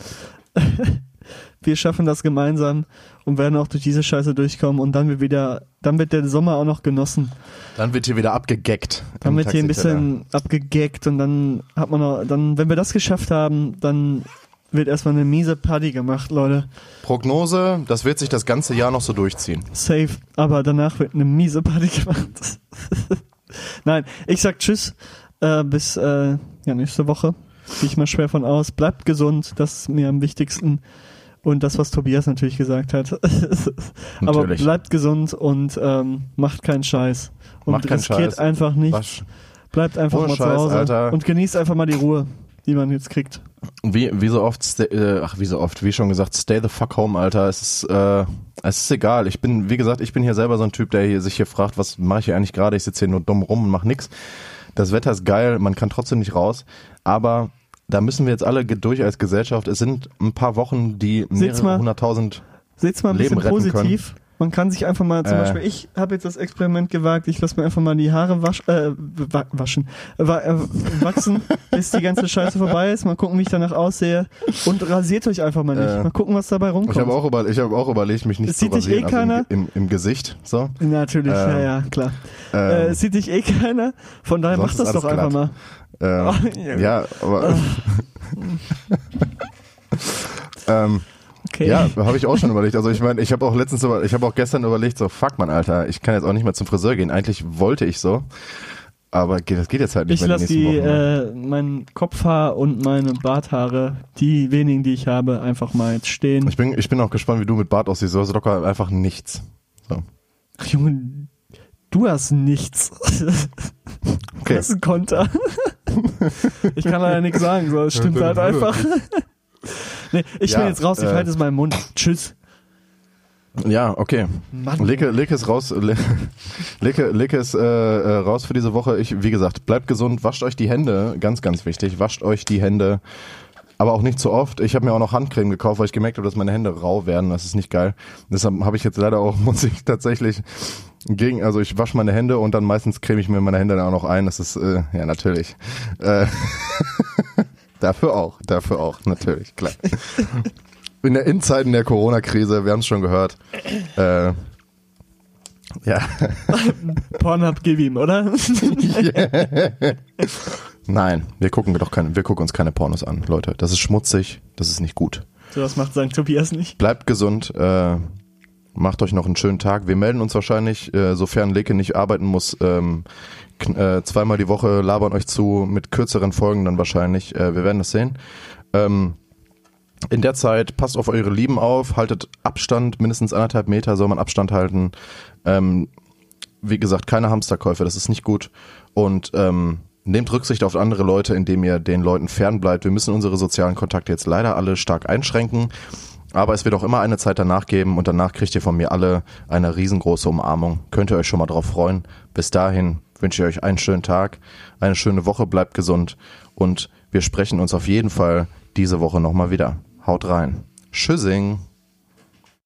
wir schaffen das gemeinsam und werden auch durch diese Scheiße durchkommen und dann wird wieder, dann wird der Sommer auch noch genossen.
Dann wird hier wieder abgegeckt.
Dann wird hier ein bisschen abgegaggt und dann hat man noch, dann, wenn wir das geschafft haben, dann wird erstmal eine miese Party gemacht, Leute.
Prognose, das wird sich das ganze Jahr noch so durchziehen.
Safe, aber danach wird eine miese Party gemacht. Nein, ich sag Tschüss äh, bis äh, ja, nächste Woche. Gehe ich mal schwer von aus. Bleibt gesund, das ist mir am wichtigsten. Und das, was Tobias natürlich gesagt hat. aber
Natürlich.
bleibt gesund und ähm, macht keinen Scheiß. Und
Macht
riskiert
Scheiß.
einfach nicht. Bleibt einfach
Ohne
mal
Scheiß,
zu Hause
Alter.
und genießt einfach mal die Ruhe, die man jetzt kriegt.
Wie, wie so oft, stay, äh, ach, wie so oft, wie schon gesagt, stay the fuck home, Alter. Es ist, äh, es ist egal. Ich bin, wie gesagt, ich bin hier selber so ein Typ, der hier, sich hier fragt, was mache ich hier eigentlich gerade? Ich sitze hier nur dumm rum und mach nix. Das Wetter ist geil, man kann trotzdem nicht raus. Aber da müssen wir jetzt alle durch als Gesellschaft. Es sind ein paar Wochen, die mehrere hunderttausend.
Seht's mal ein
Leben
bisschen
retten
positiv. Man kann sich einfach mal, zum
Äh.
Beispiel, ich habe jetzt das Experiment gewagt, ich lasse mir einfach mal die Haare wasch, äh, wa waschen, wa äh, wachsen, bis die ganze Scheiße vorbei ist. Mal gucken, wie ich danach aussehe. Und rasiert euch einfach mal nicht.
Äh.
Mal gucken, was dabei rumkommt.
Ich habe auch, über, ich hab auch überlegt, mich nicht
Es
zu
sieht dich
rasieren,
eh
also
keiner.
im, im, im Gesicht. So.
Natürlich,
Ähm,
ja, ja, klar.
Ähm,
äh, es sieht dich eh keiner. Von daher
sonst
mach das doch
alles
einfach mal.
glatt. Ähm,
Oh, ja.
ja, aber. ähm,
Okay.
Ja, habe ich auch schon überlegt. Also ich meine, ich habe auch letztens, über, ich habe auch gestern überlegt, so fuck man, Alter, ich kann jetzt auch nicht mehr zum Friseur gehen. Eigentlich wollte ich so, aber geht, das geht jetzt halt nicht
Ich
mehr
lasse
die nächsten
die,
Wochen. ne?
äh, mein Kopfhaar und meine Barthaare, die wenigen, die ich habe, einfach mal jetzt stehen.
ich bin, ich bin auch gespannt, wie du mit Bart aussiehst. Du hast locker einfach nichts. So.
Ach, Junge, du hast nichts.
Okay.
Das ist ein Konter. ich kann leider nichts sagen, so, es stimmt halt einfach. nee, ich
Ja,
bin jetzt raus, ich
äh,
halte es meinen Mund. Tschüss.
Ja, okay.
Mann.
Leke, Leke ist raus. Leke, Leke ist äh, äh, raus für diese Woche. Ich, wie gesagt, bleibt gesund, wascht euch die Hände, ganz, ganz wichtig. Wascht euch die Hände, aber auch nicht zu oft. Ich habe mir auch noch Handcreme gekauft, weil ich gemerkt habe, dass meine Hände rau werden. Das ist nicht geil. Deshalb habe ich jetzt leider auch, muss ich tatsächlich gegen, also ich wasche meine Hände und dann meistens creme ich mir meine Hände dann auch noch ein. Das ist, äh, ja, natürlich. Äh, dafür auch, dafür auch, natürlich, klar. In der in Zeiten der Corona-Krise, wir haben es schon gehört. Äh, ja,
Pornhub, gib ihm, oder?
nein, wir gucken doch keine, wir gucken uns keine Pornos an, Leute. Das ist schmutzig, das ist nicht gut.
so was macht St. Tobias nicht.
Bleibt gesund, äh, macht euch noch einen schönen Tag. Wir melden uns wahrscheinlich, äh, sofern Leke nicht arbeiten muss, ähm, äh, zweimal die Woche labern euch zu mit kürzeren Folgen dann wahrscheinlich. Äh, wir werden das sehen. Ähm, in der Zeit passt auf eure Lieben auf, haltet Abstand, mindestens anderthalb Meter soll man Abstand halten. Ähm, wie gesagt, keine Hamsterkäufe, das ist nicht gut. Und ähm, nehmt Rücksicht auf andere Leute, indem ihr den Leuten fernbleibt. Wir müssen unsere sozialen Kontakte jetzt leider alle stark einschränken. Aber es wird auch immer eine Zeit danach geben und danach kriegt ihr von mir alle eine riesengroße Umarmung. Könnt ihr euch schon mal drauf freuen. Bis dahin wünsche ich euch einen schönen Tag, eine schöne Woche, bleibt gesund und wir sprechen uns auf jeden Fall diese Woche nochmal wieder. Haut rein. Tschüssing.